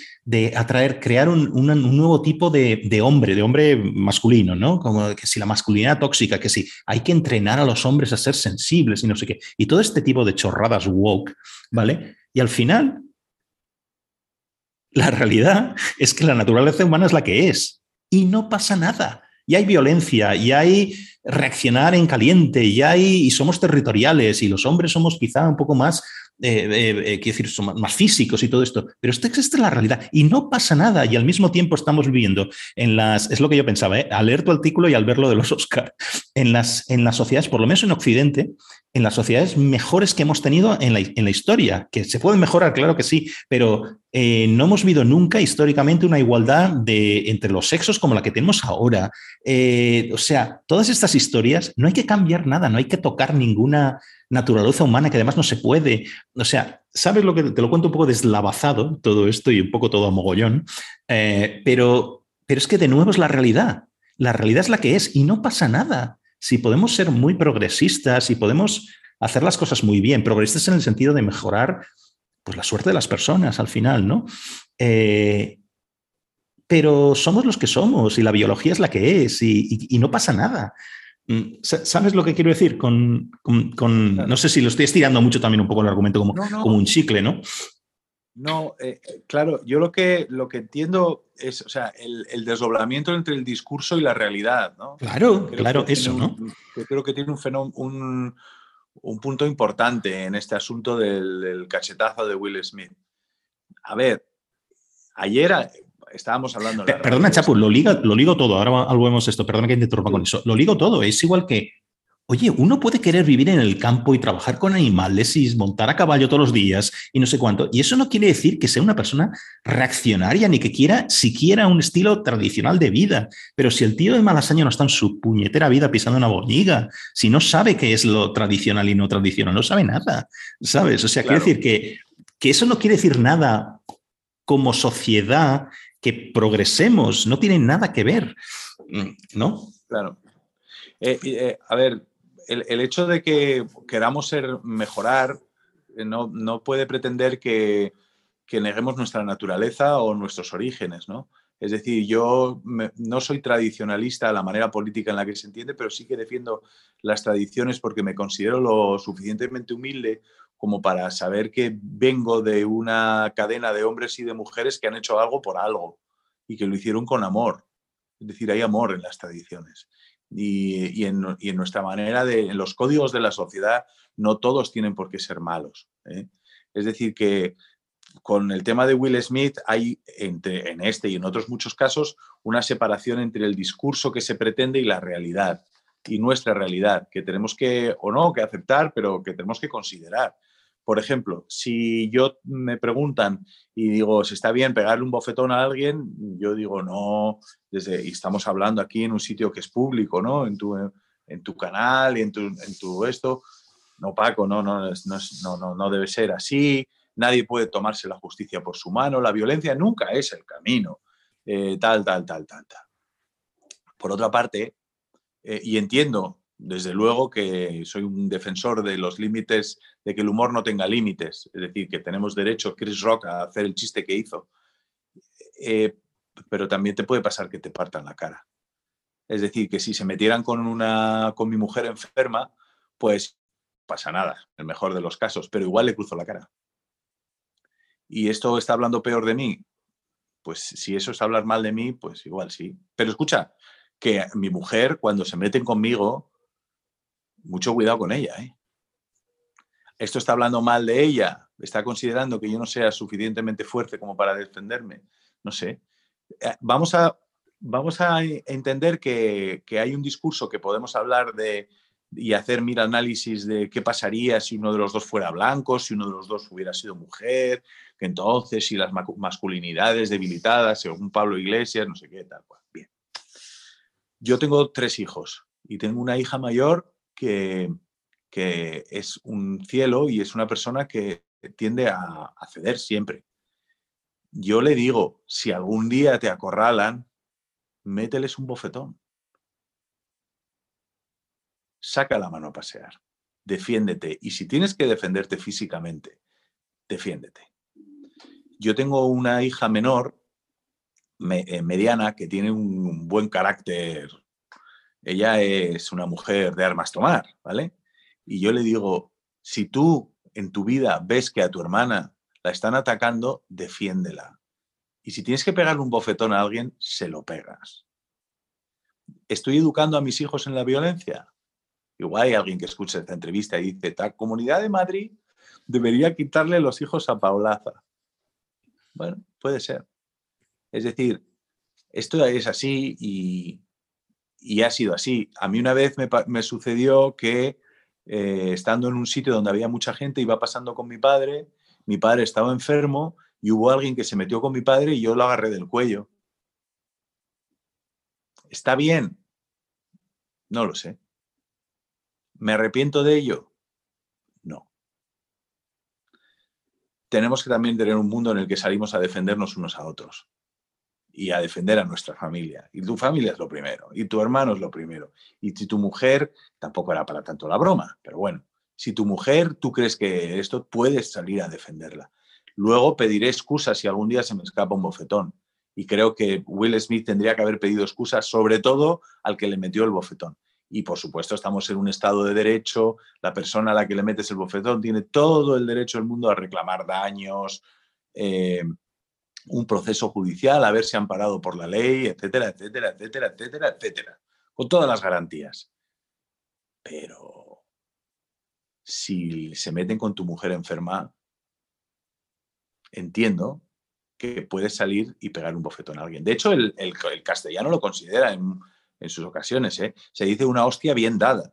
atraer, crear un, nuevo tipo de, hombre, de hombre masculino, ¿no? Como que si la masculinidad tóxica, que si hay que entrenar a los hombres a ser sensibles y no sé qué. Y todo este tipo de chorradas woke, ¿vale? Y al final, la realidad es que la naturaleza humana es la que es y no pasa nada. Y hay violencia, y hay reaccionar en caliente, y hay y somos territoriales, y los hombres somos quizá un poco más eh, eh, eh, quiero decir, más físicos y todo esto, pero esta es la realidad y no pasa nada. Y al mismo tiempo estamos viviendo en las, es lo que yo pensaba, al leer tu artículo y al ver lo de los Oscar, en las, en las sociedades, por lo menos en Occidente, en las sociedades mejores que hemos tenido en la, en la historia, que se pueden mejorar, claro que sí, pero eh, no hemos visto nunca históricamente una igualdad de, entre los sexos como la que tenemos ahora. Eh, o sea, todas estas historias, no hay que cambiar nada, no hay que tocar ninguna naturaleza humana que además no se puede. O sea, ¿sabes lo que te lo cuento un poco deslavazado todo esto y un poco todo a mogollón? Eh, pero, pero es que de nuevo es la realidad. La realidad es la que es y no pasa nada. Si podemos ser muy progresistas y podemos hacer las cosas muy bien, progresistas en el sentido de mejorar pues la suerte de las personas al final, ¿no? Eh, pero somos los que somos y la biología es la que es y, no pasa nada. Mm, ¿Sabes lo que quiero decir? Con, no sé si lo estoy estirando mucho también un poco el argumento como, como un chicle, ¿no? No, eh, claro, yo lo que, lo que entiendo es, o sea, el, desdoblamiento entre el discurso y la realidad, ¿no? Claro, claro, eso, ¿no? Yo creo que tiene un fenómeno, un, un punto importante en este asunto del, cachetazo de Will Smith. A ver, ayer estábamos hablando... perdona, Chapu, lo, liga, lo ligo todo, ahora volvemos esto, perdona que te interrumpa con eso. Lo ligo todo, es igual que Oye, uno puede querer vivir en el campo y trabajar con animales y montar a caballo todos los días y no sé cuánto. Y eso no quiere decir que sea una persona reaccionaria ni que quiera siquiera un estilo tradicional de vida. Pero si el tío de Malasaña no está en su puñetera vida pisando una boñiga, si no sabe qué es lo tradicional y no tradicional, no sabe nada, ¿sabes? O sea, quiere decir que, que eso no quiere decir nada como sociedad que progresemos, no tiene nada que ver, ¿no? Claro. Eh, eh, a ver, el, hecho de que queramos ser mejorar eh, no, no puede pretender que, neguemos nuestra naturaleza o nuestros orígenes, ¿no? Es decir, yo no soy tradicionalista a la manera política en la que se entiende, pero sí que defiendo las tradiciones porque me considero lo suficientemente humilde como para saber que vengo de una cadena de hombres y de mujeres que han hecho algo por algo y que lo hicieron con amor. Es decir, hay amor en las tradiciones y, en, nuestra manera de, en los códigos de la sociedad, no todos tienen por qué ser malos. ¿eh? Es decir, que con el tema de Will Smith hay entre, en este y en otros muchos casos una separación entre el discurso que se pretende y la realidad y nuestra realidad, que tenemos que, o no, que aceptar, pero que tenemos que considerar. Por ejemplo, si yo me preguntan y digo, si está bien pegarle un bofetón a alguien, yo digo, no, desde, y estamos hablando aquí en un sitio que es público, ¿no? En tu, en tu canal y en tu, en tu esto. No, Paco, no, no, no, no, no debe ser así. Nadie puede tomarse la justicia por su mano. La violencia nunca es el camino. Eh, tal, tal, tal, tal, tal. Por otra parte, eh, y entiendo desde luego que soy un defensor de los límites, de que el humor no tenga límites, es decir, que tenemos derecho, Chris Rock, a hacer el chiste que hizo, eh, pero también te puede pasar que te partan la cara. Es decir, que si se metieran con, una, con mi mujer enferma, pues pasa nada, el mejor de los casos, pero igual le cruzo la cara. ¿Y esto está hablando peor de mí? Pues si eso es hablar mal de mí, pues igual sí. Pero escucha, que mi mujer, cuando se meten conmigo, mucho cuidado con ella. ¿eh? Esto está hablando mal de ella, está considerando que yo no sea suficientemente fuerte como para defenderme. No sé. Eh, vamos a, vamos a entender que, hay un discurso que podemos hablar de y hacer mira análisis de qué pasaría si uno de los dos fuera blanco, si uno de los dos hubiera sido mujer, que entonces si las masculinidades debilitadas, según Pablo Iglesias, no sé qué, tal cual. Bien. Yo tengo tres hijos y tengo una hija mayor que, es un cielo y es una persona que tiende a, ceder siempre. Yo le digo, si algún día te acorralan, mételes un bofetón. Saca la mano a pasear. Defiéndete. Y si tienes que defenderte físicamente, defiéndete. Yo tengo una hija menor, eh, mediana, que tiene un buen carácter ella es una mujer de armas tomar, ¿vale? Y yo le digo, si tú en tu vida ves que a tu hermana la están atacando, defiéndela. Y si tienes que pegarle un bofetón a alguien, se lo pegas. ¿Estoy educando a mis hijos en la violencia? Igual hay alguien que escucha esta entrevista y dice, la comunidad de Madrid debería quitarle los hijos a Paulaza. Bueno, puede ser. Es decir, esto es así y, y ha sido así. A mí una vez me, sucedió que eh, estando en un sitio donde había mucha gente, iba pasando con mi padre, mi padre estaba enfermo y hubo alguien que se metió con mi padre y yo lo agarré del cuello. ¿Está bien? No lo sé. ¿Me arrepiento de ello? No. Tenemos que también tener un mundo en el que salimos a defendernos unos a otros y a defender a nuestra familia. Y tu familia es lo primero, y tu hermano es lo primero. Y si tu mujer, tampoco era para tanto la broma, pero bueno, si tu mujer, tú crees que esto, puedes salir a defenderla. Luego pediré excusas si algún día se me escapa un bofetón. Y creo que Will Smith tendría que haber pedido excusas, sobre todo al que le metió el bofetón. Y por supuesto, estamos en un estado de derecho. La persona a la que le metes el bofetón tiene todo el derecho del mundo a reclamar daños, eh, un proceso judicial, haberse amparado por la ley, etcétera, etcétera, etcétera, etcétera, etcétera. Con todas las garantías. Pero si se meten con tu mujer enferma, entiendo que puedes salir y pegar un bofetón a alguien. De hecho, el, castellano lo considera en, sus ocasiones. ¿eh? Se dice una hostia bien dada.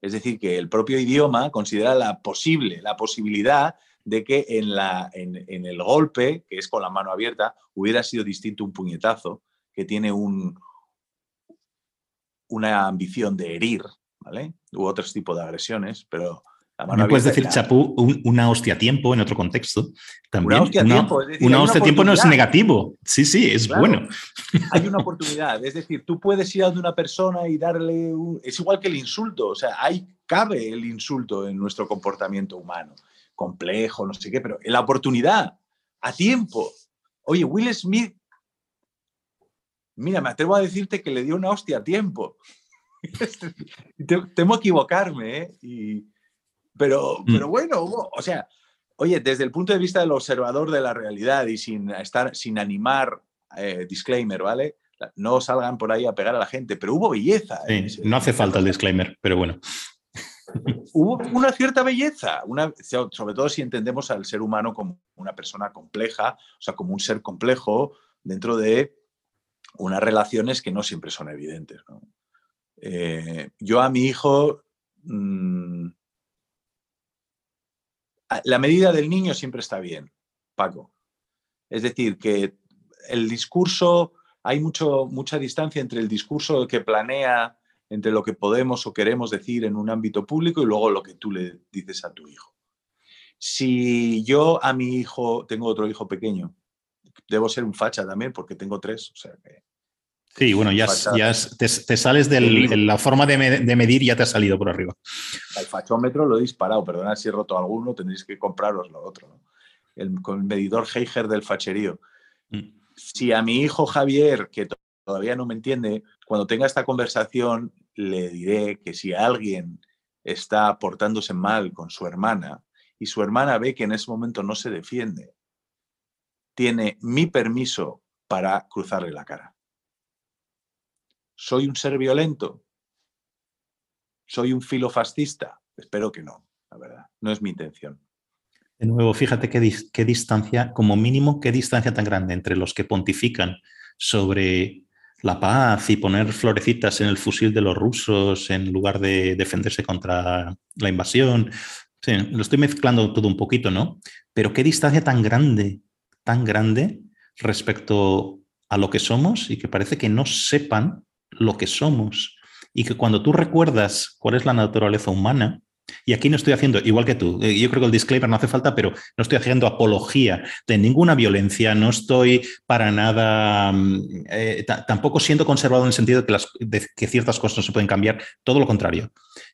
Es decir, que el propio idioma considera la posible, la posibilidad de que en, la, en, el golpe, que es con la mano abierta, hubiera sido distinto un puñetazo que tiene un, una ambición de herir, ¿vale? U otros tipos de agresiones, pero ¿Me puedes decir, Chapú, una hostia a tiempo en otro contexto? También. Una hostia a tiempo. Es una hostia a tiempo no es negativo. Sí, sí, es bueno. Hay una oportunidad. Es decir, tú puedes ir a una persona y darle. Un... Es igual que el insulto. O sea, hay, cabe el insulto en nuestro comportamiento humano. Complejo, no sé qué, pero la oportunidad, a tiempo. Oye, Will Smith. Mira, me atrevo a decirte que le dio una hostia a tiempo. Temo equivocarme, ¿eh? Y pero, mm. pero bueno, o sea, oye, desde el punto de vista del observador de la realidad y sin estar, sin animar, eh, disclaimer, ¿vale? No salgan por ahí a pegar a la gente, pero hubo belleza. no hace falta el disclaimer, pero bueno. Hubo una cierta belleza, una, sobre todo si entendemos al ser humano como una persona compleja, o sea, como un ser complejo dentro de unas relaciones que no siempre son evidentes. Eh, yo a mi hijo mm, la medida del niño siempre está bien, Paco. Es decir, que el discurso, hay mucho, mucha distancia entre el discurso que planea, entre lo que podemos o queremos decir en un ámbito público y luego lo que tú le dices a tu hijo. Si yo a mi hijo, tengo otro hijo pequeño, debo ser un facha también porque tengo tres, o sea que Sí, bueno, ya, ya te, sales de la forma de, medir, ya te ha salido por arriba. El fachómetro lo he disparado, perdonad si he roto alguno, tendréis que compraros lo otro. El, con el medidor Heiger del facherío. Mm. Si a mi hijo Javier, que todavía no me entiende, cuando tenga esta conversación, le diré que si alguien está portándose mal con su hermana y su hermana ve que en ese momento no se defiende, tiene mi permiso para cruzarle la cara. ¿Soy un ser violento? ¿Soy un filofascista? Espero que no, la verdad. No es mi intención. De nuevo, fíjate qué, qué, distancia, como mínimo, qué distancia tan grande entre los que pontifican sobre la paz y poner florecitas en el fusil de los rusos en lugar de defenderse contra la invasión. Lo estoy mezclando todo un poquito, ¿no? Pero qué distancia tan grande, tan grande respecto a lo que somos y que parece que no sepan lo que somos y que cuando tú recuerdas cuál es la naturaleza humana, y aquí no estoy haciendo, igual que tú, eh, yo creo que el disclaimer no hace falta, pero no estoy haciendo apología de ninguna violencia, no estoy para nada, mm, eh, tampoco siendo conservado en el sentido de que, ciertas cosas no se pueden cambiar, todo lo contrario.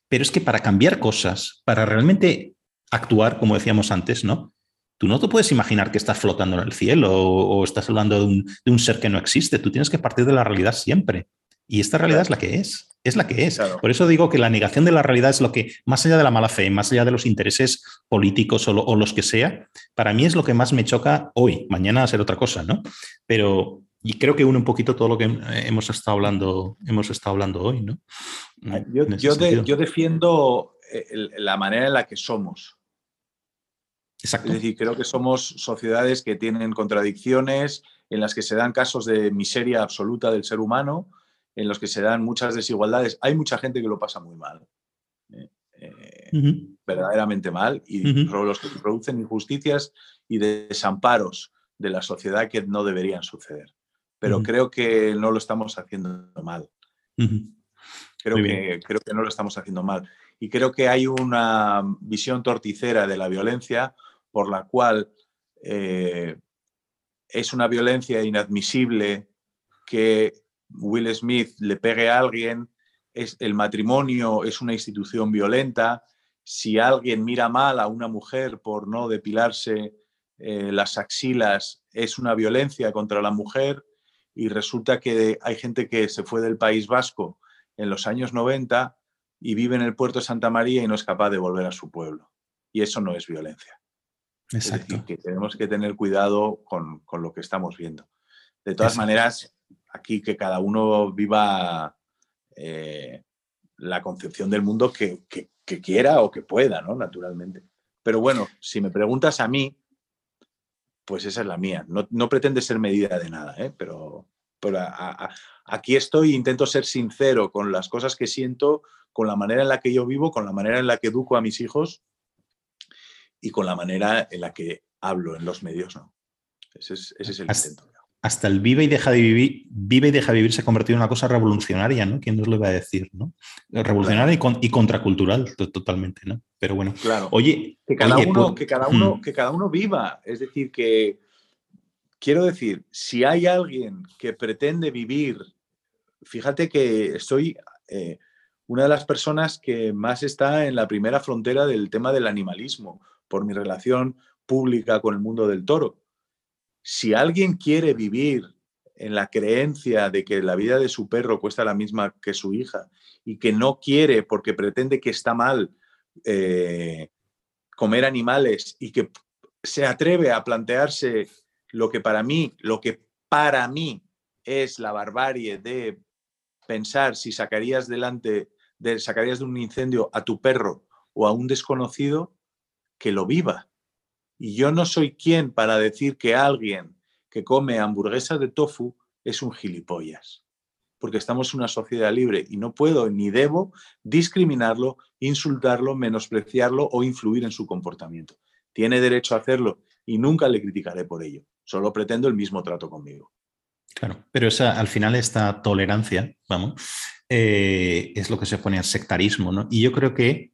Pero es que para cambiar cosas, para realmente actuar, como decíamos antes, ¿no? Tú no te puedes imaginar que estás flotando en el cielo o, estás hablando de un, ser que no existe. Tú tienes que partir de la realidad siempre. Y esta realidad es la que es, es la que es. Por eso digo que la negación de la realidad es lo que, más allá de la mala fe, más allá de los intereses políticos o, los que sea, para mí es lo que más me choca hoy. Mañana va a ser otra cosa, ¿no? Pero y creo que une un poquito todo lo que hemos estado hablando, hemos estado hablando hoy, ¿no? Yo, yo, defiendo eh, la manera en la que somos. Exacto. Es decir, creo que somos sociedades que tienen contradicciones, en las que se dan casos de miseria absoluta del ser humano, en los que se dan muchas desigualdades. Hay mucha gente que lo pasa muy mal. ¿eh? Eh, verdaderamente mal y los que producen injusticias y desamparos de la sociedad que no deberían suceder. Pero creo que no lo estamos haciendo mal. creo, que, creo que no lo estamos haciendo mal. Y creo que hay una visión torticera de la violencia por la cual eh, es una violencia inadmisible que Will Smith le pegue a alguien, es, el matrimonio es una institución violenta, si alguien mira mal a una mujer por no depilarse eh, las axilas, es una violencia contra la mujer y resulta que hay gente que se fue del País Vasco en los años 90 y vive en el puerto de Santa María y no es capaz de volver a su pueblo. Y eso no es violencia. Exacto. que tenemos que tener cuidado con, lo que estamos viendo. De todas maneras, aquí que cada uno viva eh, la concepción del mundo que, quiera o que pueda, ¿no? Naturalmente. Pero bueno, si me preguntas a mí, pues esa es la mía. No, pretende ser medida de nada, ¿eh? pero, aquí estoy, intento ser sincero con las cosas que siento, con la manera en la que yo vivo, con la manera en la que educo a mis hijos y con la manera en la que hablo en los medios. ¿no? Ese es, ese es el intento hasta el vive y deja de vivir, vive y deja vivir se ha convertido en una cosa revolucionaria, ¿no? ¿Quién nos lo iba a decir, ¿no? Revolucionaria y, contracultural totalmente, ¿no? Pero bueno, claro. oye, que cada, uno, que cada uno, hmm. que cada uno viva, es decir, que quiero decir, si hay alguien que pretende vivir, fíjate que estoy eh, una de las personas que más está en la primera frontera del tema del animalismo, por mi relación pública con el mundo del toro si alguien quiere vivir en la creencia de que la vida de su perro cuesta la misma que su hija y que no quiere porque pretende que está mal eh, comer animales y que se atreve a plantearse lo que para mí, lo que para mí es la barbarie de pensar si sacarías delante, de, sacarías de un incendio a tu perro o a un desconocido, que lo viva. Y yo no soy quien para decir que alguien que come hamburguesa de tofu es un gilipollas, porque estamos en una sociedad libre y no puedo ni debo discriminarlo, insultarlo, menospreciarlo o influir en su comportamiento. Tiene derecho a hacerlo y nunca le criticaré por ello. Solo pretendo el mismo trato conmigo. Claro, pero esa, al final esta tolerancia, vamos, eh, es lo que se pone al sectarismo, ¿no? Y yo creo que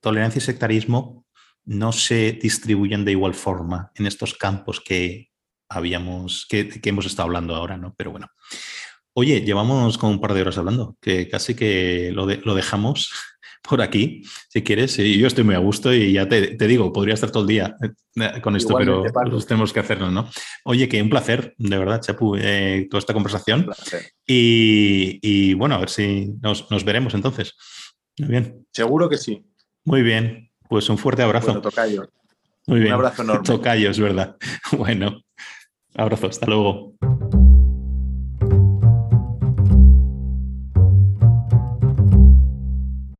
tolerancia y sectarismo no se distribuyen de igual forma en estos campos que habíamos, que, hemos estado hablando ahora, ¿no? Pero bueno. Oye, llevamos como un par de horas hablando, que casi que lo, lo dejamos por aquí, si quieres. Yo estoy muy a gusto y ya te, digo, podría estar todo el día eh, con esto, pero tenemos que hacerlo, ¿no? Oye, que un placer, de verdad, Chapu, eh, toda esta conversación. Y, y, bueno, a ver si nos, nos veremos entonces. Muy bien. Seguro que sí. Muy bien. Pues un fuerte abrazo. Bueno, tocayo. Muy bien. Un abrazo enorme. Tocayo, es verdad. Bueno, abrazo, hasta luego.